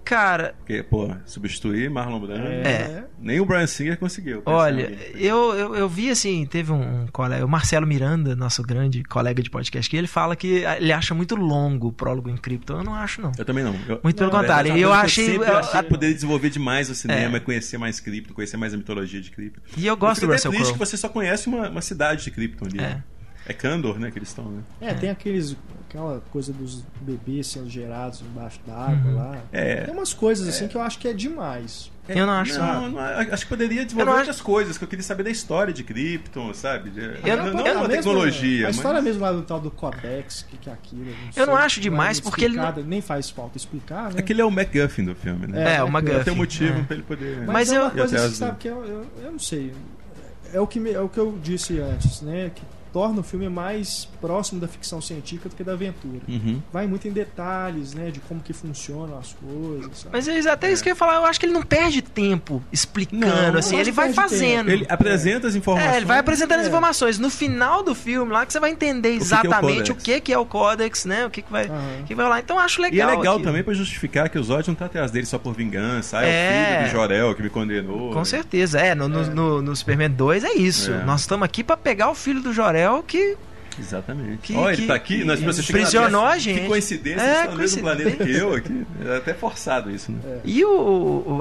Cara, Porque, pô, substituir Marlon Brando. É. Nem o Brian Singer conseguiu. Olha, eu, eu, eu vi assim, teve um, um colega, o Marcelo Miranda, nosso grande colega de podcast, que ele fala que ele acha muito longo o prólogo em cripto. Eu não acho, não. Eu também não. Eu, Muito pelo Na contrário. é Eu coisa achei. Eu sempre eu- achei que poderia desenvolver demais o cinema, É. conhecer mais cripto, conhecer mais a mitologia de cripto. e eu gosto eu do Russell triste Crowe. que você só conhece uma, uma cidade de cripto ali. É. É Kandor, né, que eles estão, né? É, tem aqueles. aquela coisa dos bebês sendo gerados embaixo d'água Uhum. lá. É. Tem umas coisas assim que eu acho que é demais. Eu não acho. Não, não, acho que poderia desenvolver Eu não acho- outras coisas, que eu queria saber da história de Krypton, sabe? De- Eu não- não, eu- uma a tecnologia, A mas... história mesmo lá do tal do Codex, o que, que é aquilo. Eu não sei, acho demais, é muito porque ele não- Nem faz falta explicar, né? Aquele é o MacGuffin do filme, né? É, o MacGuffin. Tem um motivo É. pra ele poder... Mas, Mas é eu- uma coisa E assim, sabe, que eu, eu, eu não sei. É o, que me- é o que eu disse antes, né? Que torna o filme mais próximo da ficção científica do que da aventura. Uhum. Vai muito em detalhes, né? De como que funcionam as coisas. Sabe? Mas é até isso que eu ia falar, eu acho que ele não perde tempo explicando, Não, assim, ele vai fazendo. Ele apresenta as informações. É, ele vai apresentando as É. informações. No final do filme, lá que você vai entender é exatamente o que, que é o Codex, né? O que, que vai. O que vai rolar. Então eu acho legal. E é legal aquilo. também pra justificar que o Zod não tá atrás dele só por vingança. Ah, é, É. o filho do Jorel que me condenou. Com certeza, é. No, no, no- no Superman 2 é isso. É. Nós estamos aqui pra pegar o filho do Jorel que. Exatamente. Que- Ó, ele que- tá aqui, nós que impressionou a gente. Que coincidência, É, estão no mesmo planeta que eu aqui. É até forçado isso, né? E o,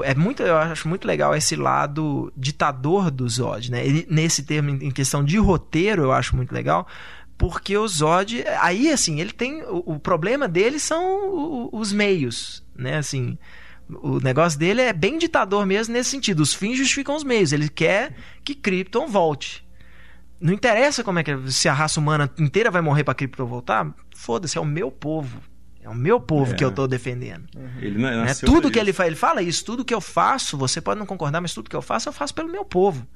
o- é muito, eu acho muito legal esse lado ditador do Zod, né? Ele- nesse termo, em em questão de roteiro, eu acho muito legal. Porque o Zod, aí assim, ele tem. O, o problema dele são o- os meios, né? Assim, o negócio dele é bem ditador mesmo nesse sentido. Os fins justificam os meios. Ele quer que Krypton volte. Não interessa como é que se a raça humana inteira vai morrer pra Krypton voltar. Foda-se, é o meu povo. É o meu povo É. que eu tô defendendo. Ele não Né? nasceu Tudo que ele fala, ele fala isso, tudo que eu faço, você pode não concordar, mas tudo que eu faço, eu faço pelo meu povo.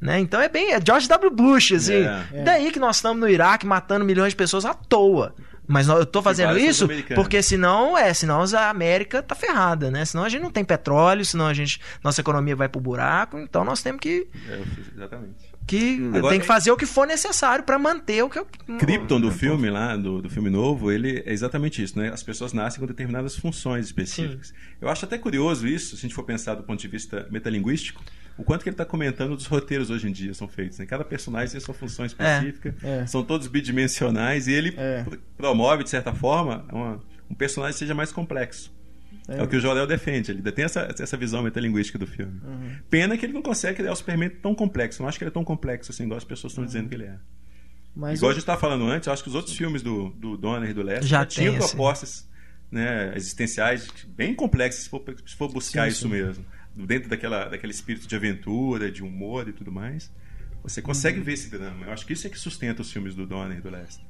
Né? Então é bem, é George W. Bush, assim. É. Daí que nós estamos no Iraque matando milhões de pessoas à toa. Mas eu tô fazendo isso porque senão, é, senão a América tá ferrada, né? Senão a gente não tem petróleo, senão a gente, nossa economia vai pro buraco, então nós temos que, É, exatamente. Que Agora- tem que fazer o que for necessário para manter o que eu, Krypton do filme lá, do, do filme novo, ele é exatamente isso, né? As pessoas nascem com determinadas funções específicas. Eu acho até curioso isso, se a gente for pensar do ponto de vista metalinguístico, o quanto que ele está comentando dos roteiros hoje em dia são feitos. Né? Cada personagem tem sua função específica, É. são todos bidimensionais e ele É. pr- promove, de certa forma, uma- um personagem seja mais complexo. É, É. o que o Jorel defende, ele tem essa, essa visão metalinguística do filme. Pena que ele não consegue criar o Superman tão complexo. Eu não acho que ele é tão complexo assim, igual as pessoas estão dizendo que ele é. Mas Igual a eu- gente estava falando antes, eu acho que os outros filmes do, do Donner e do Lester Já já, tinham assim. propostas né, existenciais bem complexas, se for, se for buscar Sim, isso sim. mesmo. Dentro daquela, daquele espírito de aventura, de humor e tudo mais. Você Uhum. consegue ver esse drama. Eu acho que isso é que sustenta os filmes do Donner e do Lester.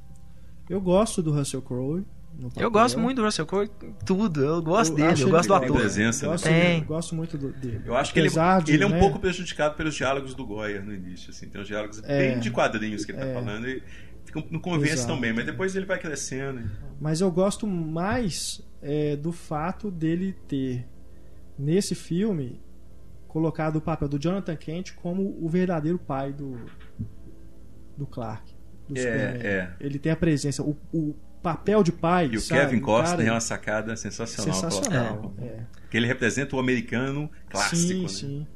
eu gosto do Russell Crowe. No Eu gosto muito do Russell Crowe, tudo, eu gosto Eu dele, eu gosto do ator. presença, né? Gosto, Tem. gosto muito do- dele. Eu acho que ele, Apesar de, ele é um né, pouco prejudicado pelos diálogos do Goya no início. Assim. Tem uns diálogos É. bem de quadrinhos que ele está É. falando e fica- não convence Exato. tão bem, mas depois ele vai crescendo. Mas eu gosto mais é, do fato dele ter, nesse filme, colocado o papel do Jonathan Kent como o verdadeiro pai do, do Clark. Do É, é. Ele tem a presença, o, o papel de pai. E o sabe? Kevin Costner Cara, é uma sacada sensacional. sensacional. é. Porque ele representa o americano clássico. sim, né? sim.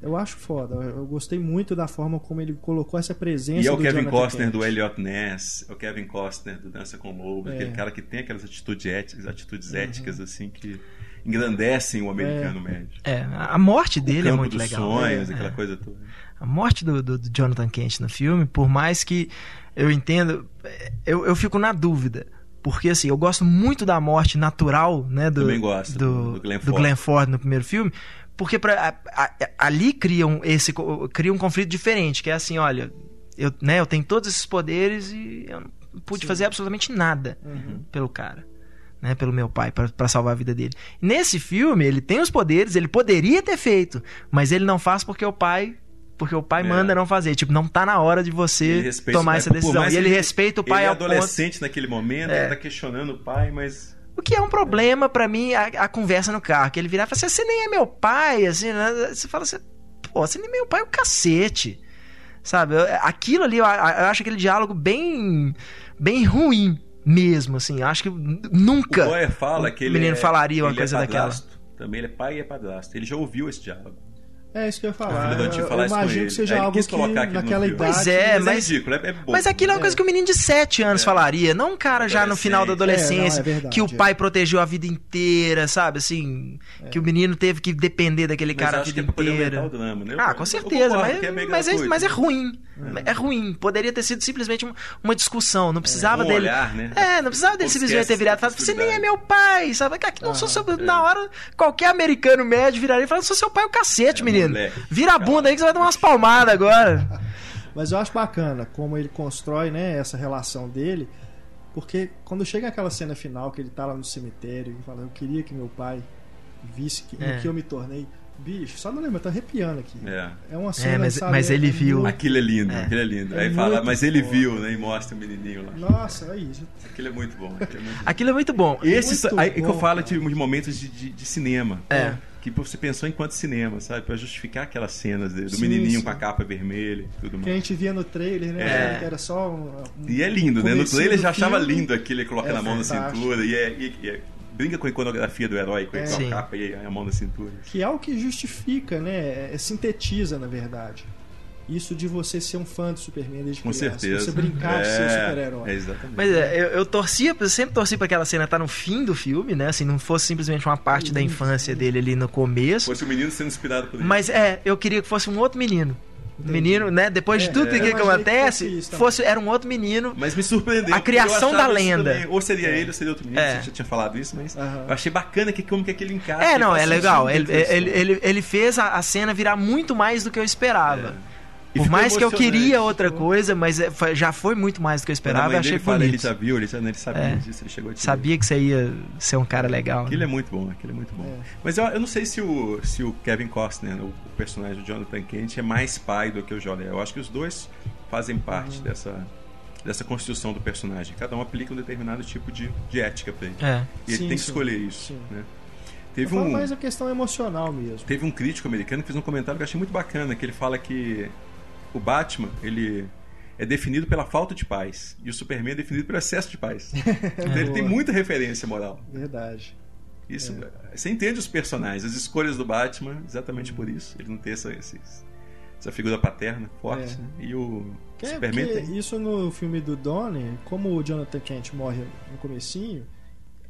Eu acho foda. Eu gostei muito da forma como ele colocou essa presença. E é o do Kevin Jonathan Costner Kent. do Elliot Ness, é o Kevin Costner do Dança com Lobos, É. aquele cara que tem aquelas atitudes éticas, atitudes Uhum. éticas assim que engrandecem o americano médio. É, a morte o dele é muito dos legal. sonhos, É, aquela é. coisa toda. A morte do, do- do Jonathan Kent no filme, por mais que eu entendo, eu, eu fico na dúvida. Porque assim, eu gosto muito da morte natural, né? Do, Também gosto do- do Glenn Ford. Glenn Ford no primeiro filme. Porque pra, a- a- ali criam esse cria um conflito diferente, que é assim, olha, eu, né, eu tenho todos esses poderes e eu não pude Sim. fazer absolutamente nada Uhum. pelo cara. né, pelo meu pai, para salvar a vida dele. Nesse filme, ele tem os poderes, ele poderia ter feito, mas ele não faz porque o pai porque o pai é. manda não fazer. Tipo, não tá na hora de você tomar essa decisão. E ele, ele respeita o pai ele é adolescente ponto... naquele momento, é. ele tá questionando o pai, mas o que é um problema para mim a, a, conversa no carro, que ele virar e falar assim, você nem é meu pai, assim, né? Você fala assim, pô, você nem é meu pai, é o cacete. Sabe? Aquilo ali, eu, eu acho aquele diálogo bem bem ruim mesmo, assim. Acho que nunca o fala que o menino é, falaria uma é coisa é daquela. Também ele é pai e é padrasto. Ele já ouviu esse diálogo. É isso que eu ia falar. Eu, eu, eu imagino que seja é, algo que naquela idade... Pois é, mas, é ridículo, é, é mas aquilo é uma coisa que o menino de 7 anos é. falaria. Não um cara já no final da adolescência, não, verdade, que o pai protegeu a vida inteira, sabe? Assim, que o menino teve que depender daquele mas cara a vida inteira. O drama, né? Ah, com certeza, mas, mas, é, mas é ruim. É. ruim. Poderia ter sido simplesmente uma discussão. Não precisava um dele. Olhar, né? É, não precisava dele simplesmente ter virado e falado, você nem é meu pai, sabe? Que não sou seu... Na hora, qualquer americano médio viraria e falaria, sou seu pai o cacete, menino. Vira a bunda aí que você vai dar umas palmadas agora. Mas eu acho bacana como ele constrói, né, essa relação dele, porque quando chega aquela cena final que ele tá lá no cemitério e fala, eu queria que meu pai visse que, é. que eu me tornei. Bicho, só não lembro, tá arrepiando aqui. É, é uma cena. É, mas, sabe, mas ele é viu. Muito... Aquilo é lindo, é. aquilo é lindo. É Aí fala, mas ele bom. viu, né? E mostra o menininho lá. Nossa, é isso. Aquilo é muito bom. Aquilo é muito bom. Aquilo é muito bom. Esses, Muito aí que eu bom, falo cara. de, momentos de, de, de cinema. É. Que você pensou enquanto cinema, sabe? Pra justificar aquelas cenas dele, do Sim, menininho sim. com a capa vermelha e tudo Que a mais. gente via no trailer, né? É. Que era só um, um- E é lindo, um né? No trailer já achava filme. lindo aquele que coloca É na mão na cintura e, é, e- e é- brinca com a iconografia do herói, com a- É. com a Sim. capa e a mão na cintura. Que é o que justifica, né? É, sintetiza, na verdade. Isso de você ser um fã do Superman desde Com criança. certeza. Você brincar de ser É, super-herói. É, exatamente. Mas é, eu, eu torcia, eu sempre torci pra aquela cena estar no fim do filme, né? Assim, não fosse simplesmente uma parte da infância dele ali no começo. Fosse o menino sendo inspirado por ele. Mas é, eu queria que fosse um outro menino. Um Entendi. menino, né? Depois de É, tudo é. que, Eu que acontece, fosse era um outro menino. Mas me surpreendeu. A criação da lenda. também. Ou seria ele ou seria outro menino. É. Você já tinha falado isso, mas Aham. eu achei bacana que como que aquele encaixe. É, não, é legal. Ele, ele, ele, ele fez a, a cena virar muito mais do que eu esperava. E Por mais que eu queria outra coisa, mas é, já foi muito mais do que eu esperava. Eu achei dele fala, bonito. ele já viu, ele, já, ele sabia É. disso, ele chegou a dizer. Sabia que você ia ser um cara legal. Aquilo né? é muito bom, aquilo é muito bom. É. Mas eu, eu não sei se o, se o Kevin Costner, o, o personagem do Jonathan Kent, é mais pai do que o Jordan. Eu acho que os dois fazem parte dessa, dessa construção do personagem. Cada um aplica um determinado tipo de, de ética pra ele. É. E ele Sim, tem que sim. escolher isso. Sim. Né? Teve um, mais a questão emocional mesmo. teve um crítico americano que fez um comentário que eu achei muito bacana, que ele fala que o Batman, ele é definido pela falta de paz e o Superman é definido pelo excesso de paz. Então ele tem muita referência moral. Verdade. Isso, É. Você entende os personagens, as escolhas do Batman, exatamente por isso. Ele não tem essa, essa figura paterna forte. É. né? E o Que é Superman porque tem. isso no filme do Donnie, como o Jonathan Kent morre no comecinho,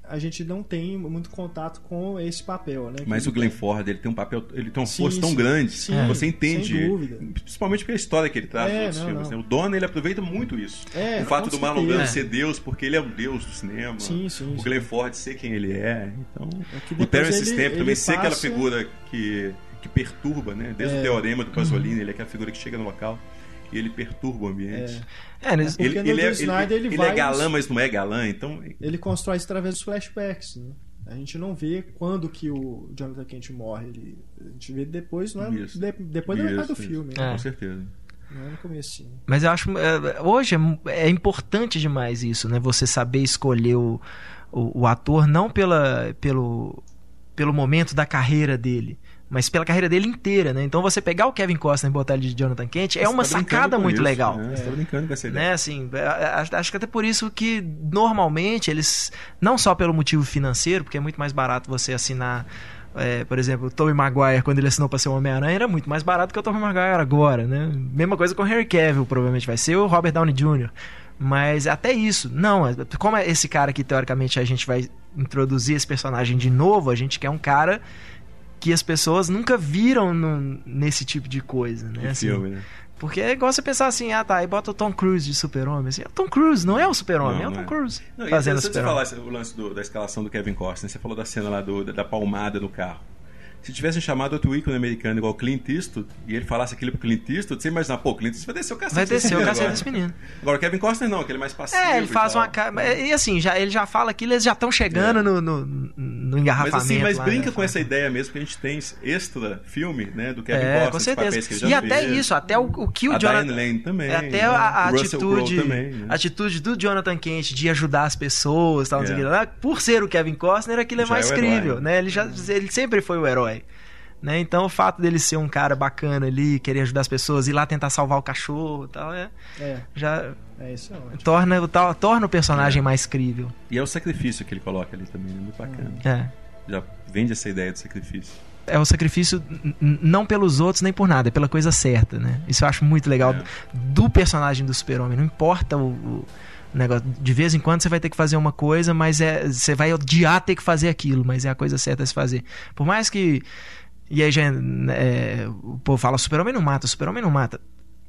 a gente não tem muito contato com esse papel, né? Mas o Glenn Ford, ele tem um papel, ele tem uma Sim, tão sim. grande, Sim, você entende, sem dúvida. principalmente pela história que ele traz É, nos outros não, filmes. não. né? O Donnie, ele aproveita muito isso. É, o fato do Marlon. Brando ser Deus, porque ele é um Deus do cinema. Sim, sim, o. Glenn Ford ser quem ele é. Então, É Terence ele- Stamp também ser aquela passa- figura que, que perturba, né? Desde É. o teorema do Pasolini, ele é aquela figura que chega no local e ele perturba o ambiente. É, né, Porque Ele, no ele, do é, ele, Snyder ele ele vai é galã, mas não é galã, então Ele constrói isso através dos flashbacks, né? A gente não vê quando que o Jonathan Kent morre. Ele, a gente vê depois, não é? Isso. de- depois da Isso, metade do filme, É. né? com certeza. Não é no comecinho. Mas eu acho. é, Hoje é, é importante demais isso, né? Você saber escolher o, o, o ator não pela, pelo, pelo momento da carreira dele, mas pela carreira dele inteira, né? Então você pegar o Kevin Costner e botar ele de Jonathan Kent é Você uma tá sacada muito isso, legal. Né? Você tá brincando com essa ideia. Né, assim, a- a- acho que até por isso que normalmente eles, não só pelo motivo financeiro, porque é muito mais barato você assinar, é, por exemplo, o Tobey Maguire quando ele assinou para ser o Homem-Aranha era muito mais barato que o Tobey Maguire agora, né? Mesma coisa com o Henry Cavill, provavelmente vai ser o Robert Downey Jr. Mas até isso, não, é- como é esse cara que teoricamente a gente vai introduzir esse personagem de novo, a gente quer um cara que as pessoas nunca viram no- nesse tipo de coisa, né? Assim, filme, né? porque é igual você pensar assim, ah tá, aí bota o Tom Cruise de super-homem. Assim, é o Tom Cruise, não é o super-homem, é o Tom é. Cruise Não, fazendo você falar o lance do- da escalação do Kevin Costner. Você falou da cena lá do, da, da palmada no carro. Se tivessem chamado outro ícone americano igual Clint Eastwood e ele falasse aquilo pro Clint Eastwood, você imagina, pô, Clint Eastwood vai descer o cacete. Vai descer o cacete desse menino. Agora o Kevin Costner não, aquele mais passivo. É, ele e faz tal. uma cara. E assim, já, ele já fala aquilo, eles já estão chegando É. no, no, no Mas engarrafamento. assim, mas lá, brinca né? com essa ideia mesmo que a gente tem extra filme, né, do Kevin É, Costner, com papéis certeza. E até fez. isso, até o, o que o a Jonathan. Lane também. Até né? a, a atitude, também, né? a atitude do Jonathan Kent de ajudar as pessoas, tal, É. lá, por ser o Kevin Costner, aquilo é Já mais é o herói, crível, né? Ele, já, ele sempre foi o herói. Né? Então o fato dele ser um cara bacana ali, querer ajudar as pessoas, ir lá tentar salvar o cachorro e tal, é, É, já é isso é ótimo. torna, o tal- torna o personagem É. mais crível. E é o sacrifício que ele coloca ali também, é muito bacana. É. Já vende essa ideia do sacrifício. É o sacrifício não pelos outros nem por nada, é pela coisa certa, né? Isso eu acho muito legal É. do personagem do super-homem. Não importa o, o negócio. De vez em quando você vai ter que fazer uma coisa, mas é você vai odiar ter que fazer aquilo, mas é a coisa certa a se fazer. Por mais que. E aí já, é, o povo fala: o super-homem não mata, o super-homem não mata.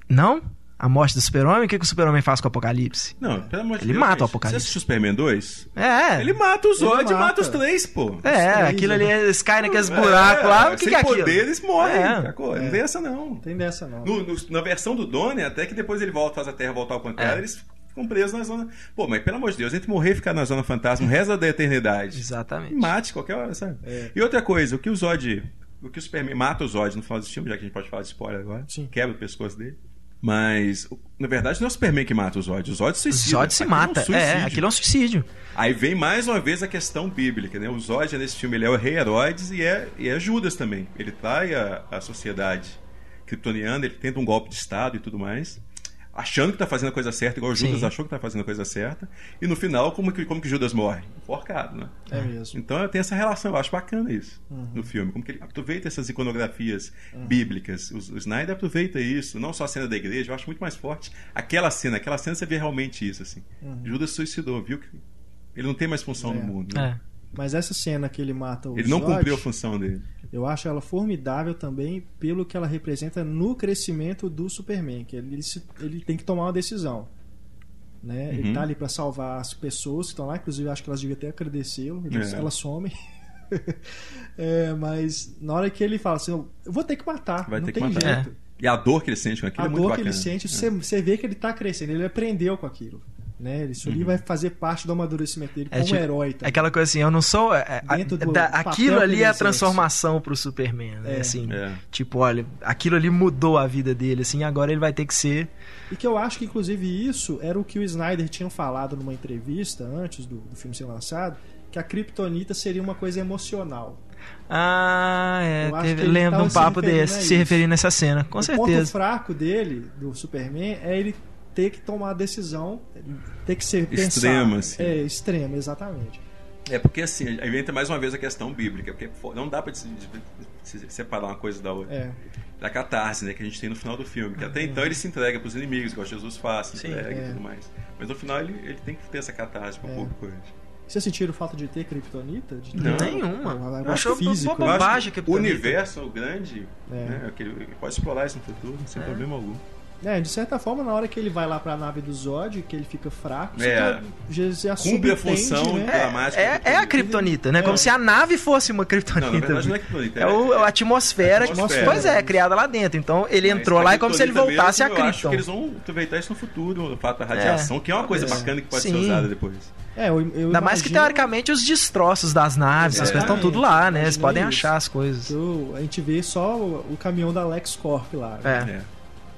Não? A morte do super-homem, o que, que o super-homem faz com o apocalipse? Não, pelo amor de Ele Deus. mata o gente. Apocalipse. Você assistiu Superman 2? É. Ele mata os Ele Zod e mata. os três, pô. É, três, aquilo ali é, cai naqueles buracos lá. O que, sem que é aquilo? poder, eles morrem. É. sacou? Não É. tem essa, não. Não tem dessa não. No- no- na versão do Donnie, até que depois ele volta, faz a Terra voltar ao contrário, É. eles ficam presos na zona. Pô, mas pelo amor de Deus, entre morrer e ficar na zona fantasma o resto da eternidade. Exatamente. Mate qualquer hora, sabe? É. E outra coisa, o que o Zod. O que o Superman mata o Zod no final desse filme, já que a gente pode falar de spoiler agora. Sim. Quebra o pescoço dele. Mas, o- na verdade, não é o Superman que mata o Zod. O Zod O suicida. Zod se Aquilo é um mata. É, aquilo é um suicídio. Aí vem mais uma vez a questão bíblica, né? O Zod nesse filme ele é o rei Herodes e é, e é Judas também. Ele trai a, a sociedade kryptoniana, ele tenta um golpe de Estado e tudo mais, achando que tá fazendo a coisa certa, igual o Judas Sim. achou que tá fazendo a coisa certa. E no final, como que, como que Judas morre? Enforcado, né? É mesmo. Então tem essa relação, eu acho bacana isso Uhum. no filme. Como que ele aproveita essas iconografias bíblicas. O, o Snyder aproveita isso, não só a cena da igreja, eu acho muito mais forte. Aquela cena, aquela cena você vê realmente isso, assim. Judas suicidou, viu? Ele não tem mais função É. no mundo. né? É. Mas essa cena que ele mata o Ele não Zod, cumpriu a função dele. Eu acho ela formidável também pelo que ela representa no crescimento do Superman, que ele, ele tem que tomar uma decisão. Né? Ele Uhum. tá ali pra salvar as pessoas que estão lá, inclusive acho que elas deviam até agradecê-lo, É. elas somem. É, mas na hora que ele fala assim, eu vou ter que matar, Vai não ter que tem matar. jeito. E a dor que ele sente com aquilo A é muito dor que bacana. ele sente, É. você, você vê que ele tá crescendo, ele aprendeu com aquilo. Né? Isso Uhum. ali vai fazer parte do amadurecimento dele É como tipo- herói. É também. aquela coisa assim, eu não sou. é, a- do da- aquilo ali é a transformação pro Superman, né? É. Assim, É. Tipo, olha, aquilo ali mudou a vida dele, assim, agora ele vai ter que ser. E que eu acho que, inclusive, isso era o que o Snyder tinha falado numa entrevista antes do, do filme ser lançado, que a Kryptonita seria uma coisa emocional. Ah, é. Teve- lembro de um papo desse, se referindo a essa cena, com o ponto certeza. fraco dele, do Superman, é ele ter que tomar a decisão, ter que ser Extrema, pensado. assim. É, extrema, exatamente. É porque assim, aí entra mais uma vez a questão bíblica, porque não dá pra se, se separar uma coisa da outra. É, Da catarse, né, que a gente tem no final do filme. Que até então ele se entrega pros inimigos, igual Jesus faz, se Sim. entrega É. e tudo mais. Mas no final ele, ele tem que ter essa catarse pro É. público hoje. Vocês sentiram falta de ter Kryptonita? De ter Não. Nenhuma. um Eu acho físico, né? bobagem que o universo grande, É. né, que ele ele pode explorar isso no futuro, sem É. problema algum. É, de certa forma, na hora que ele vai lá pra nave do Zod, que ele fica fraco, É. você já, já Cumpre a função, né? é. dramática É, é a Kryptonita. Kryptonita, né? É. Como se a nave fosse uma Não, Kryptonita. na verdade não é. É o, a atmosfera, A atmosfera. pois é, criada lá dentro. Então ele Mas entrou lá e como se ele voltasse mesmo, a Eu acho que Krypton. eles vão aproveitar isso no futuro, o fato da radiação, que é uma coisa É. bacana que pode ser Sim. usada depois. É, eu, eu Ainda mais que imagino teoricamente os destroços das naves, as É. coisas estão tudo lá, né? Eles podem isso. achar as coisas. eu- a gente vê só o, o caminhão da LexCorp lá. É. É.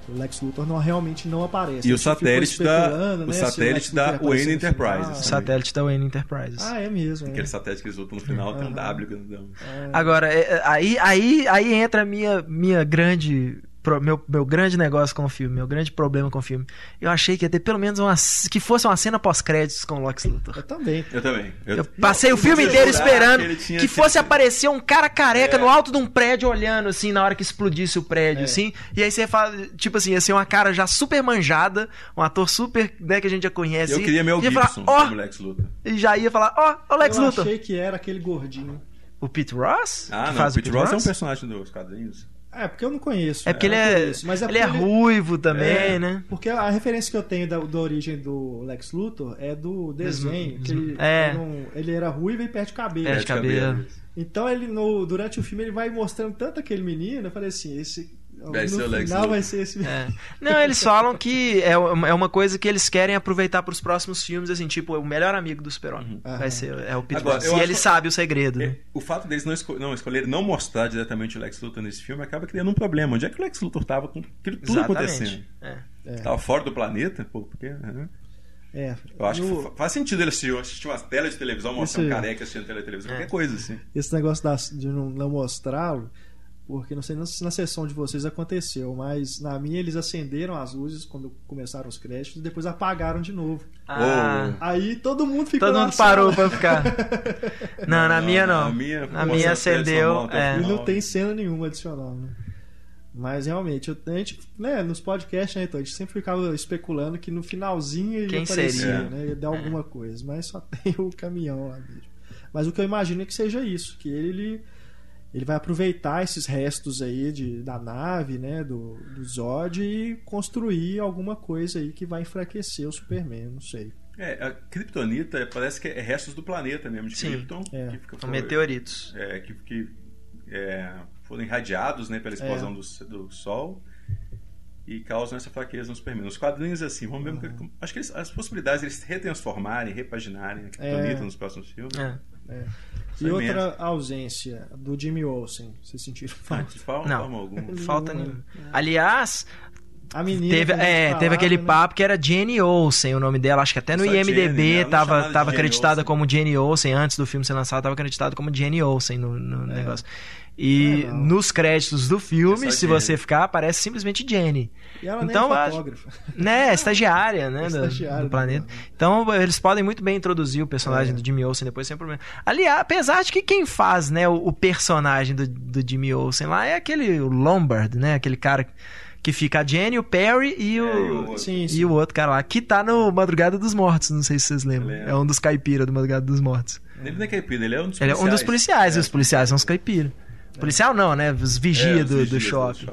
O Lex Luthor não, realmente não aparece. E A o satélite da, o né, se satélite da Wayne Enterprises. O satélite da Wayne Enterprises. Ah, é mesmo. é. Aquele satélite que eles lutam no final tem um. W grandão. Agora, é, é, aí, aí, aí entra a minha, minha grande. Pro- Meu, meu grande negócio com o filme, meu grande problema com o filme. Eu achei que ia ter pelo menos uma. que fosse uma cena pós-créditos com o Lex Luthor. Eu também. Eu também. Eu passei o Não, filme eu inteiro esperando que que fosse aparecer um cara careca É. no alto de um prédio olhando, assim, na hora que explodisse o prédio, É. assim. E aí você fala, tipo assim, ia ser uma cara já super manjada, um ator super, né, que a gente já conhece. Eu queria ia Gibson falar, ó, como Lex Luthor. e já ia falar, ó, o Lex eu Luthor. achei que era aquele gordinho. O Pete Ross? Ah, não. faz o Pete Ross é um personagem dos quadrinhos. É, porque eu não conheço. É porque ele é, conheço, mas ele é ruivo também, É, né? Porque a referência que eu tenho da, da origem do Lex Luthor é do desenho. que ele, É. ele, não- ele era ruivo e perde cabelo. Perde cabelo. Então ele no, durante o filme ele vai mostrando tanto aquele menino, eu falei assim, esse Vai no ser o Lex final Luthor. vai ser esse. É. Não, eles falam que é uma é uma coisa que eles querem aproveitar para os próximos filmes, assim, tipo, o melhor amigo do Super-Homem. Aham. Vai ser é o Peter Agora, E ele que- sabe o segredo, né? É, o fato deles não, esco não escolherem não mostrar diretamente o Lex Luthor nesse filme acaba criando um problema. Onde é que o Lex Luthor tava com aquilo tudo acontecendo? É. É. Tava fora do planeta? Pô, porque. né? É. Eu acho No- que fa- faz sentido ele assistir, assistir umas telas de televisão, mostrar um careca assistindo tela de televisão, É. qualquer coisa assim. esse negócio da- de não, não mostrá-lo, porque não sei se na sessão de vocês aconteceu, mas na minha eles acenderam as luzes quando começaram os créditos e depois apagaram de novo. Ah, Aí todo mundo ficou todo mundo parou pra ficar. Não, na minha não. Na minha, Na minha acendeu, é. E não tem cena nenhuma adicional, né? Mas realmente, a gente, né, nos podcasts, né, então, a gente sempre ficava especulando que no finalzinho ia Quem aparecer, seria? né? Ia dar alguma coisa, mas só tem o caminhão lá mesmo. Mas o que eu imagino é que seja isso, que ele ele vai aproveitar esses restos aí de, da nave, né, do, do Zod e construir alguma coisa aí que vai enfraquecer o Superman, não sei. É, a Kryptonita é- parece que é restos do planeta mesmo, de Sim. Krypton. É. Que fica, São meteoritos. é, que, que é, foram irradiados né, pela explosão do, do Sol e causam essa fraqueza no Superman. Os quadrinhos, assim, vamos ver. Uhum. Acho que eles- as possibilidades de eles retransformarem, repaginarem a Kryptonita É. nos próximos filmes. É. É. E é outra ausência do Jimmy Olsen, vocês sentiram Não, falta? forma, Não. alguma. Falta Nenhuma. nenhum. Aliás, A menina teve, é, falava, teve aquele né? papo que era Jenny Olsen, o nome dela. Acho que até no Só IMDB Jenny, né? Não tava, tava Jenny acreditada Olsen. como Jenny Olsen. Antes do filme ser lançado, tava acreditado como Jenny Olsen no, no negócio. E É, nos créditos do filme, É se Jenny. você ficar, aparece simplesmente Jenny. E ela Então, nem é fotógrafa. Né, é estagiária, né, É do- estagiária do, do planeta. planeta. Então, eles podem muito bem introduzir o personagem É. do Jimmy Olsen depois sem problema. Aliás, apesar de que quem faz, né, o, o personagem do, do Jimmy Olsen lá é aquele Lombard, né, aquele cara que fica a Jenny, o Perry e É, o o, outro. Sim, e sim. o outro cara lá, que tá no Madrugada dos Mortos, não sei se vocês lembram. É um dos caipira do Madrugada dos Mortos. Ele não é caipira, ele é um dos Ele é policiais. um dos policiais, É. e os policiais são os caipira. Policial não, né, os vigia É, os do, do vigias shopping.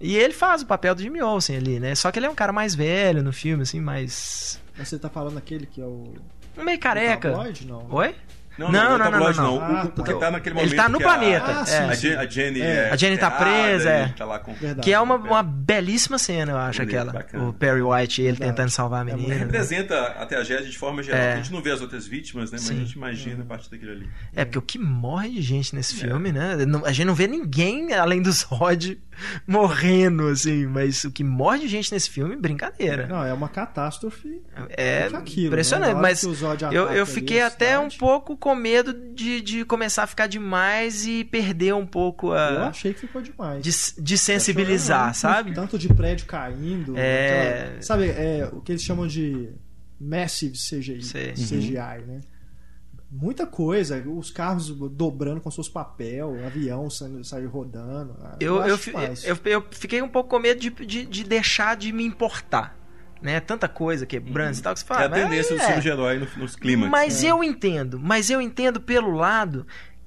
E ele faz o papel do Jimmy Olsen ali, né? Só que ele é um cara mais velho no filme, assim, mais. Mas Você tá falando aquele que é o. meio careca. o tabloide, não? Oi? Não, Não, não, não, não, não. Ah, O, o tá. que tá naquele Ele momento tá no que planeta, A, sim, a, Jenny É. é A Jenny tá presa, é. ele Tá lá com... Verdade. Que é uma, uma belíssima cena, eu acho, aquela. bacana. O Perry White ele Verdade. tentando salvar a É menina. né? Representa a tragédia de forma geral. É. A gente não vê as outras vítimas, né? Mas Sim. a gente imagina a partir daquilo ali. É, porque o que morre de gente nesse É. filme, né? A gente não vê ninguém além dos Rod morrendo, assim. Mas o que morre de gente nesse filme, brincadeira. Não, é uma catástrofe. É Aquilo, né? impressionante, Na hora mas que eu, eu fiquei até um pouco com medo de, de começar a ficar demais e perder um pouco Eu a. achei que ficou demais. De, de sensibilizar, sabe? Tanto de prédio caindo. É. aquela- sabe, é, o que eles chamam de massive CGI, Sei. CGI, né? Muita coisa, os carros dobrando com seus papel, avião saindo, saindo rodando. Eu, eu, demais. eu, eu fiquei um pouco com medo de, de, de deixar de me importar. Né? Tanta coisa quebrando e tal que você É fala. a tendência do mas, filme de herói no- nos climas. Mas É. eu entendo, mas eu entendo pelo lado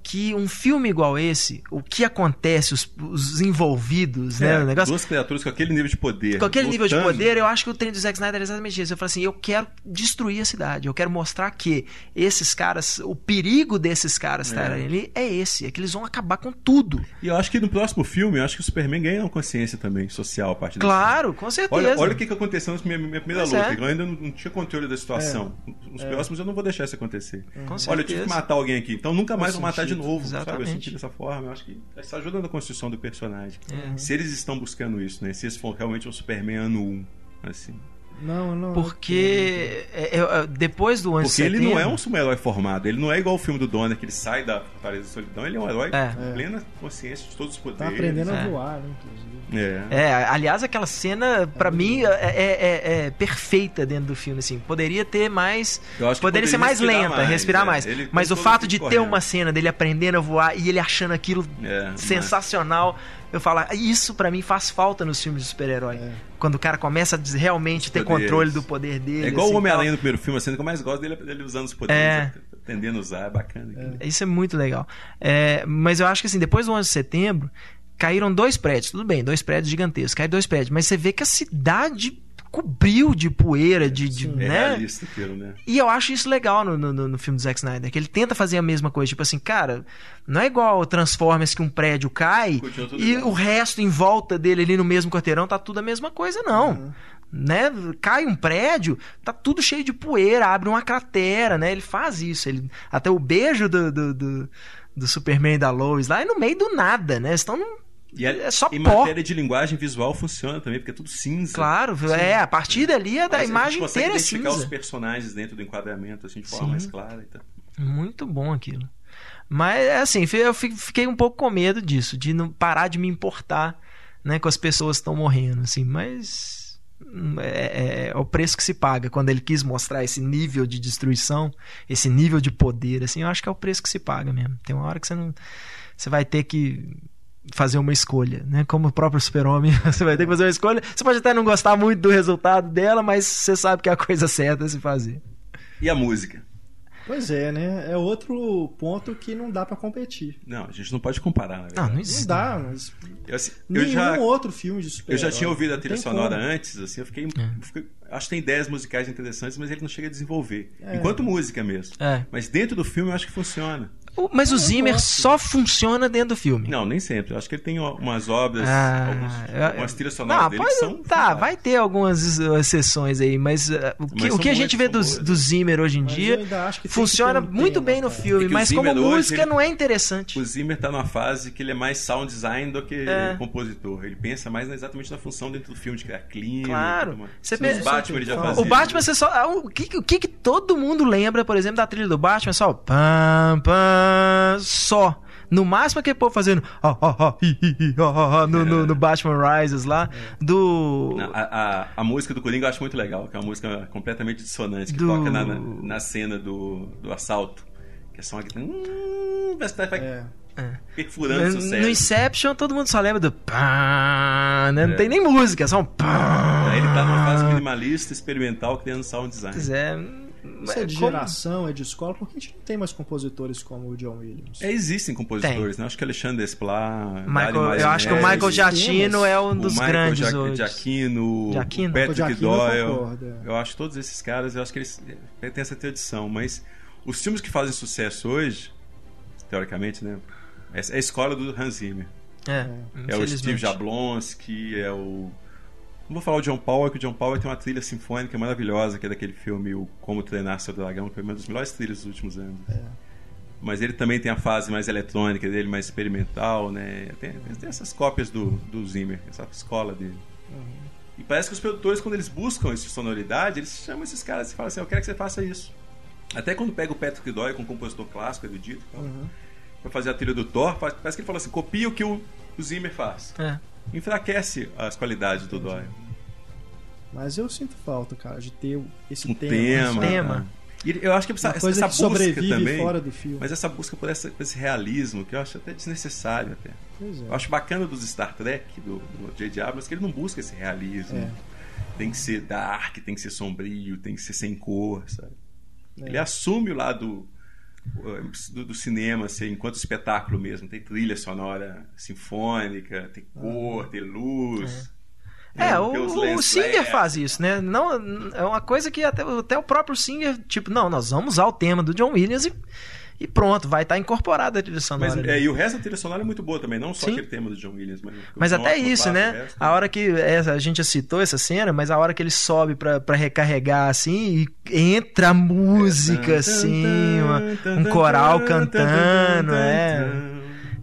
que um filme igual esse, o que acontece, os, os envolvidos, né? É, O negócio. Duas criaturas com aquele nível de poder. Com aquele nível de poder, eu acho que o trem do Zack Snyder é exatamente isso. Eu falo assim, eu quero destruir a cidade. Eu quero mostrar que esses caras, o perigo desses caras É. estarem ali é esse, é que eles vão acabar com tudo. E eu acho que no próximo filme, eu acho que o Superman ganha uma consciência também social a partir Claro, com certeza. Olha, olha o que, que aconteceu na minha, minha primeira Pois luta. é. Eu ainda não, tinha controle da situação. Nos próximos eu não vou deixar isso acontecer. Com Olha, eu tive certeza. que matar alguém aqui, então nunca mais vou matar de novo. Sabe? Eu Exatamente. senti dessa forma. Eu acho que isso ajuda na construção do personagem. É. Se eles estão buscando isso, né? Se esse for realmente um Superman ano 1, assim. Não, não. Porque é, é, é, depois do 11 de Porque ele não é um super-herói formado. Ele não é igual o filme do Donner, que ele sai da Fortaleza da Solidão. Ele é um herói É. com plena consciência de todos os poderes. Tá aprendendo É. a voar, né, inclusive. É. É, aliás, aquela cena, pra mim, é, é- é- é perfeita dentro do filme, assim. Poderia ter mais. Eu acho que Poderia ser mais respirar lenta, respirar é. mais. Ele Mas o fato de ter correto. uma cena dele aprendendo a voar e ele achando aquilo É, sensacional, eu falo, "Ah, isso pra mim faz falta nos filmes de super-herói. É. Quando o cara começa a realmente Os ter poderes. controle do poder dele. É igual assim, o Homem-Aranha no primeiro filme, a cena que eu mais gosto dele é ele usando os poderes, É. aprendendo a usar, é bacana. aquilo. Isso é muito legal. É, mas eu acho que assim, depois do 11 de setembro, caíram dois prédios, tudo bem, dois prédios gigantescos, caíram dois prédios, mas você vê que a cidade cobriu de poeira, de, de É né? aquilo, né? E eu acho isso legal no, no, no filme do Zack Snyder, que ele tenta fazer a mesma coisa. Tipo assim, cara, não é igual Transformers que um prédio cai e igual. o resto em volta dele ali no mesmo quarteirão tá tudo a mesma coisa, não. Né? Cai um prédio, tá tudo cheio de poeira, abre uma cratera, né? Ele faz isso. Ele, até o beijo do, do, do, do Superman e da Lois lá é no meio do nada, né? Eles estão num- E a- É só em pó. matéria de linguagem visual funciona também, porque é tudo cinza. Claro, é, a partir dali a da Mas imagem inteira é identificar os cinza. personagens dentro do enquadramento, assim, de forma Sim. mais clara. Então. Muito bom aquilo. Mas, é assim, eu fi- fiquei um pouco com medo disso, de não parar de me importar né, com as pessoas que estão morrendo, assim, mas hum, é, é- é o preço que se paga quando ele quis mostrar esse nível de destruição, esse nível de poder, assim, eu acho que é o preço que se paga mesmo. Tem uma hora que você não. Você vai ter que fazer uma escolha, né? Como o próprio super-homem, você vai ter que fazer uma escolha. Você pode até não gostar muito do resultado dela, mas você sabe que é a coisa certa a se fazer. E a música? Pois é, né? É outro ponto que não dá pra competir. Não, a gente não pode comparar, na Não, verdade. não Não dá, mas Eu, assim, eu nenhum já, outro filme de super eu já tinha ouvido a trilha sonora como. antes, assim, eu fiquei, É. fiquei- Acho que tem ideias musicais interessantes, mas ele não chega a desenvolver. É. Enquanto música mesmo. É. Mas dentro do filme eu acho que funciona. O- Mas o Eu Zimmer só funciona dentro do filme. Não, nem sempre. Eu acho que ele tem umas obras, Ah, alguns, eu- algumas trilhas sonoras Não, dele pode- que são. Tá, fantásticas. vai ter algumas uh, exceções aí, mas uh, o que, Mas o que a gente vê do, do Zimmer hoje em Mas dia funciona muito tema, bem no filme, É o mas como hoje, música ele- não é interessante. O Zimmer tá numa fase que ele é mais sound design do que É. compositor. Ele pensa mais exatamente na função dentro do filme, de criar clima. Claro. Você pensa- Batman ele já O fazia. O Batman, você só. ah, O que, o que que todo mundo lembra, por exemplo, da trilha do Batman? Só. Pam, pam, só. No máximo aquele povo fazendo. hi, hi, hi, no, no, no Batman Rises lá. Do. A, a, a música do Coringa eu acho muito legal, que é uma música completamente dissonante, que Do- toca na, na, na cena do, do assalto. Que é só uma que. Hum, parece que vai É. perfurando seu No, no. Inception, todo mundo só lembra do. Pam, né? Não É. tem nem música, é só um. Pam. Aí ele tá numa fase minimalista, experimental, criando sound design. Pois é. Isso é de como- geração, é de escola, porque a gente não tem mais compositores como o John Williams. É, existem compositores, né? Acho que Alexandre Desplat, Michael- eu acho que o Michael Giacchino é um o dos Michael grandes Gia- hoje. Giacchino, Giacchino? o Patrick Giacchino Doyle. concordo, é. Eu acho todos esses caras, eu acho que eles têm essa tradição, mas os filmes que fazem sucesso hoje, teoricamente, né? É é a escola do Hans Zimmer. É, É o Steve. Jablonski, é o. Não vou falar o John Powell, que o John Powell tem uma trilha sinfônica maravilhosa, que é daquele filme o Como Treinar Seu Dragão, que foi uma das melhores trilhas dos últimos anos. É. Mas ele também tem a fase mais eletrônica dele, mais experimental, né? Tem, tem essas cópias do, do Zimmer, essa escola dele. E parece que os produtores, quando eles buscam essa sonoridade, eles chamam esses caras e falam assim: Eu quero que você faça isso. Até quando pega o Patrick Doyle, com um compositor clássico, erudito, Uhum. pra fazer a trilha do Thor, parece que ele fala assim: copia o que o, o Zimmer faz. É. Enfraquece as qualidades do Doyle. Mas eu sinto falta, cara, de ter esse Um tema. tema. E eu acho que essa, coisa essa que busca sobrevive também. fora do filme. Mas essa busca por, essa- por esse realismo, que eu acho até desnecessário até. Pois é. Eu acho bacana dos Star Trek, do, do J.J. Abrams, que ele não busca esse realismo. É. Tem que ser dark, tem que ser sombrio, tem que ser sem cor, sabe? É. Ele assume o lado do, do cinema, assim, enquanto espetáculo mesmo. Tem trilha sonora sinfônica, tem cor, tem luz. É, né? o, o Singer flares. faz isso, né? Não, é uma coisa que até, até o próprio Singer, tipo, não, nós vamos usar o tema do John Williams e, e pronto, vai estar incorporada a trilha sonora. Mas, é, e o resto da trilha sonora é muito boa também, não só Sim. aquele tema do John Williams. Mas, Mas até isso, né? resto. A hora que essa, a gente já citou essa cena, mas a hora que ele sobe pra, pra recarregar assim e entra a música assim, uma- um coral cantando, é.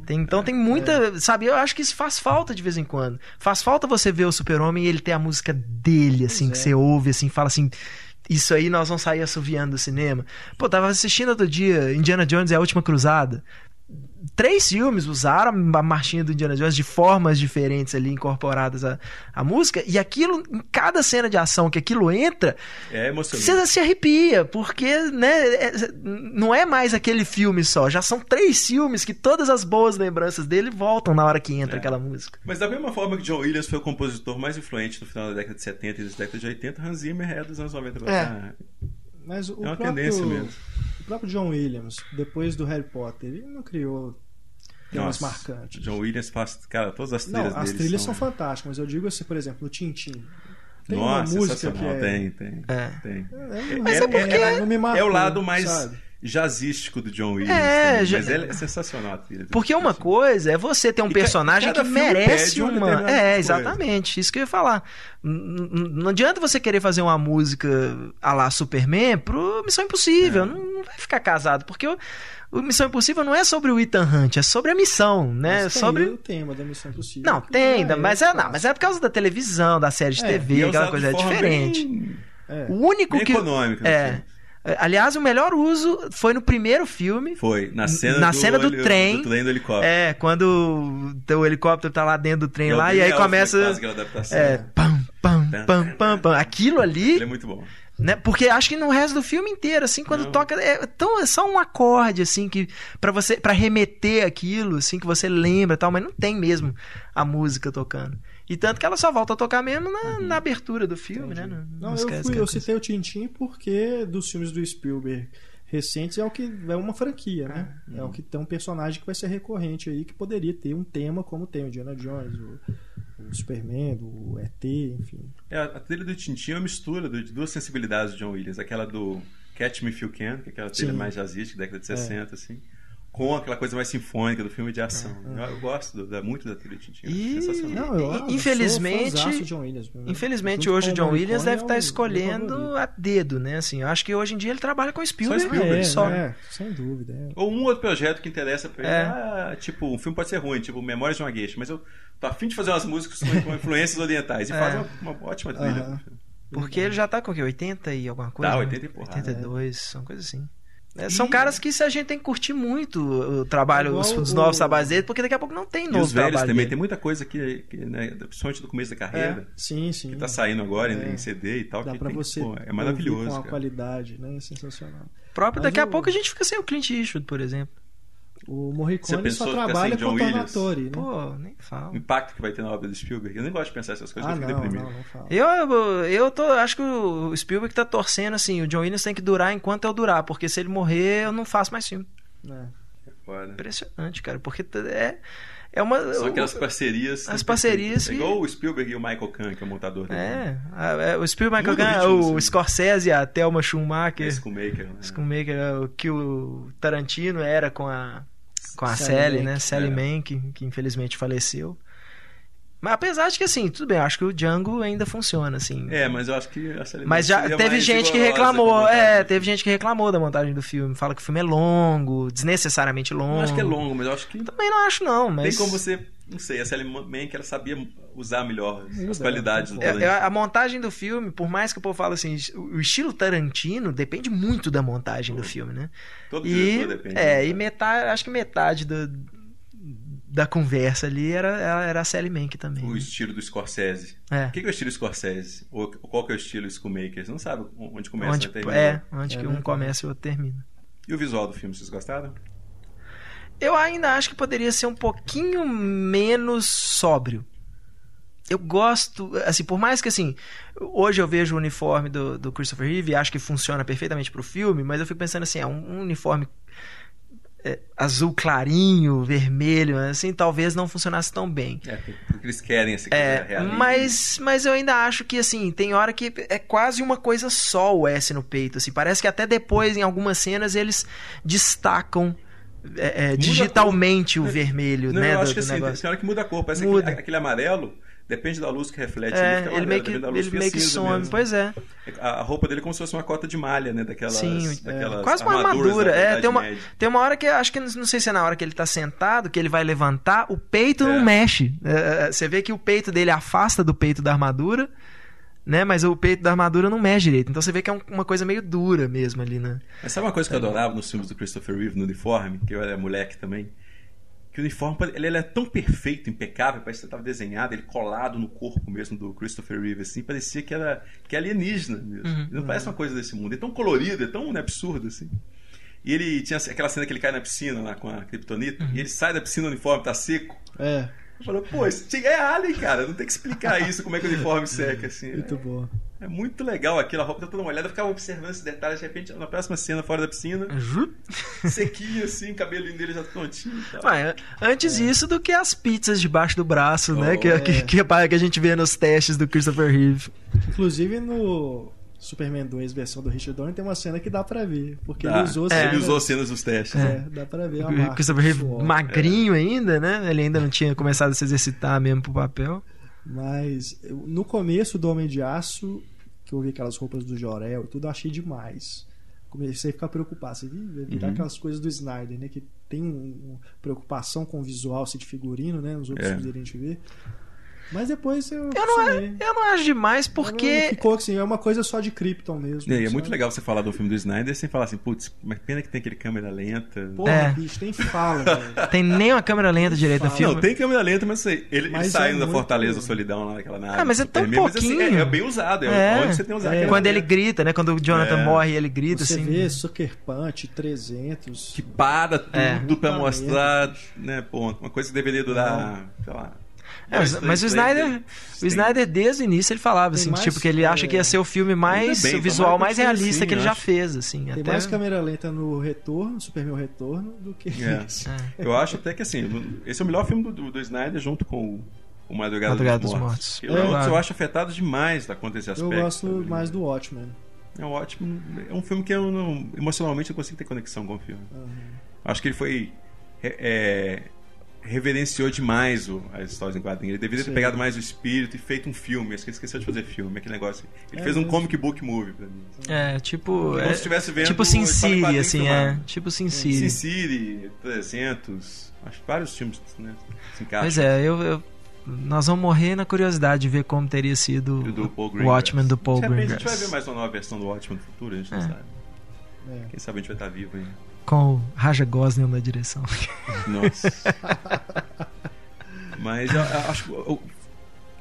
Tem- então tem muita, sabe? Eu acho que isso faz falta de vez em quando. Faz falta você ver o Super-Homem e ele ter a música dele, assim, Pois que é. você ouve, assim, fala assim. Isso aí nós vamos sair assoviando do cinema. Pô, tava assistindo outro dia Indiana Jones e a Última Cruzada. Três filmes usaram a marchinha do Indiana Jones de formas diferentes ali incorporadas à, à música, e aquilo, em cada cena de ação que aquilo entra, É emocionante. você se arrepia, porque né, é- não é mais aquele filme só, já são três filmes que todas as boas lembranças dele voltam na hora que entra É. aquela música. Mas da mesma forma que John Williams foi o compositor mais influente no final da década de 70 e da década de 80, Hans Zimmer é dos anos 90 pra É. cá. Mas o É uma próprio, tendência mesmo. O próprio John Williams, depois do Harry Potter, ele não criou temas Nossa, marcantes. John Williams faz, cara, todas as Não, trilhas as dele trilhas são fantásticas, mas eu digo assim, por exemplo, no Tintin. Tem uma Nossa, música que é. Tem, tem. É. tem. É, Mas é porque- não me marcou, É o lado mais sabe? Jazzístico do John Williams. É, também, já- Mas é, é sensacional a trilha. Porque uma Tintin. coisa é você ter um E personagem que merece uma uma. É, coisa. exatamente. Isso que eu ia falar. Não adianta você querer fazer uma música a lá Superman pro Missão Impossível. É. Não, não vai ficar casado. Porque o, o Missão Impossível não é sobre o Ethan Hunt, é sobre a missão, né? Mas tem sobre. o tema da Missão Impossível. Não, tem, já mas é, não, mas é por causa da televisão, da série de É, TV, é aquela coisa de é diferente. Bem, É. O único bem que. econômica. no É. filme. Aliás, o melhor uso foi no primeiro filme. Foi, na cena, Na do, cena do heli- trem. Do trem do helicóptero. É, quando o helicóptero tá lá dentro do trem É lá, e aí Elfman começa. É, pam, pam, pam, pam, pam. Aquilo Ele é ali, muito bom. né? Porque acho que no resto do filme inteiro, assim, quando Não. toca. É, tão, é só um acorde, assim, que. para você. para remeter aquilo, assim, que você lembra e tal, mas não tem mesmo a música tocando. E tanto que ela só volta a tocar mesmo na, na abertura do filme, né? Não, Não, eu, esquece fui, que eu é citei o Tintin porque dos filmes do Spielberg recentes é o que é uma franquia, né? É o que tem um personagem que vai ser recorrente aí, que poderia ter um tema como tem o Indiana Jones, o, o Superman, o ET, enfim. É, a trilha do Tintin é uma mistura de duas sensibilidades do John Williams. Aquela do Catch Me If You Can, que é aquela trilha Sim. mais jazzística, década de É. 60, assim. Com aquela coisa mais sinfônica do filme de ação. Eu, eu gosto do- da- muito da trilha Tintin. E- É sensacional. Não, eu, eu Infelizmente- John Williams, né? Infelizmente, hoje John Williams deve é estar o escolhendo a dedo, né? Assim, eu acho que hoje em dia ele trabalha com Spielberg. Só Spielberg, É, só. é, sem dúvida. é. Ou um outro projeto que interessa pra ele. É. Ah, tipo, um filme pode ser ruim, tipo Memórias de uma Geisha, mas eu tô afim de fazer umas músicas com, influências orientais. E É. faz uma, uma ótima trilha. Porque ele já tá com o quê? 80 e alguma coisa? Tá, né? 80 e porrada. 82, são coisas assim. É, E- São caras que se a gente tem que curtir muito o trabalho, Igual os, os o- novos trabalhos dele, porque daqui a pouco não tem E novo os velhos trabalho também, dele. tem muita coisa que, que né, principalmente do começo da carreira, Sim, sim. que tá saindo agora em- É. em CD e tal, Dá que pra tem, você pô, é maravilhoso. com uma cara. qualidade, né? É sensacional. próprio, Mas daqui a o- pouco a gente fica sem o Clint Eastwood, por exemplo. O Morricone só ficar trabalha John com Williams? Nattori, né? Pô, nem O falo. impacto que vai ter na obra do Spielberg. Eu nem gosto de pensar essas coisas, Ah, eu fico não, deprimido. não, não fala. Eu, eu, tô, acho que o Spielberg tá torcendo assim, o John Williams tem que durar enquanto eu durar, porque se ele morrer, eu não faço mais filme. É. Foda. Impressionante, cara, porque é, é uma... São aquelas o- parcerias. as parcerias É que- igual o Spielberg e o Michael Kahn, que é o montador dele. É, a- é, o Spielberg, o Kahn, ritmo do o filme. Scorsese, a Thelma Schumacher, Esse com o Maker. Né? Schumacher, é o que o Tarantino era com a com a Sally né? Sally é. Mann, que, que infelizmente faleceu. Mas apesar de que assim, tudo bem, eu acho que o Django ainda funciona assim. É, mas eu acho que a Sally Mas já teve gente que reclamou, é, teve gente que reclamou da montagem do filme, fala que o filme é longo, desnecessariamente longo. Não acho que é longo, mas eu acho que Também não acho não, mas tem como você. Não sei, a Sally que ela sabia usar melhor as qualidades do né? É, Tarantino. é, a montagem do filme, por mais que o povo fale assim, o estilo Tarantino depende muito da montagem do filme, né? Todo E, depende. é, né? e metade, acho que metade do, da conversa ali era, era, a Sally Mank também. O né? estilo do Scorsese. É. O que é o estilo Scorsese? Ou qual que é o estilo Schoolmaker? Você não sabe onde começa Onde, e termina. é, onde É que um começa e o outro termina. E o visual do filme, vocês gostaram? Eu ainda acho que poderia ser um pouquinho menos sóbrio. Eu gosto, assim, por mais que assim, hoje eu vejo o uniforme do, do Christopher Reeve e acho que funciona perfeitamente pro filme, mas eu fico pensando assim, é um, um uniforme é, azul clarinho, vermelho, assim, talvez não funcionasse tão bem. É, porque eles querem essa É, realista. mas, mas eu ainda acho que, assim, tem hora que é quase uma coisa só o S no peito, assim. Parece que até depois, em algumas cenas, eles destacam é, é, digitalmente o vermelho, Não, né, eu do, acho que do assim, tem hora que muda a cor. Parece Muda. Aquele, aquele amarelo, depende da luz que reflete. É, fica ele amarelo, meio que, depende da luz, ele meio que some. mesmo. Pois é. A, a roupa dele é como se fosse uma cota de malha, né? Daquelas, Sim, é. daquelas quase uma armadura. É, tem uma, Média. tem uma hora que acho que não sei se é na hora que ele tá sentado, que ele vai levantar, o peito É. não mexe. É, é, você vê que o peito dele afasta do peito da armadura, né? Mas o peito da armadura não mexe direito. Então você vê que é um- uma coisa meio dura mesmo ali, né? Mas sabe uma coisa que eu adorava nos filmes do Christopher Reeve no uniforme, que eu era moleque também? Que o uniforme ele, ele é tão perfeito, impecável, parece que estava desenhado, ele colado no corpo mesmo do Christopher Reeve, assim, parecia que era que é alienígena mesmo. Uhum. Não parece uma coisa desse mundo. É tão colorido, é tão né, absurdo, assim. E ele tinha aquela cena que ele cai na piscina lá com a Kryptonita, Uhum. e ele sai da piscina, o uniforme tá seco. É. Falou, pô, isso é Alien, cara. Não tem que explicar isso, como é que o uniforme seca, assim. Muito é, bom. É muito legal aquilo, a roupa tá toda molhada, eu ficava observando esses detalhes, de repente, na próxima cena, fora da piscina, sequinho, assim, cabelinho dele já prontinho e tal. Ué, antes É. isso do que as pizzas debaixo do braço, né? Oh, que, é. que, que, que a gente vê nos testes do Christopher Reeve. Inclusive no Superman 2, versão do Richard Donner, tem uma cena que dá pra ver. Porque Tá. ele usou É. Ele cenas- usou cenas dos testes. É, dá pra ver a O marca Christopher Reeve magrinho ainda, né? Ele ainda não tinha começado a se exercitar mesmo pro papel. Mas no começo do Homem de Aço, que eu vi aquelas roupas do Jorel e tudo, eu achei demais. Comecei a ficar preocupado. Você viu? Vai virar Uhum. aquelas coisas do Snyder, né? Que tem um- uma preocupação com o visual, assim, de figurino, né? Nos outros É. filmes a gente vê. Mas depois eu. Eu não, eu não acho demais Não, porque. Ficou assim, é uma coisa só de Krypton mesmo. E é muito legal você falar do filme do Snyder sem falar assim, putz, mas pena que tem aquele câmera lenta. Porra, É. bicho, nem fala, velho. Tem nem uma câmera lenta direito no filme. Não, tem câmera lenta, mas sei, ele, ele Mas saindo é da Fortaleza da Solidão lá naquela nave. Ah, mas é tão Superman, mas, assim, pouquinho. é, é bem usado, é, É. onde você tem usado É. Quando ele lenta. grita, né? Quando o Jonathan É. morre, ele grita Você assim. vê Sucker Punch 300. Que para tudo É. pra mostrar, né, ponto. Uma coisa que deveria durar, sei lá. É, mas, mas o Snyder, o Snyder desde o início ele falava Tem assim, mais- tipo que ele acha que ia ser o filme mais bem, o visual mais seja realista assim, que ele eu já fez, assim, Tem até mais câmera lenta no retorno, Superman Retorno, do que É. esse. É. Eu acho até que assim, esse é o melhor filme do, do, do Snyder junto com o, o Madrugada, Madrugada dos dos Mortos. Mortos. Eu, É. Claro. eu acho afetado demais da conta desse Eu aspecto. gosto sabe? mais do Watchmen. É um ótimo. É um filme que eu não. Emocionalmente eu não consigo ter conexão com o filme. Acho que ele foi. é, é, reverenciou demais o, as histórias em quadrinhos. Ele deveria ter Sim. pegado mais o espírito e feito um filme. Acho que ele esqueceu de fazer filme, aquele negócio. Ele É fez um comic book movie pra mim. É, tipo, Como é, se estivesse vendo tipo Sin City, assim, é, tipo Sin Sin City. City, 300. Acho que vários filmes né, se encaixam. Pois é, eu, eu- nós vamos morrer na curiosidade de ver como teria sido o do Paul o Greengrass. Watchmen do Paul De repente a gente Greengrass. vai ver mais uma nova versão do Watchmen no futuro, a gente não É. sabe. É. Quem sabe a gente vai estar vivo ainda. Com o Raja Gosling na direção. Nossa. Mas eu, eu acho eu-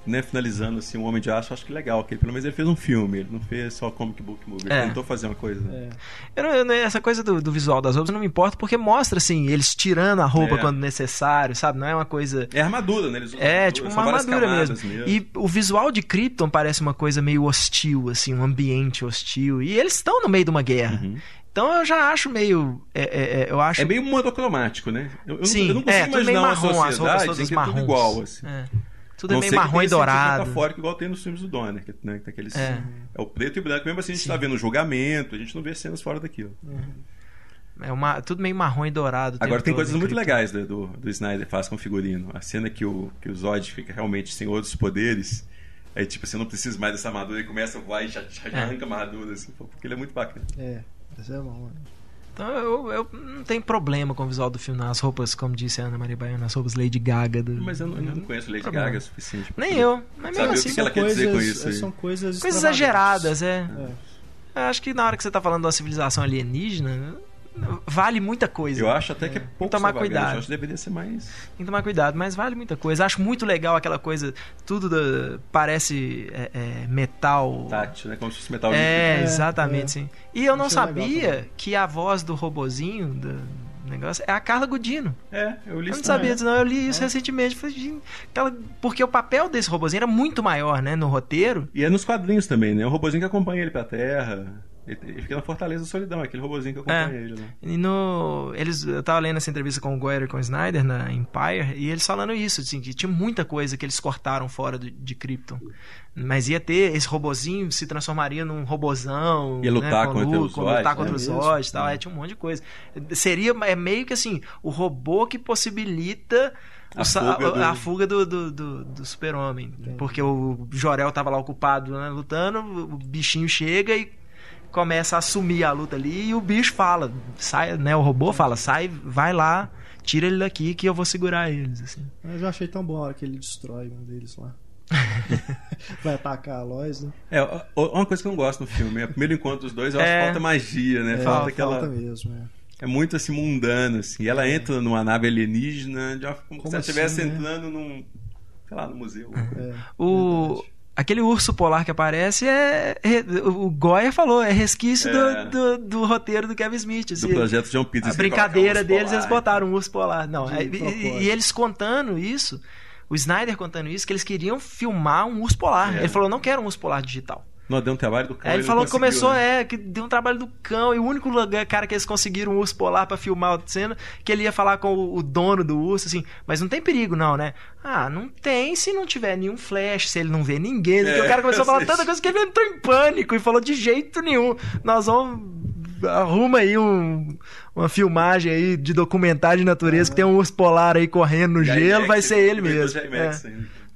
né, finalizando assim, o Homem de Aço, eu acho que legal, que ele, pelo menos ele fez um filme, ele não fez só comic book movie, ele É. tentou fazer uma coisa. É. Eu não- essa coisa do, do visual das roupas não me importa, porque mostra, assim, eles tirando a roupa É. quando necessário, sabe? Não é uma coisa... É armadura, né? Eles usam É, armadura, tipo uma armadura camadas mesmo. E o visual de Krypton parece uma coisa meio hostil, assim, um ambiente hostil. E eles estão no meio de uma guerra. Uhum. Então eu já acho meio. é, é, é, eu acho. É meio monocromático, né? Eu, eu não- Sim, eu não consigo é, tudo meio imaginar uma marrom, as roupas sociedade todas em que é tudo marrons. igual, assim. É. Tudo é meio marrom e dourado. metafórico igual tem nos filmes do Donner, que, né, que aqueles, É. é. o preto e o branco. Mesmo assim, a gente está vendo o julgamento, a gente não vê cenas fora daquilo. É uma, tudo meio marrom e dourado. Agora tem coisas muito legais do, do, do Snyder faz com o figurino. A cena que o, que o Zod fica realmente sem outros poderes. Aí, tipo, você não precisa mais dessa armadura e começa a voar e já, já É. arranca a armadura, assim, porque ele é muito bacana. É, isso é bom. né? Então eu, eu não tenho problema com o visual do filme, não. as roupas, como disse a Ana Maria Baiana, as roupas Lady Gaga. Do, Mas eu não, eu não conheço Lady Problema. Gaga o suficiente. pra Nem eu, mas Sabe mesmo o assim. que ela São quer dizer com coisas- isso aí? São coisas Coisas exageradas, é. É. Eu acho que na hora que você tá falando de uma civilização alienígena, vale muita coisa. Eu acho até que é pouco tomar extravagante, cuidado. Eu acho que deveria ser mais. Tem que tomar cuidado, mas vale muita coisa. Acho muito legal aquela coisa, tudo da- parece é, é, metal. tátil, né? Como se fosse metal É, líquido. exatamente, é. sim. E eu não é sabia que a voz do robozinho do negócio é a Carla Gudino. É, eu li Eu isso não sabia disso, não. Eu li isso É. recentemente. Falei, gente, aquela- Porque o papel desse robozinho era muito maior, né? No roteiro. E é nos quadrinhos também, né? É um robozinho que acompanha ele pra terra. Ele, fica na Fortaleza da Solidão, aquele robozinho que acompanha É. ele, né? E no. Eles, eu tava lendo essa entrevista com o Goyer e com o Snyder na Empire, e eles falando isso, assim, que tinha muita coisa que eles cortaram fora do- de Krypton. Mas ia ter, esse robozinho se transformaria num robozão. Ia lutar né, contra Lu- os com- lutar contra né? os Mesmo? Zods e tal. É, tinha um monte de coisa. Seria é meio que assim, o robô que possibilita. o A sa- fuga do- a fuga do, do, do- do super-homem. Porque o Jorel tava lá ocupado né, lutando, o bichinho chega e começa a assumir a luta ali e o bicho fala, sai, né, o robô fala, sai, vai lá, tira ele daqui que eu vou segurar eles, assim. Mas eu achei tão bom a hora que ele destrói um deles lá. Vai atacar a Lois, né? É, uma coisa que eu não gosto no filme é o primeiro encontro dos dois, eu acho É. que falta magia, né? É, falta aquela. falta mesmo, é. É muito assim mundano, assim. E ela entra numa nave alienígena, de uma- como, Como se ela assim, estivesse né? entrando num. sei lá, no museu. É, O verdade. Aquele urso polar que aparece é, o Goya falou, é resquício É. do, do, do roteiro do Kevin Smith, Do assim. projeto John Peters. A brincadeira deles, polar. eles botaram um urso polar. Não, é- e- e eles contando isso, o Snyder contando isso, que eles queriam filmar um urso polar. É. Ele falou, não quero um urso polar digital. Não, deu um trabalho do cão. Aí ele não falou que começou, né? é, que deu um trabalho do cão, e o único lugar, cara, que eles conseguiram um urso polar pra filmar a cena, que ele ia falar com o, o dono do urso, assim, mas não tem perigo não, né? Ah, não tem se não tiver nenhum flash, se ele não vê ninguém, É, o cara começou a falar sei. tanta coisa que ele entrou em pânico e falou de jeito nenhum, nós vamos... Arruma aí um, uma filmagem aí de documentário de natureza que tem um urso polar aí correndo no E gelo, vai IMAX, ser ele mesmo. É.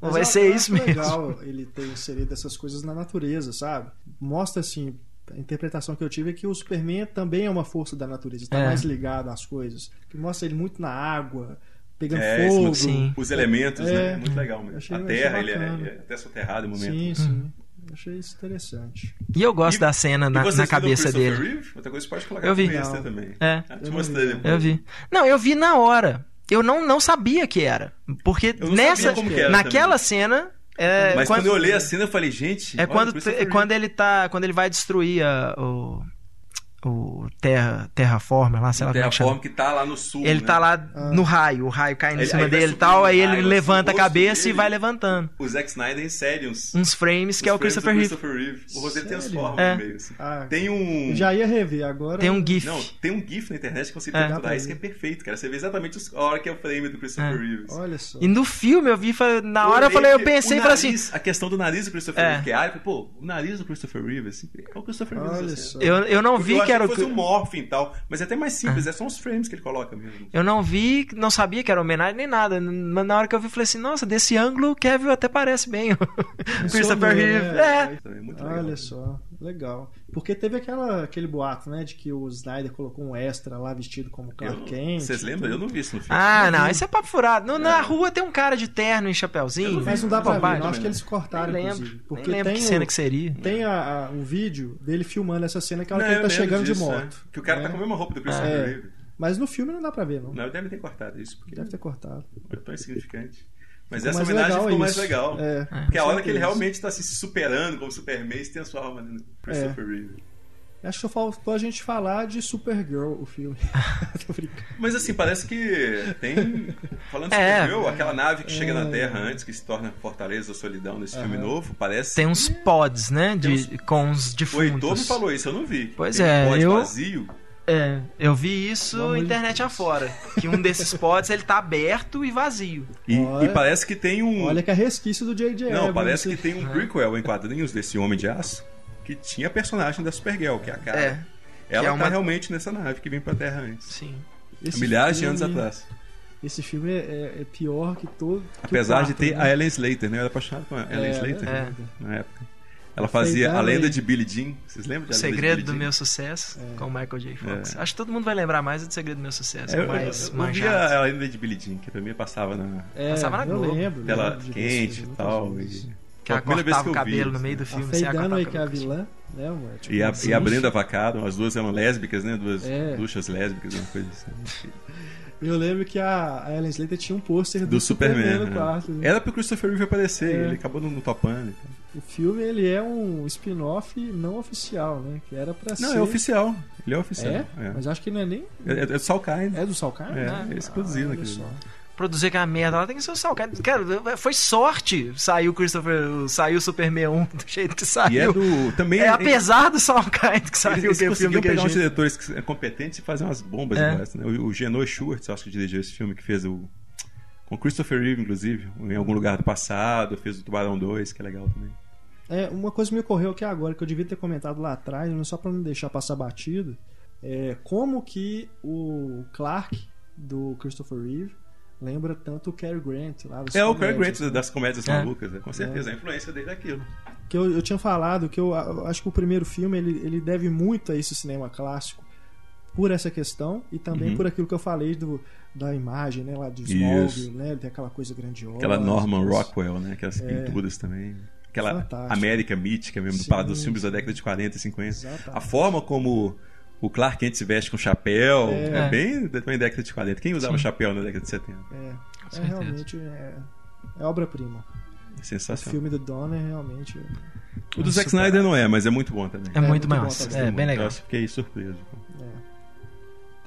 Mas Vai ser isso mesmo. legal ele ter inserido essas coisas na natureza, sabe? Mostra assim. A interpretação que eu tive é que o Superman também é uma força da natureza, está É. mais ligado às coisas. Que mostra ele muito na água, pegando É, fogo. muito- Sim. Os elementos, É. né? É muito legal mesmo. Achei- a terra, ele é, ele é até soterrado no momento. Sim, sim. Achei isso interessante. E eu gosto E- da cena na, na cabeça dele. Reeve? Outra coisa você pode colocar Eu vi. também. É. Ah, Eu vi. Eu vi. Não, eu vi na hora. Eu não, não sabia que era. Porque nessa. sabia como que era naquela também. cena. É, Mas quando, quando eu olhei a cena, eu falei, gente. é olha, quando, é quando ele tá. Quando ele vai destruir a- o. O Terra, Terraformer lá, sei lá Reeve. como é que chama. Que tá lá no sul. Ele né? tá lá Ah. no raio, o raio caindo em cima dele e tal, aí ele assim, levanta a cabeça dele. e vai levantando. O Zack Snyder insere uns. Uns frames que é o uns do Christopher Reeve. Christopher Reeve. O Sério? transforma É. no meio. Assim. Ah, Tem um. já ia rever, agora. Tem um GIF. Não, tem um GIF na internet que você É. tem que Dá pra isso que é perfeito, cara. Você vê exatamente os- a hora que é o frame do Christopher É. Reeve. Olha só. E no filme eu vi, na hora eu falei, eu pensei e falei assim. A questão do nariz do Christopher É. Reeve, que é área, pô, o nariz do Christopher Reeve, assim, é o Christopher Reeve. Olha assim. só. Eu, eu não vi que era o. fosse um morphin e tal, mas é até mais simples, é só uns frames que ele coloca mesmo. Eu não vi, não sabia que era homenagem nem nada. Mas na hora que eu vi, eu falei assim: nossa, desse ângulo o Kevin até parece bem. o Christopher Reeve. né? É. É muito legal. Olha só, legal. Porque teve aquela, aquele boato, né, de que o Snyder colocou um extra lá vestido como Clark Kent. Vocês lembram? Eu não vi isso no filme. Ah, não, isso é papo furado. No- Na rua tem um cara de terno e chapéuzinho. Mas não dá pra ver, não. Acho que eles cortaram, Nem lembro. inclusive. Porque nem lembro tem, que cena o- que seria. tem a- a- um vídeo dele filmando essa cena que é a hora Não, que ele tá chegando disso, de é. moto. Que o cara tá né? com a mesma roupa do Christopher É. Mas no filme não dá pra ver, não. Não, deve ter cortado isso, porque Deve ter cortado. é tão insignificante. Mas Ficou essa mais homenagem legal ficou mais legal. É, Porque é a hora que ele realmente está se superando como Superman e se transforma no Christopher Reeve. Acho que só faltou a gente falar de Supergirl, o filme. Tô brincando. Mas assim, parece que tem. Falando de É. Supergirl, aquela nave que chega É. na Terra antes, que se torna Fortaleza da Solidão nesse filme novo, parece. Tem uns pods, né? De, com os O Heitor me defuntos. falou isso, eu não vi. Pois Tem é, um pod eu- vazio. É, eu vi isso Vamos internet de- afora. Que um desses pods ele tá aberto e vazio. E, Olha- e parece que tem um. Olha que é resquício do J.J. Não, parece que tem um prequel em quadrinhos desse Homem de Aço que tinha a personagem da Supergirl, que é a cara. É. Ela é tá uma- realmente nessa nave que vem pra Terra antes. Sim. esse milhares de filme- anos atrás. Esse filme é, é pior que todo. que Apesar de quarto, ter né? a Ellen Slater, né? Eu era apaixonado com a Ellen É, Slater é. né? na época. Ela fazia A Lenda aí. de Billie Jean. Vocês lembram de O A Lenda de Segredo do Jean? Meu Sucesso, com o Michael J. Fox. É. Acho que todo mundo vai lembrar mais do Segredo do Meu Sucesso, Eu, é eu, mais eu, eu via manjado. a Lenda de Billie Jean, que pra mim passava na É, Passava na eu Globo. lembro. tela lembro quente e filme tal. E... vezes. Que ela a cortava o eu vi cabelo isso, no meio do né? filme. ela Afeitando aí cortar que é a vilã, né, amor? Tipo, E a, assim, e a Brenda Vacaro, as duas eram lésbicas, né? Duas É. duchas lésbicas, uma coisa assim. Eu lembro que a, a Ellen Slater tinha um pôster do, Do Superman. no né? quarto. né? Era pro Christopher Reeve aparecer, É. ele acabou não, não topando. então. O filme ele é um spin-off não oficial, né? Que era pra Não, ser. é oficial. Ele é oficial. É? É, Mas acho que não é nem. é, é do Salkai, né? É do Salkai? É, Ah, eles produziram olha aquilo. só. Produzir aquela merda lá tem que ser o Sal. Cara, cara, foi sorte saiu o Christopher. Saiu o Superman 1 do jeito que saiu. E é do. Também. É apesar do Sal que Eles, saiu eles filme conseguiram pegar uns diretores competentes e fazer umas bombas É. iguais, né? O, o Genoa Schwartz, acho que dirigiu esse filme, que fez o. Com Christopher Reeve, inclusive, em algum lugar do passado, fez o Tubarão 2, que é legal também. É, uma coisa me ocorreu aqui agora, que eu devia ter comentado lá atrás, mas só pra não deixar passar batido. É como que o Clark do Christopher Reeve lembra tanto o Cary Grant lá É o Cary Grant né? das comédias É. malucas, né? com certeza. A influência dele é aquilo. que eu, eu tinha falado que eu, eu acho que o primeiro filme ele, ele deve muito a esse cinema clássico por essa questão e também Uhum. por aquilo que eu falei do, da imagem, né, lá de. Smallville, né, tem aquela coisa grandiosa. Aquela Norman Rockwell, né? Aquelas pinturas também. Aquela É. Fantástico. América mítica mesmo, do Sim, dos filmes da década de 40 e 50. Exatamente. A forma como o Clark Kent se veste com chapéu é, É. bem também década de 40. Quem usava Sim. chapéu na década de 70? É, é realmente é, é obra-prima. O Sensacional. filme do Donner realmente. O do Zack Snyder não é, mas é muito bom também. É muito muito bom massa. também. É bem legal. Eu fiquei surpreso.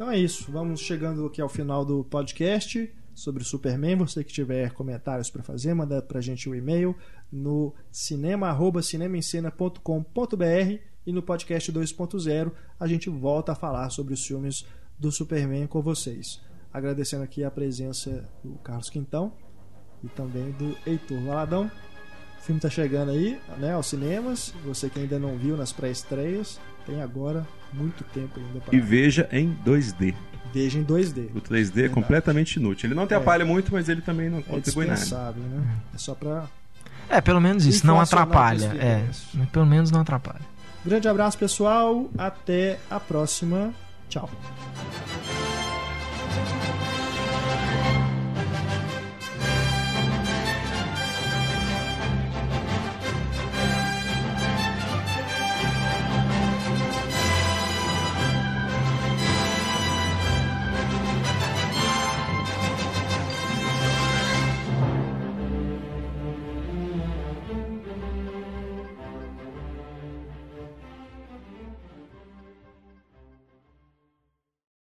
Então é isso. Vamos chegando aqui ao final do podcast. sobre o Superman. Você que tiver comentários para fazer, manda para a gente um e-mail no cinema@cinemaencena.com.br e no podcast 2.0 a gente volta a falar sobre os filmes do Superman com vocês. Agradecendo aqui a presença do Carlos Quintão e também do Heitor Valadão. O filme está chegando aí, né, aos cinemas. Você que ainda não viu nas pré-estreias, tem agora muito tempo ainda para E veja em 2D. Veja em 2D. O 3D é completamente inútil. Ele não atrapalha muito, mas ele também não É contribui nada. né? É só para É, pelo menos isso, não atrapalha. É, pelo menos não atrapalha. Grande abraço, pessoal. Até a próxima. Tchau.